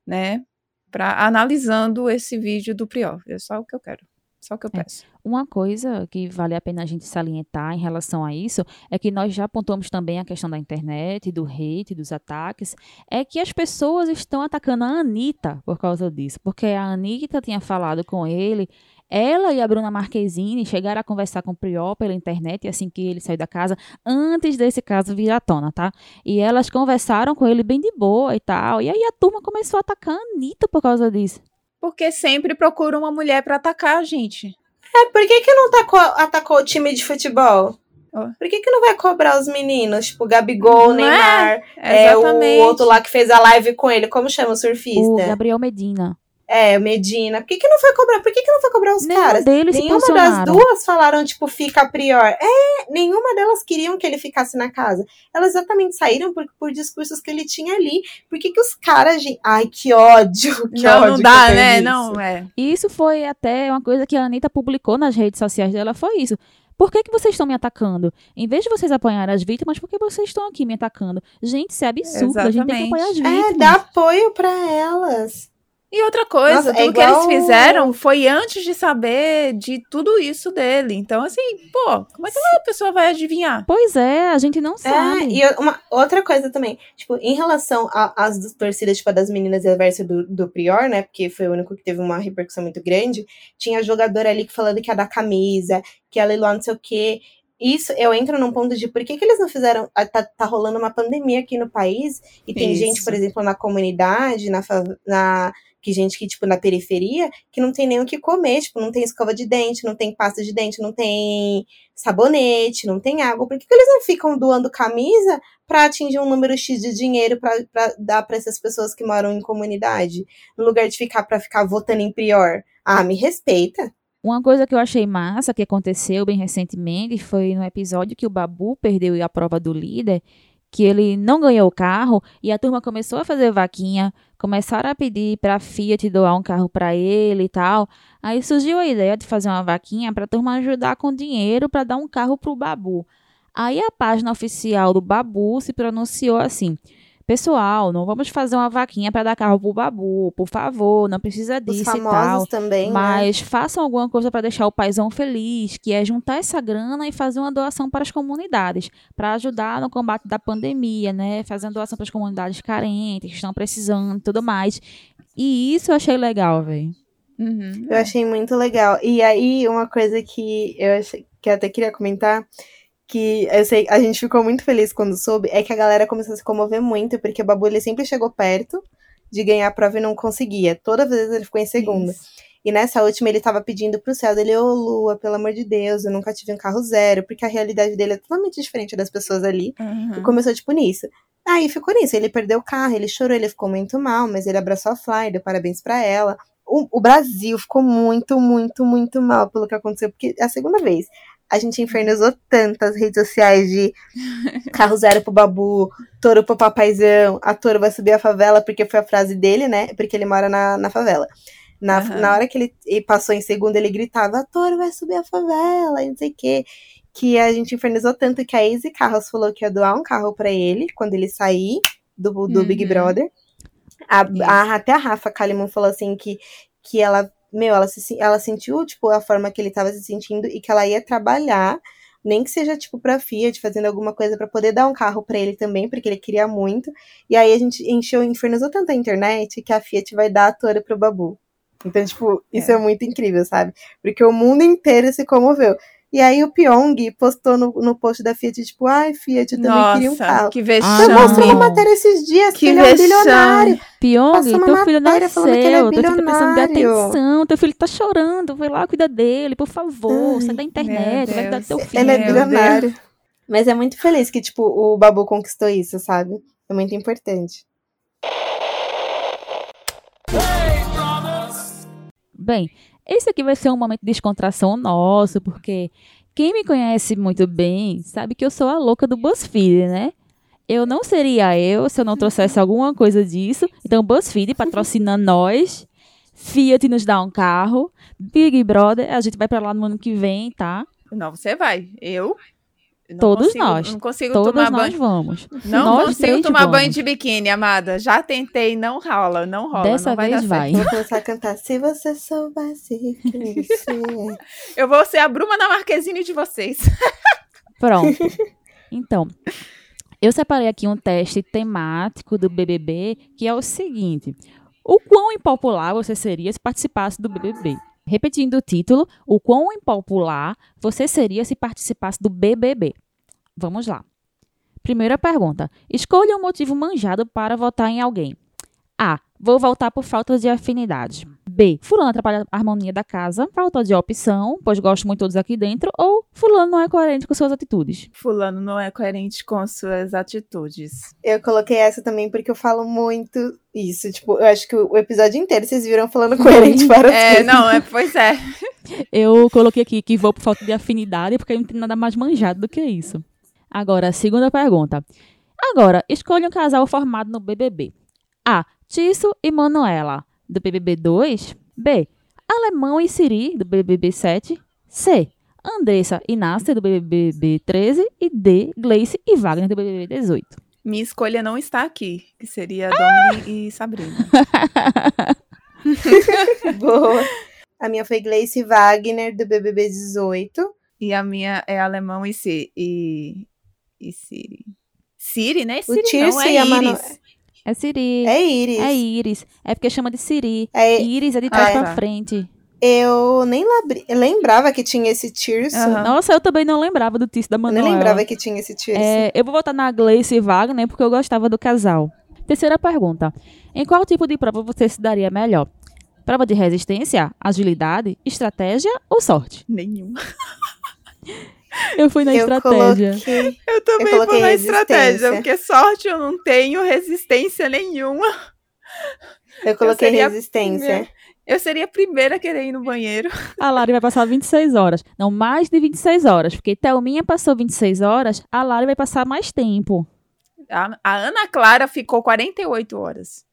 né? Pra, analisando esse vídeo do Prior. É só o que eu quero. Só o que eu É. peço. Uma coisa que vale a pena a gente salientar em relação a isso é que nós já apontamos também a questão da internet, do hate, dos ataques, é que as pessoas estão atacando a Anitta por causa disso. Porque a Anitta tinha falado com ele, ela e a Bruna Marquezine chegaram a conversar com o Priol pela internet assim que ele saiu da casa, antes desse caso vir à tona, tá? E elas conversaram com ele bem de boa e tal. E aí a turma começou a atacar a Anitta por causa disso. Porque sempre procura uma mulher pra atacar a gente. É, por que, que não tacou, atacou o time de futebol? Por que, que não vai cobrar os meninos? Tipo, Gabigol, Não é? Neymar, é, Exatamente. o outro lá que fez a live com ele. Como chama o surfista? O Gabriel Medina. É, Medina. Por que, que não foi cobrar? Por que, que não foi cobrar os caras? deles Nenhuma das duas falaram, tipo, fica a prior. É, nenhuma delas queriam que ele ficasse na casa. Elas exatamente saíram por, por discursos que ele tinha ali. Por que, que os caras. gente- Ai, que ódio! Que não, ódio não dá, né? disso. Não, é. E isso foi até uma coisa que a Anitta publicou nas redes sociais dela, foi isso. Por que, que vocês estão me atacando? Em vez de vocês apoiarem as vítimas, por que vocês estão aqui me atacando? Gente, isso é absurdo. A gente tem que apoiar as vítimas. É, dá apoio pra elas. E outra coisa, Nossa, tudo é que eles igual- fizeram foi antes de saber de tudo isso dele. Então, assim, pô, como é que a pessoa vai adivinhar? Pois é, a gente não É, sabe. e uma outra coisa também, tipo, em relação às torcidas, tipo, a das meninas e verso do, do Prior, né, porque foi o único que teve uma repercussão muito grande, tinha jogador ali que falando que ia dar camisa, que ia leiloar não sei o quê. Isso, eu entro num ponto de por que, que eles não fizeram. ah, Tá, tá rolando uma pandemia aqui no país, e tem Isso. gente, por exemplo, na comunidade, na, na que gente que, tipo, na periferia, que não tem nem o que comer, tipo, não tem escova de dente, não tem pasta de dente, não tem sabonete, não tem água. Por que, que eles não ficam doando camisa para atingir um número X de dinheiro para dar para essas pessoas que moram em comunidade, no lugar de ficar para ficar votando em prior? Ah, me respeita. Uma coisa que eu achei massa que aconteceu bem recentemente foi no episódio que o Babu perdeu a prova do líder, que ele não ganhou o carro e a turma começou a fazer vaquinha, começaram a pedir para a Fiat doar um carro para ele e tal. Aí surgiu a ideia de fazer uma vaquinha para a turma ajudar com dinheiro para dar um carro pro Babu. Aí a página oficial do Babu se pronunciou assim: Pessoal, não vamos fazer uma vaquinha para dar carro pro Babu, por favor, não precisa Os disso e tal. famosos também, né? Mas façam alguma coisa para deixar o paizão feliz, que é juntar essa grana e fazer uma doação para as comunidades, para ajudar no combate da pandemia, né? Fazendo doação para as comunidades carentes, que estão precisando e tudo mais. E isso eu achei legal, velho. Uhum. Eu achei muito legal. E aí, uma coisa que eu achei, que eu até queria comentar, que eu sei, a gente ficou muito feliz quando soube, é que a galera começou a se comover muito, porque o Babu ele sempre chegou perto de ganhar a prova e não conseguia. Toda vez ele ficou em segundo. E nessa última ele tava pedindo pro céu dele, ô Lua, pelo amor de Deus, eu nunca tive um carro zero, porque a realidade dele é totalmente diferente das pessoas ali. Uhum. E começou, tipo, nisso. Aí ficou nisso. Ele perdeu o carro, ele chorou, ele ficou muito mal, mas ele abraçou a Fly, deu parabéns pra ela. O, o Brasil ficou muito, muito, muito mal pelo que aconteceu, porque é a segunda vez. A gente infernizou tantas redes sociais de carro zero pro babu, touro pro papaizão, a touro vai subir a favela, porque foi a frase dele, né? Porque ele mora na, na favela. Na, Aham. na hora que ele, passou em segundo, ele gritava, a touro vai subir a favela, e não sei o quê que a gente infernizou tanto que a Izzy Carros falou que ia doar um carro pra ele quando ele sair do, do Big Uhum. Brother. A, a- até a Rafa Kalimann falou assim que, que ela, meu, ela, se, ela sentiu, tipo, a forma que ele tava se sentindo e que ela ia trabalhar, nem que seja, tipo, pra Fiat, fazendo alguma coisa pra poder dar um carro pra ele também, porque ele queria muito. E aí a gente encheu, infernizou tanto a internet que a Fiat vai dar a Toro pro Babu. Então, tipo, isso é. É. muito incrível, sabe? Porque o mundo inteiro se comoveu. E aí o Pyong postou no, no post da Fiat, tipo, ai, Fiat, eu também queria um Nossa, carro. que Eu vexame. mostrei uma matéria esses dias que, Que ele é um bilionário. Pyong, teu filho falando que ele é nasceu, teu filho tá precisando de bilionário. atenção, teu filho tá chorando, vai lá, cuida dele, por favor, Ai, sai da internet, vai cuidar do teu filho. Ele é bilionário. Mas é muito feliz que, tipo, o Babu conquistou isso, sabe? É muito importante. Bem, esse aqui vai ser um momento de descontração nosso, porque quem me conhece muito bem sabe que eu sou a louca do BuzzFeed, né? Eu não seria eu se eu não trouxesse alguma coisa disso. Então, BuzzFeed patrocina <laughs> nós. Fiat nos dá um carro. Big Brother, a gente vai pra lá no ano que vem, tá? Não, você vai. Eu? Não Todos consigo- nós. Não consigo Todos tomar nós banho. vamos. Não Nós consigo tomar banho vamos. de biquíni, amada. Já tentei, não rola, não rola. Dessa não vai vez dar vai. certo. Vou começar a cantar Se você soubesse você é. Eu vou ser a Bruma na Marquezine de vocês. <laughs> Pronto. Então, eu separei aqui um teste temático do BBB, que é o seguinte: o quão impopular você seria se participasse do BBB? Repetindo o título, o quão impopular você seria se participasse do BBB? Vamos lá. Primeira pergunta: escolha um motivo manjado para votar em alguém. A. Vou votar por falta de afinidade. B. Fulano atrapalha a harmonia da casa. Falta de opção, pois gosto muito de todos aqui dentro. Ou Fulano não é coerente com suas atitudes. Fulano não é coerente com suas atitudes. Eu coloquei essa também porque eu falo muito isso. Tipo, eu acho que o episódio inteiro vocês viram falando <laughs> coerente várias É, vezes. não, é, pois é. <laughs> Eu coloquei aqui que vou por falta de afinidade, porque não tem nada mais manjado do que isso. Agora, a segunda pergunta. Agora, escolha um casal formado no BBB. A. Tisso e Manuela, do BBB 2. B. Alemão e Siri, do BBB 7. C. Andressa e Nasser, do BBB 13. E D. Gleice e Wagner, do BBB 18. Minha escolha não está aqui, que seria Domini e Sabrina. Boa. A minha foi Gleice Wagner, do BBB 18. E a minha é alemão e, si, e, e Siri. Siri, né? O Siri Tirce não, é e a Manu... Iris. É Siri. É Iris. É Iris. É porque chama de Siri. É- Iris é de trás Ah, pra tá. frente. Eu nem labri- eu lembrava que tinha esse Tirso. Aham. Nossa, eu também não lembrava do Tisso da Eu Manuela. nem lembrava que tinha esse Tirso. É, eu vou votar na Gleice e Wagner porque eu gostava do casal. Terceira pergunta. Em qual tipo de prova você se daria melhor? Prova de resistência, agilidade, estratégia ou sorte? Nenhum. <laughs> Eu fui na eu estratégia. coloquei. Eu também Eu vou na estratégia, porque sorte eu não tenho, resistência nenhuma. Eu coloquei seria a resistência. primeira. Eu seria a primeira a querer ir no banheiro. A Lari vai passar 26 horas. Não, mais de 26 horas. Porque Thelminha passou 26 horas, a Lari vai passar mais tempo. A, a Ana Clara ficou 48 horas.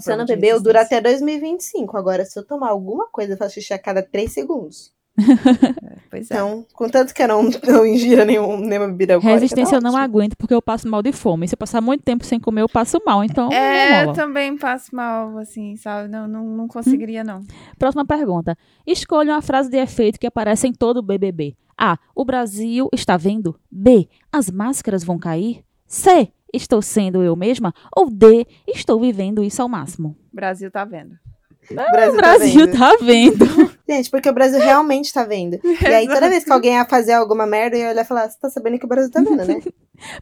Se eu não beber, eu duro até 2025. Agora, se eu tomar alguma coisa, eu faço xixi a cada 3 segundos. <laughs> Pois é. Então, contanto que eu não, não ingira nenhum, nenhuma bebida alcoólica. Resistência tá eu não aguento porque eu passo mal de fome. Se eu passar muito tempo sem comer, eu passo mal. Então, É, não eu também passo mal, assim, sabe? Não, não, não conseguiria, não. Próxima pergunta. Escolha uma frase de efeito que aparece em todo o BBB. A. O Brasil está vendo? B. As máscaras vão cair? C. Estou sendo eu mesma? Ou D. Estou vivendo isso ao máximo? O Brasil tá vendo. O Brasil, O Brasil tá tá vendo. <laughs> Gente, porque o Brasil realmente tá vendo. <laughs> E aí, toda vez que alguém ia fazer alguma merda, eu ia olhar e falar, você tá sabendo que o Brasil tá vendo, né? <laughs>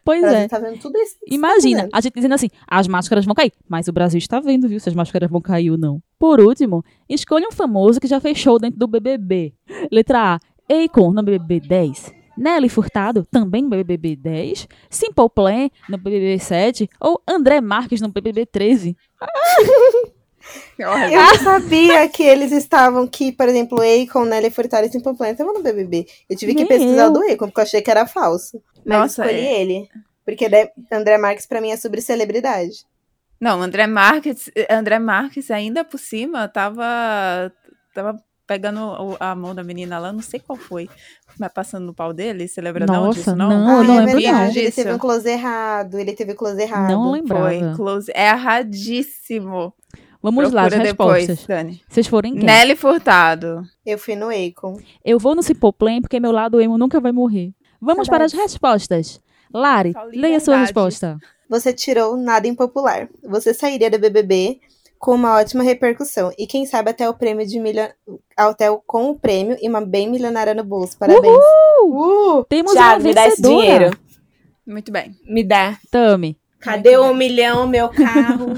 Pois é. tá vendo tudo isso. tá Imagina, fazendo. a gente dizendo assim, as máscaras vão cair. Mas o Brasil está vendo, viu, se as máscaras vão cair ou não. Por último, escolha um famoso que já fez show dentro do BBB. Letra A, Akon no BBB 10. Nelly Furtado, também no BBB 10. Simple Plan no BBB 7. Ou André Marques no BBB 13. <laughs> <laughs> Eu não sabia que eles estavam, que, por exemplo, Akon, Nelly Furtado e Simple Plan estavam no BBB. Eu tive que Nem pesquisar eu. o do Akon, porque eu achei que era falso. Mas Nossa, escolhi é. ele. Porque André Marques, pra mim, é sobre celebridade. Não, André Marques, André Marques ainda por cima tava, tava pegando a mão da menina lá, não sei qual foi, mas passando no pau dele, você lembra não Nossa, disso, não? não, eu não é lembro verdade, não. Ele teve um close errado. Ele teve close errado. Não lembrava. Foi, close, é erradíssimo. Vamos lá, as Procura respostas. depois, Dani. Vocês forem quem? Nelly Furtado. Eu fui no Akon. Eu vou no Simple Plan porque meu lado emo nunca vai morrer. Vamos para as respostas. Lari, leia a sua resposta. Você tirou nada impopular. Você sairia do BBB com uma ótima repercussão. E quem sabe até o prêmio de milhão. Até o, com o prêmio e uma bem milionária no bolso. Parabéns. Uhul! Uh! Temos Thiago, uma me dá esse dinheiro. Muito bem. Me dá. Tami. Cadê o um milhão, meu carro?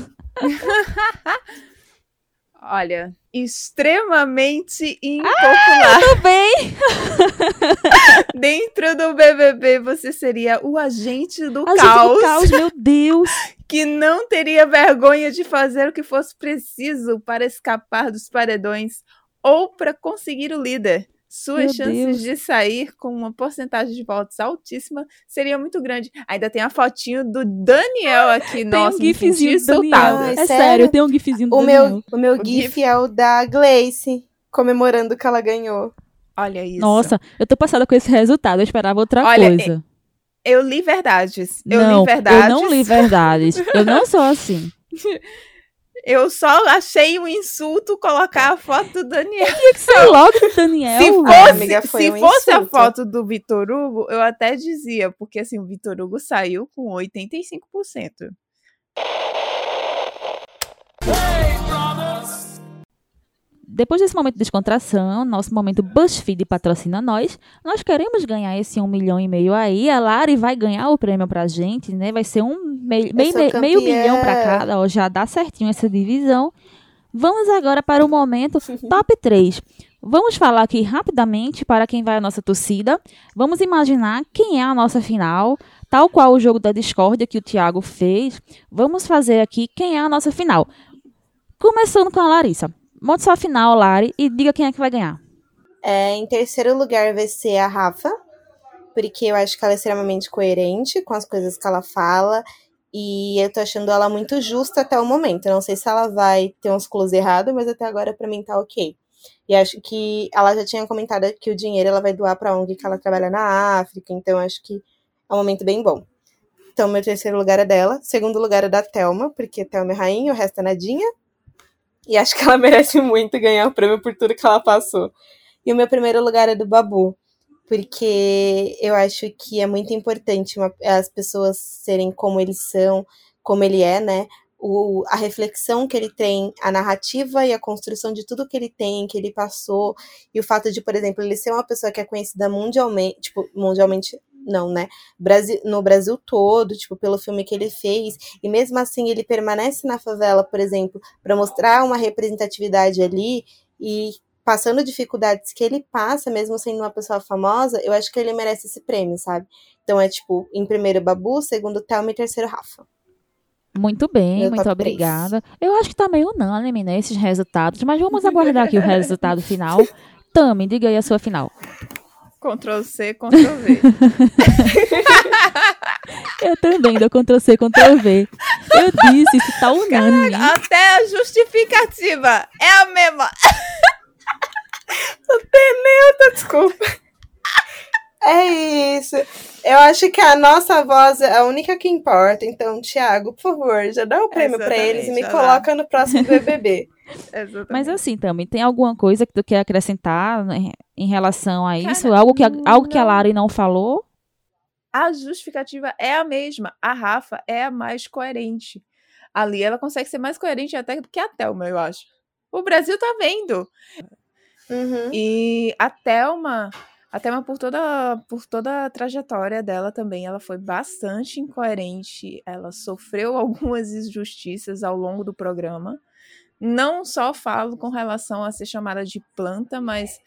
Olha, extremamente impopular. Tudo bem. <laughs> Dentro do BBB, você seria o agente do A gente caos, do caos, meu Deus. que não teria vergonha de fazer o que fosse preciso para escapar dos paredões ou para conseguir o líder. Suas Meu chances Deus. de sair com uma porcentagem de votos altíssima seria muito grande. Ainda tem a fotinho do Daniel aqui, Tem nossa, um gifzinho senti do Daniel. insultada. Ai, é sério, sério? tem um gifzinho do o, Daniel. meu, o meu O GIF gif. é o da Gleice, comemorando que ela ganhou. Olha isso. Nossa, eu tô passada com esse resultado. Eu esperava outra Olha, coisa. Eu li verdades. Eu não, li verdades. eu não li verdades. Eu não sou assim. <laughs> Eu só achei um insulto colocar a foto do Daniel. Tinha que ser logo do Daniel. Se fosse, amiga, foi se um fosse a foto do Vitor Hugo, eu até dizia, porque assim, o Vitor Hugo saiu com 85%. Depois desse momento de descontração, nosso momento BuzzFeed patrocina nós. Nós queremos ganhar esse um milhão e meio aí. A Lari vai ganhar o prêmio pra gente, né? Vai ser um mei- mei- sou mei- meio campeã. milhão pra cada. Ó, já dá certinho essa divisão. Vamos agora para o momento <laughs> top 3. Vamos falar aqui rapidamente para quem vai à nossa torcida. Vamos imaginar quem é a nossa final, tal qual o jogo da discórdia que o Thiago fez. Vamos fazer aqui quem é a nossa final. Começando com a Larissa. Monte sua final, Lari, e diga quem é que vai ganhar. É, em terceiro lugar vai ser a Rafa, porque eu acho que ela é extremamente coerente com as coisas que ela fala. E eu tô achando ela muito justa até o momento. Eu não sei se ela vai ter uns close errados, mas até agora pra mim tá ok. E acho que ela já tinha comentado que o dinheiro ela vai doar pra ONG que ela trabalha na África, então acho que é um momento bem bom. Então, meu terceiro lugar é dela. Segundo lugar é da Thelma, porque Thelma é rainha, o resto é nadinha. E acho que ela <laughs> merece muito ganhar o prêmio por tudo que ela passou. E o meu primeiro lugar é do Babu, porque eu acho que é muito importante uma- as pessoas serem como eles são, como ele é, né? O, a reflexão que ele tem, a narrativa e a construção de tudo que ele tem, que ele passou, e o fato de, por exemplo, ele ser uma pessoa que é conhecida mundialmente, tipo, mundialmente não, né? Brasil, no Brasil todo, tipo, pelo filme que ele fez, e mesmo assim ele permanece na favela, por exemplo, para mostrar uma representatividade ali e passando dificuldades que ele passa, mesmo sendo uma pessoa famosa, eu acho que ele merece esse prêmio, sabe? Então é tipo, em primeiro Babu, segundo Thelma e terceiro Rafa. Muito bem, Meu muito obrigada. Eu acho que tá meio unânime, né, esses resultados, mas vamos <laughs> aguardar aqui o resultado final. Tami, diga aí a sua final. Ctrl C, Ctrl V. <laughs> Eu também dou Ctrl C, Ctrl V. Eu disse, isso tá unânime. Até a justificativa é a mesma. <laughs> Desculpa. É isso. Eu acho que a nossa voz é a única que importa. Então, Thiago, por favor, já dá o prêmio pra eles e me coloca no próximo BBB. <laughs> Exatamente. Mas assim, Tami, tem alguma coisa que tu quer acrescentar né, em relação a isso? Cara, algo, que a, algo que a não. Lari não falou? a justificativa é a mesma. A Rafa é a mais coerente. Ali ela consegue ser mais coerente até do que a Thelma, eu acho. O Brasil tá vendo. Uhum. E a Thelma, a Thelma por toda, por toda a trajetória dela também, ela foi bastante incoerente. Ela sofreu <laughs> algumas injustiças ao longo do programa. Não só falo com relação a ser chamada de planta, mas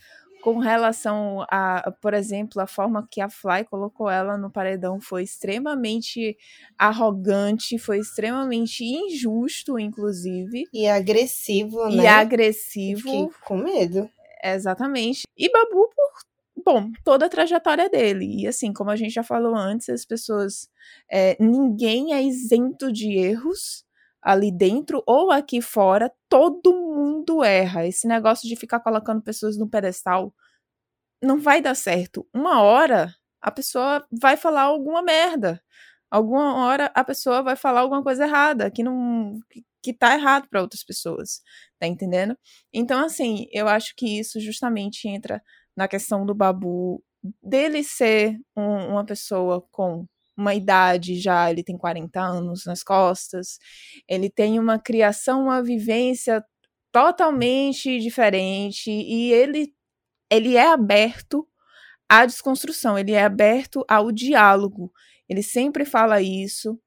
com relação a, por exemplo, a forma que a Fly colocou ela no paredão foi extremamente arrogante, foi extremamente injusto, inclusive, E agressivo, né? e agressivo. Fiquei com medo. Exatamente. E Babu por, bom, toda a trajetória dele. E assim, como a gente já falou antes, as pessoas. é, ninguém é isento de erros ali dentro ou aqui fora. Todo mundo erra. Esse negócio de ficar colocando pessoas no pedestal não vai dar certo. Uma hora a pessoa vai falar alguma merda. Alguma hora a pessoa vai falar alguma coisa errada que não que, tá errado para outras pessoas. Tá entendendo? Então, assim, eu acho que isso justamente entra na questão do Babu, dele ser um- uma pessoa com uma idade já, ele tem 40 anos nas costas, ele tem uma criação, uma vivência totalmente diferente e ele ele é aberto à desconstrução, ele é aberto ao diálogo. Ele sempre fala isso.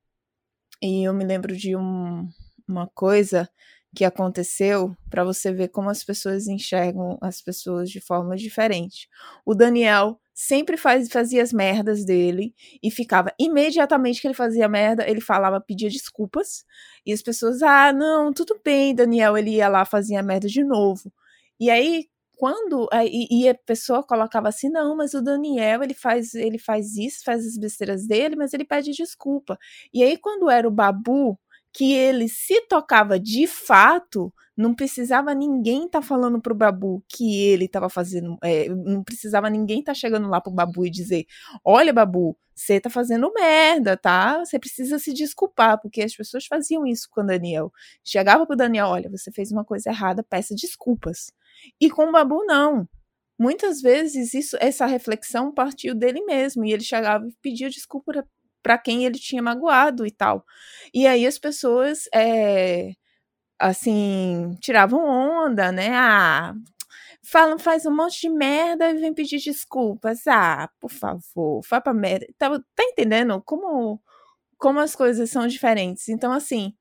E eu me lembro de um, uma coisa que aconteceu para você ver como as pessoas enxergam as pessoas de forma diferente. O Daniel sempre faz, fazia as merdas dele e ficava imediatamente que ele fazia merda, ele falava, pedia desculpas e as pessoas, ah, não, tudo bem, Daniel, ele ia lá fazia merda de novo. E aí quando e, a pessoa colocava assim, não, mas o Daniel ele faz ele faz isso, faz as besteiras dele, mas ele pede desculpa. E aí quando era o Babu que ele se tocava de fato, não precisava ninguém estar tá falando pro Babu que ele estava fazendo, é, não precisava ninguém estar tá chegando lá pro Babu e dizer, olha Babu, você tá fazendo merda, tá? Você precisa se desculpar, porque as pessoas faziam isso com o Daniel. Chegava pro Daniel, olha, você fez uma coisa errada, peça desculpas. E com o Babu não. Muitas vezes isso, essa reflexão partiu dele mesmo, e ele chegava e pedia desculpa para quem ele tinha magoado e tal. E aí as pessoas, é, assim, tiravam onda, né? Ah, falam, faz um monte de merda e vem pedir desculpas. Ah, por favor, vá pra merda. Tá, tá entendendo como, como as coisas são diferentes? Então, assim,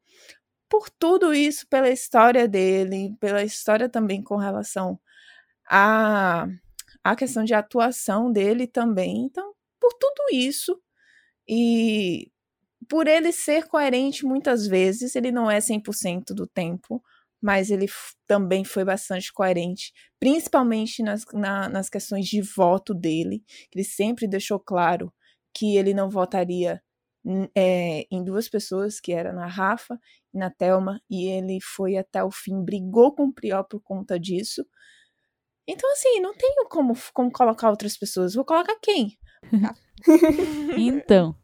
por tudo isso, pela história dele, pela história também com relação à, à questão de atuação dele também. Então, por tudo isso, e por ele ser coerente muitas vezes, ele não é 100% do tempo, mas ele também foi bastante coerente, principalmente nas, na, nas questões de voto dele. Ele sempre deixou claro que ele não votaria é, em duas pessoas, que era na Rafa e na Thelma, e ele foi até o fim, brigou com o Priol por conta disso. Então, assim, não tenho como, como colocar outras pessoas. Vou colocar quem? <laughs> então.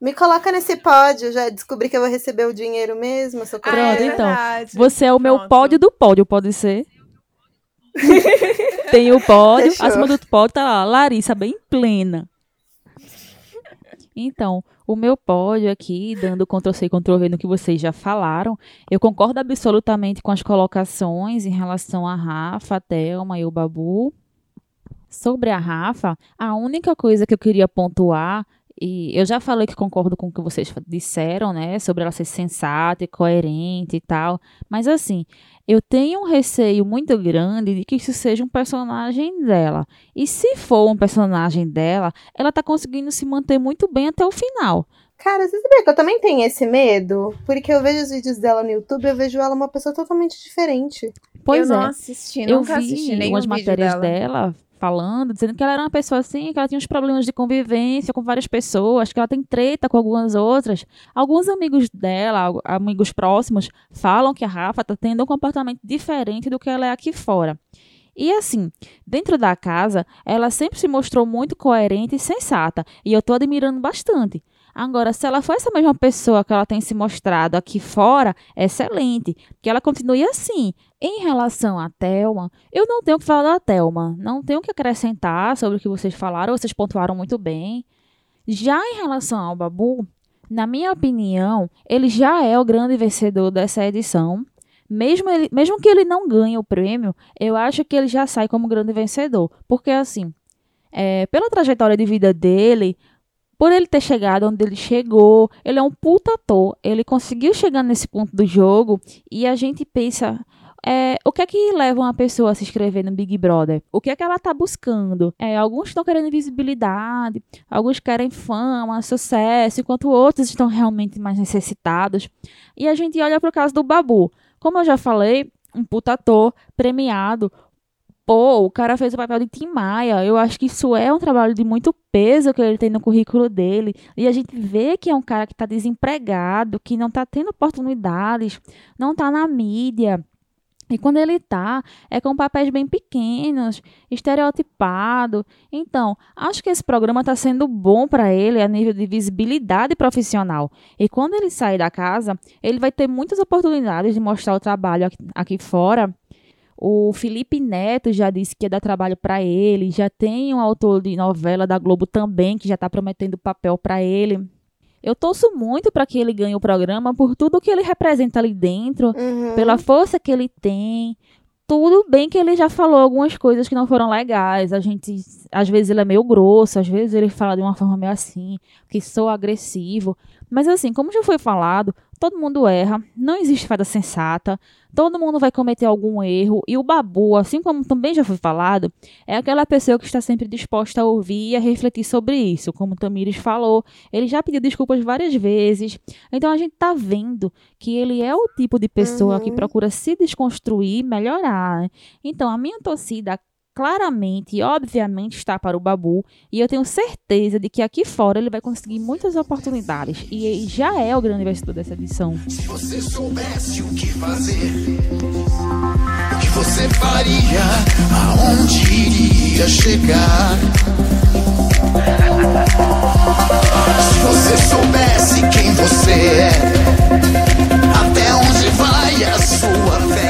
Me coloca nesse pódio, já descobri que eu vou receber o dinheiro mesmo. Sou Pronto, é então. Você é o meu pódio do pódio, pode ser? <laughs> Tem o pódio, Fechou. acima do pódio tá lá, Larissa, bem plena. Então, o meu pódio aqui, dando Ctrl-C e Ctrl-V no que vocês já falaram, eu concordo absolutamente com as colocações em relação a Rafa, a Thelma e o Babu. Sobre a Rafa, a única coisa que eu queria pontuar, e eu já falei que concordo com o que vocês disseram, né, sobre ela ser sensata e coerente e tal, mas assim, eu tenho um receio muito grande de que isso seja um personagem dela. E se for um personagem dela, ela tá conseguindo se manter muito bem até o final. Cara, você sabia que eu também tenho esse medo? Porque eu vejo os vídeos dela no YouTube e eu vejo ela uma pessoa totalmente diferente. Pois eu é. Não assisti, eu vi assisti umas matérias dela. dela falando, dizendo que ela era uma pessoa assim, que ela tinha uns problemas de convivência com várias pessoas, que ela tem treta com algumas outras. Alguns amigos dela, amigos próximos, falam que a Rafa está tendo um comportamento diferente do que ela é aqui fora. E assim, dentro da casa, ela sempre se mostrou muito coerente e sensata, e eu estou admirando bastante. Agora, se ela for essa mesma pessoa que ela tem se mostrado aqui fora, excelente. Que ela continue assim. Em relação à Thelma, eu não tenho o que falar da Thelma. Não tenho o que acrescentar sobre o que vocês falaram, vocês pontuaram muito bem. Já em relação ao Babu, na minha opinião, ele já é o grande vencedor dessa edição. Mesmo, ele, mesmo que ele não ganhe o prêmio, eu acho que ele já sai como grande vencedor. Porque, assim, é, pela trajetória de vida dele, por ele ter chegado onde ele chegou, ele é um puta ator. Ele conseguiu chegar nesse ponto do jogo e a gente pensa. É, o que é que leva uma pessoa a se inscrever no Big Brother? O que é que ela está buscando? É, alguns estão querendo visibilidade, alguns querem fama, sucesso, enquanto outros estão realmente mais necessitados. E a gente olha para o caso do Babu. Como eu já falei, um puta ator premiado, Pô, o cara fez o papel de Tim Maia. Eu acho que isso é um trabalho de muito peso que ele tem no currículo dele. E a gente vê que é um cara que está desempregado, que não está tendo oportunidades, não está na mídia. E quando ele tá, é com papéis bem pequenos, estereotipado. Então, acho que esse programa está sendo bom para ele a nível de visibilidade profissional. E quando ele sair da casa, ele vai ter muitas oportunidades de mostrar o trabalho aqui, aqui fora O Felipe Neto já disse que ia dar trabalho para ele, já tem um autor de novela da Globo também que já está prometendo papel para ele. Eu torço muito para que ele ganhe o programa por tudo que ele representa ali dentro, Uhum. pela força que ele tem. Tudo bem que ele já falou algumas coisas que não foram legais. A gente, às vezes ele é meio grosso, às vezes ele fala de uma forma meio assim, que sou agressivo. Mas assim, como já foi falado, todo mundo erra, não existe fada sensata, todo mundo vai cometer algum erro. E o babu, assim como também já foi falado, é aquela pessoa que está sempre disposta a ouvir e a refletir sobre isso. Como o Tamires falou, ele já pediu desculpas várias vezes. Então a gente tá vendo que ele é o tipo de pessoa que Uhum. procura se desconstruir e melhorar. Então a minha torcida claramente e obviamente está para o Babu e eu tenho certeza de que aqui fora ele vai conseguir muitas oportunidades e ele já é o grande vencedor dessa edição. Se você soubesse o que fazer, o que você faria, aonde iria chegar? Se você soubesse quem você é, até onde vai a sua fé?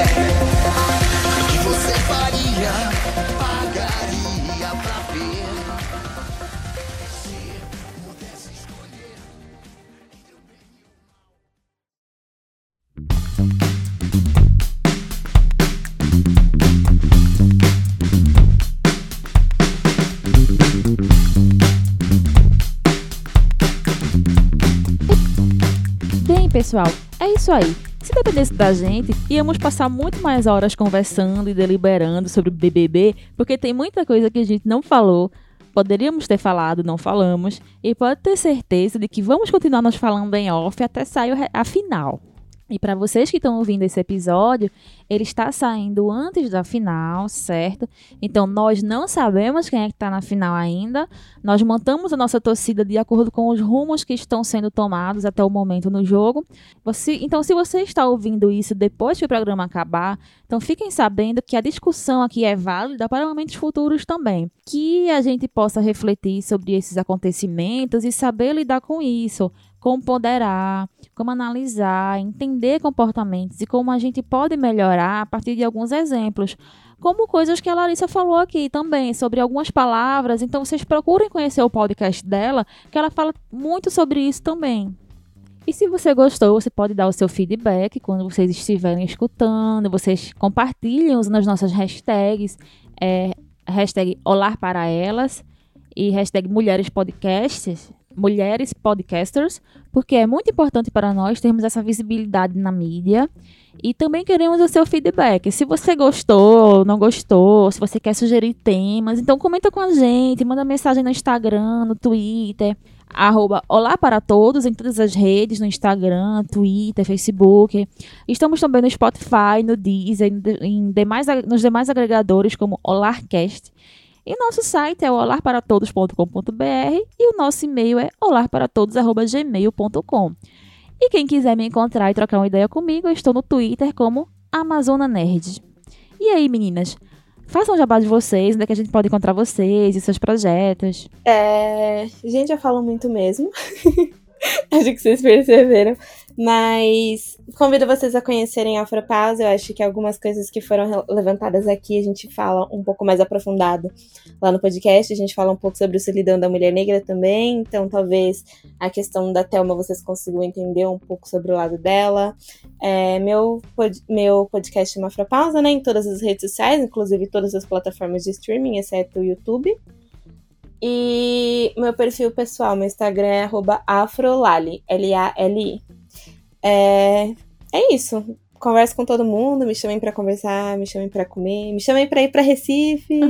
Pessoal, é isso aí. Se dependesse da gente, íamos passar muito mais horas conversando e deliberando sobre o BBB, porque tem muita coisa que a gente não falou. Poderíamos ter falado, não falamos, e pode ter certeza de que vamos continuar nos falando em off até sair a final. E para vocês que estão ouvindo esse episódio, ele está saindo antes da final, certo? Então nós não sabemos quem é que está na final ainda. Nós montamos a nossa torcida de acordo com os rumos que estão sendo tomados até o momento no jogo. Você- então, se você está ouvindo isso depois que o programa acabar, então fiquem sabendo que a discussão aqui é válida para momentos futuros também. Que a gente possa refletir sobre esses acontecimentos e saber lidar com isso, como ponderar, como analisar, entender comportamentos e como a gente pode melhorar a partir de alguns exemplos. Como coisas que a Larissa falou aqui também, sobre algumas palavras. Então, vocês procurem conhecer o podcast dela, que ela fala muito sobre isso também. E se você gostou, você pode dar o seu feedback quando vocês estiverem escutando. Vocês compartilhem usando as nossas hashtags. É, hashtag Olar para Elas e hashtag Mulheres Podcasts. Mulheres Podcasters, porque é muito importante para nós termos essa visibilidade na mídia. E também queremos o seu feedback. Se você gostou, não gostou, se você quer sugerir temas, então comenta com a gente, manda mensagem no Instagram, no Twitter, arroba Olá para Todos em todas as redes, no Instagram, Twitter, Facebook. Estamos também no Spotify, no Deezer, em, de- em demais, nos demais agregadores como Olarcast. E nosso site é o olarparatodos.com.br e o nosso e-mail é olarparatodos.gmail.com. E quem quiser me encontrar e trocar uma ideia comigo, eu estou no Twitter como Amazona Nerd. E aí, meninas? Façam um jabá de vocês, onde é que a gente pode encontrar vocês e seus projetos. É, gente, eu falo muito mesmo. <laughs> acho que vocês perceberam. Mas convido vocês a conhecerem a Afropausa. Eu acho que algumas coisas que foram levantadas aqui a gente fala um pouco mais aprofundado lá no podcast. A gente fala um pouco sobre o solidão da mulher negra também. Então, talvez a questão da Thelma vocês consigam entender um pouco sobre o lado dela. É, meu, pod- meu podcast chama Afropausa, né? Em todas as redes sociais, inclusive todas as plataformas de streaming, exceto o YouTube. E meu perfil pessoal, meu Instagram é afrolali, L-A-L-I. É, é isso. Converso com todo mundo, me chamem pra conversar, me chamem pra comer, me chamem pra ir pra Recife.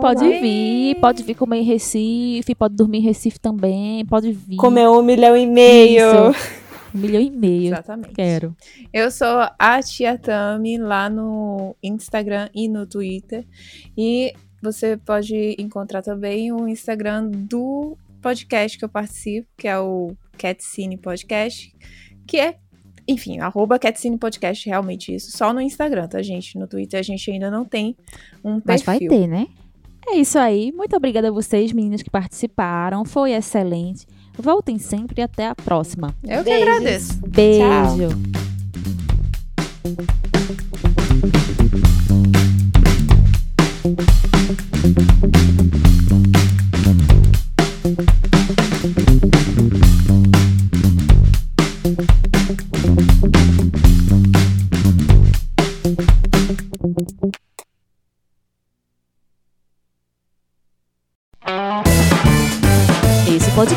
Pode lá. vir, pode vir comer em Recife, pode dormir em Recife também, pode vir. Comer um milhão e meio. Isso. Um milhão e meio. Exatamente. Quero. Eu sou a Tia Tami lá no Instagram e no Twitter. E você pode encontrar também o Instagram do podcast que eu participo, que é o Catcine Podcast, que é, enfim, arroba Catcine Podcast, realmente isso, só no Instagram, tá, gente? No Twitter a gente ainda não tem um Mas vai perfil. ter, né? É isso aí. Muito obrigada a vocês, meninas, que participaram. Foi excelente. Voltem sempre e até a próxima. Eu que Beijos. agradeço. Beijo. Tchau.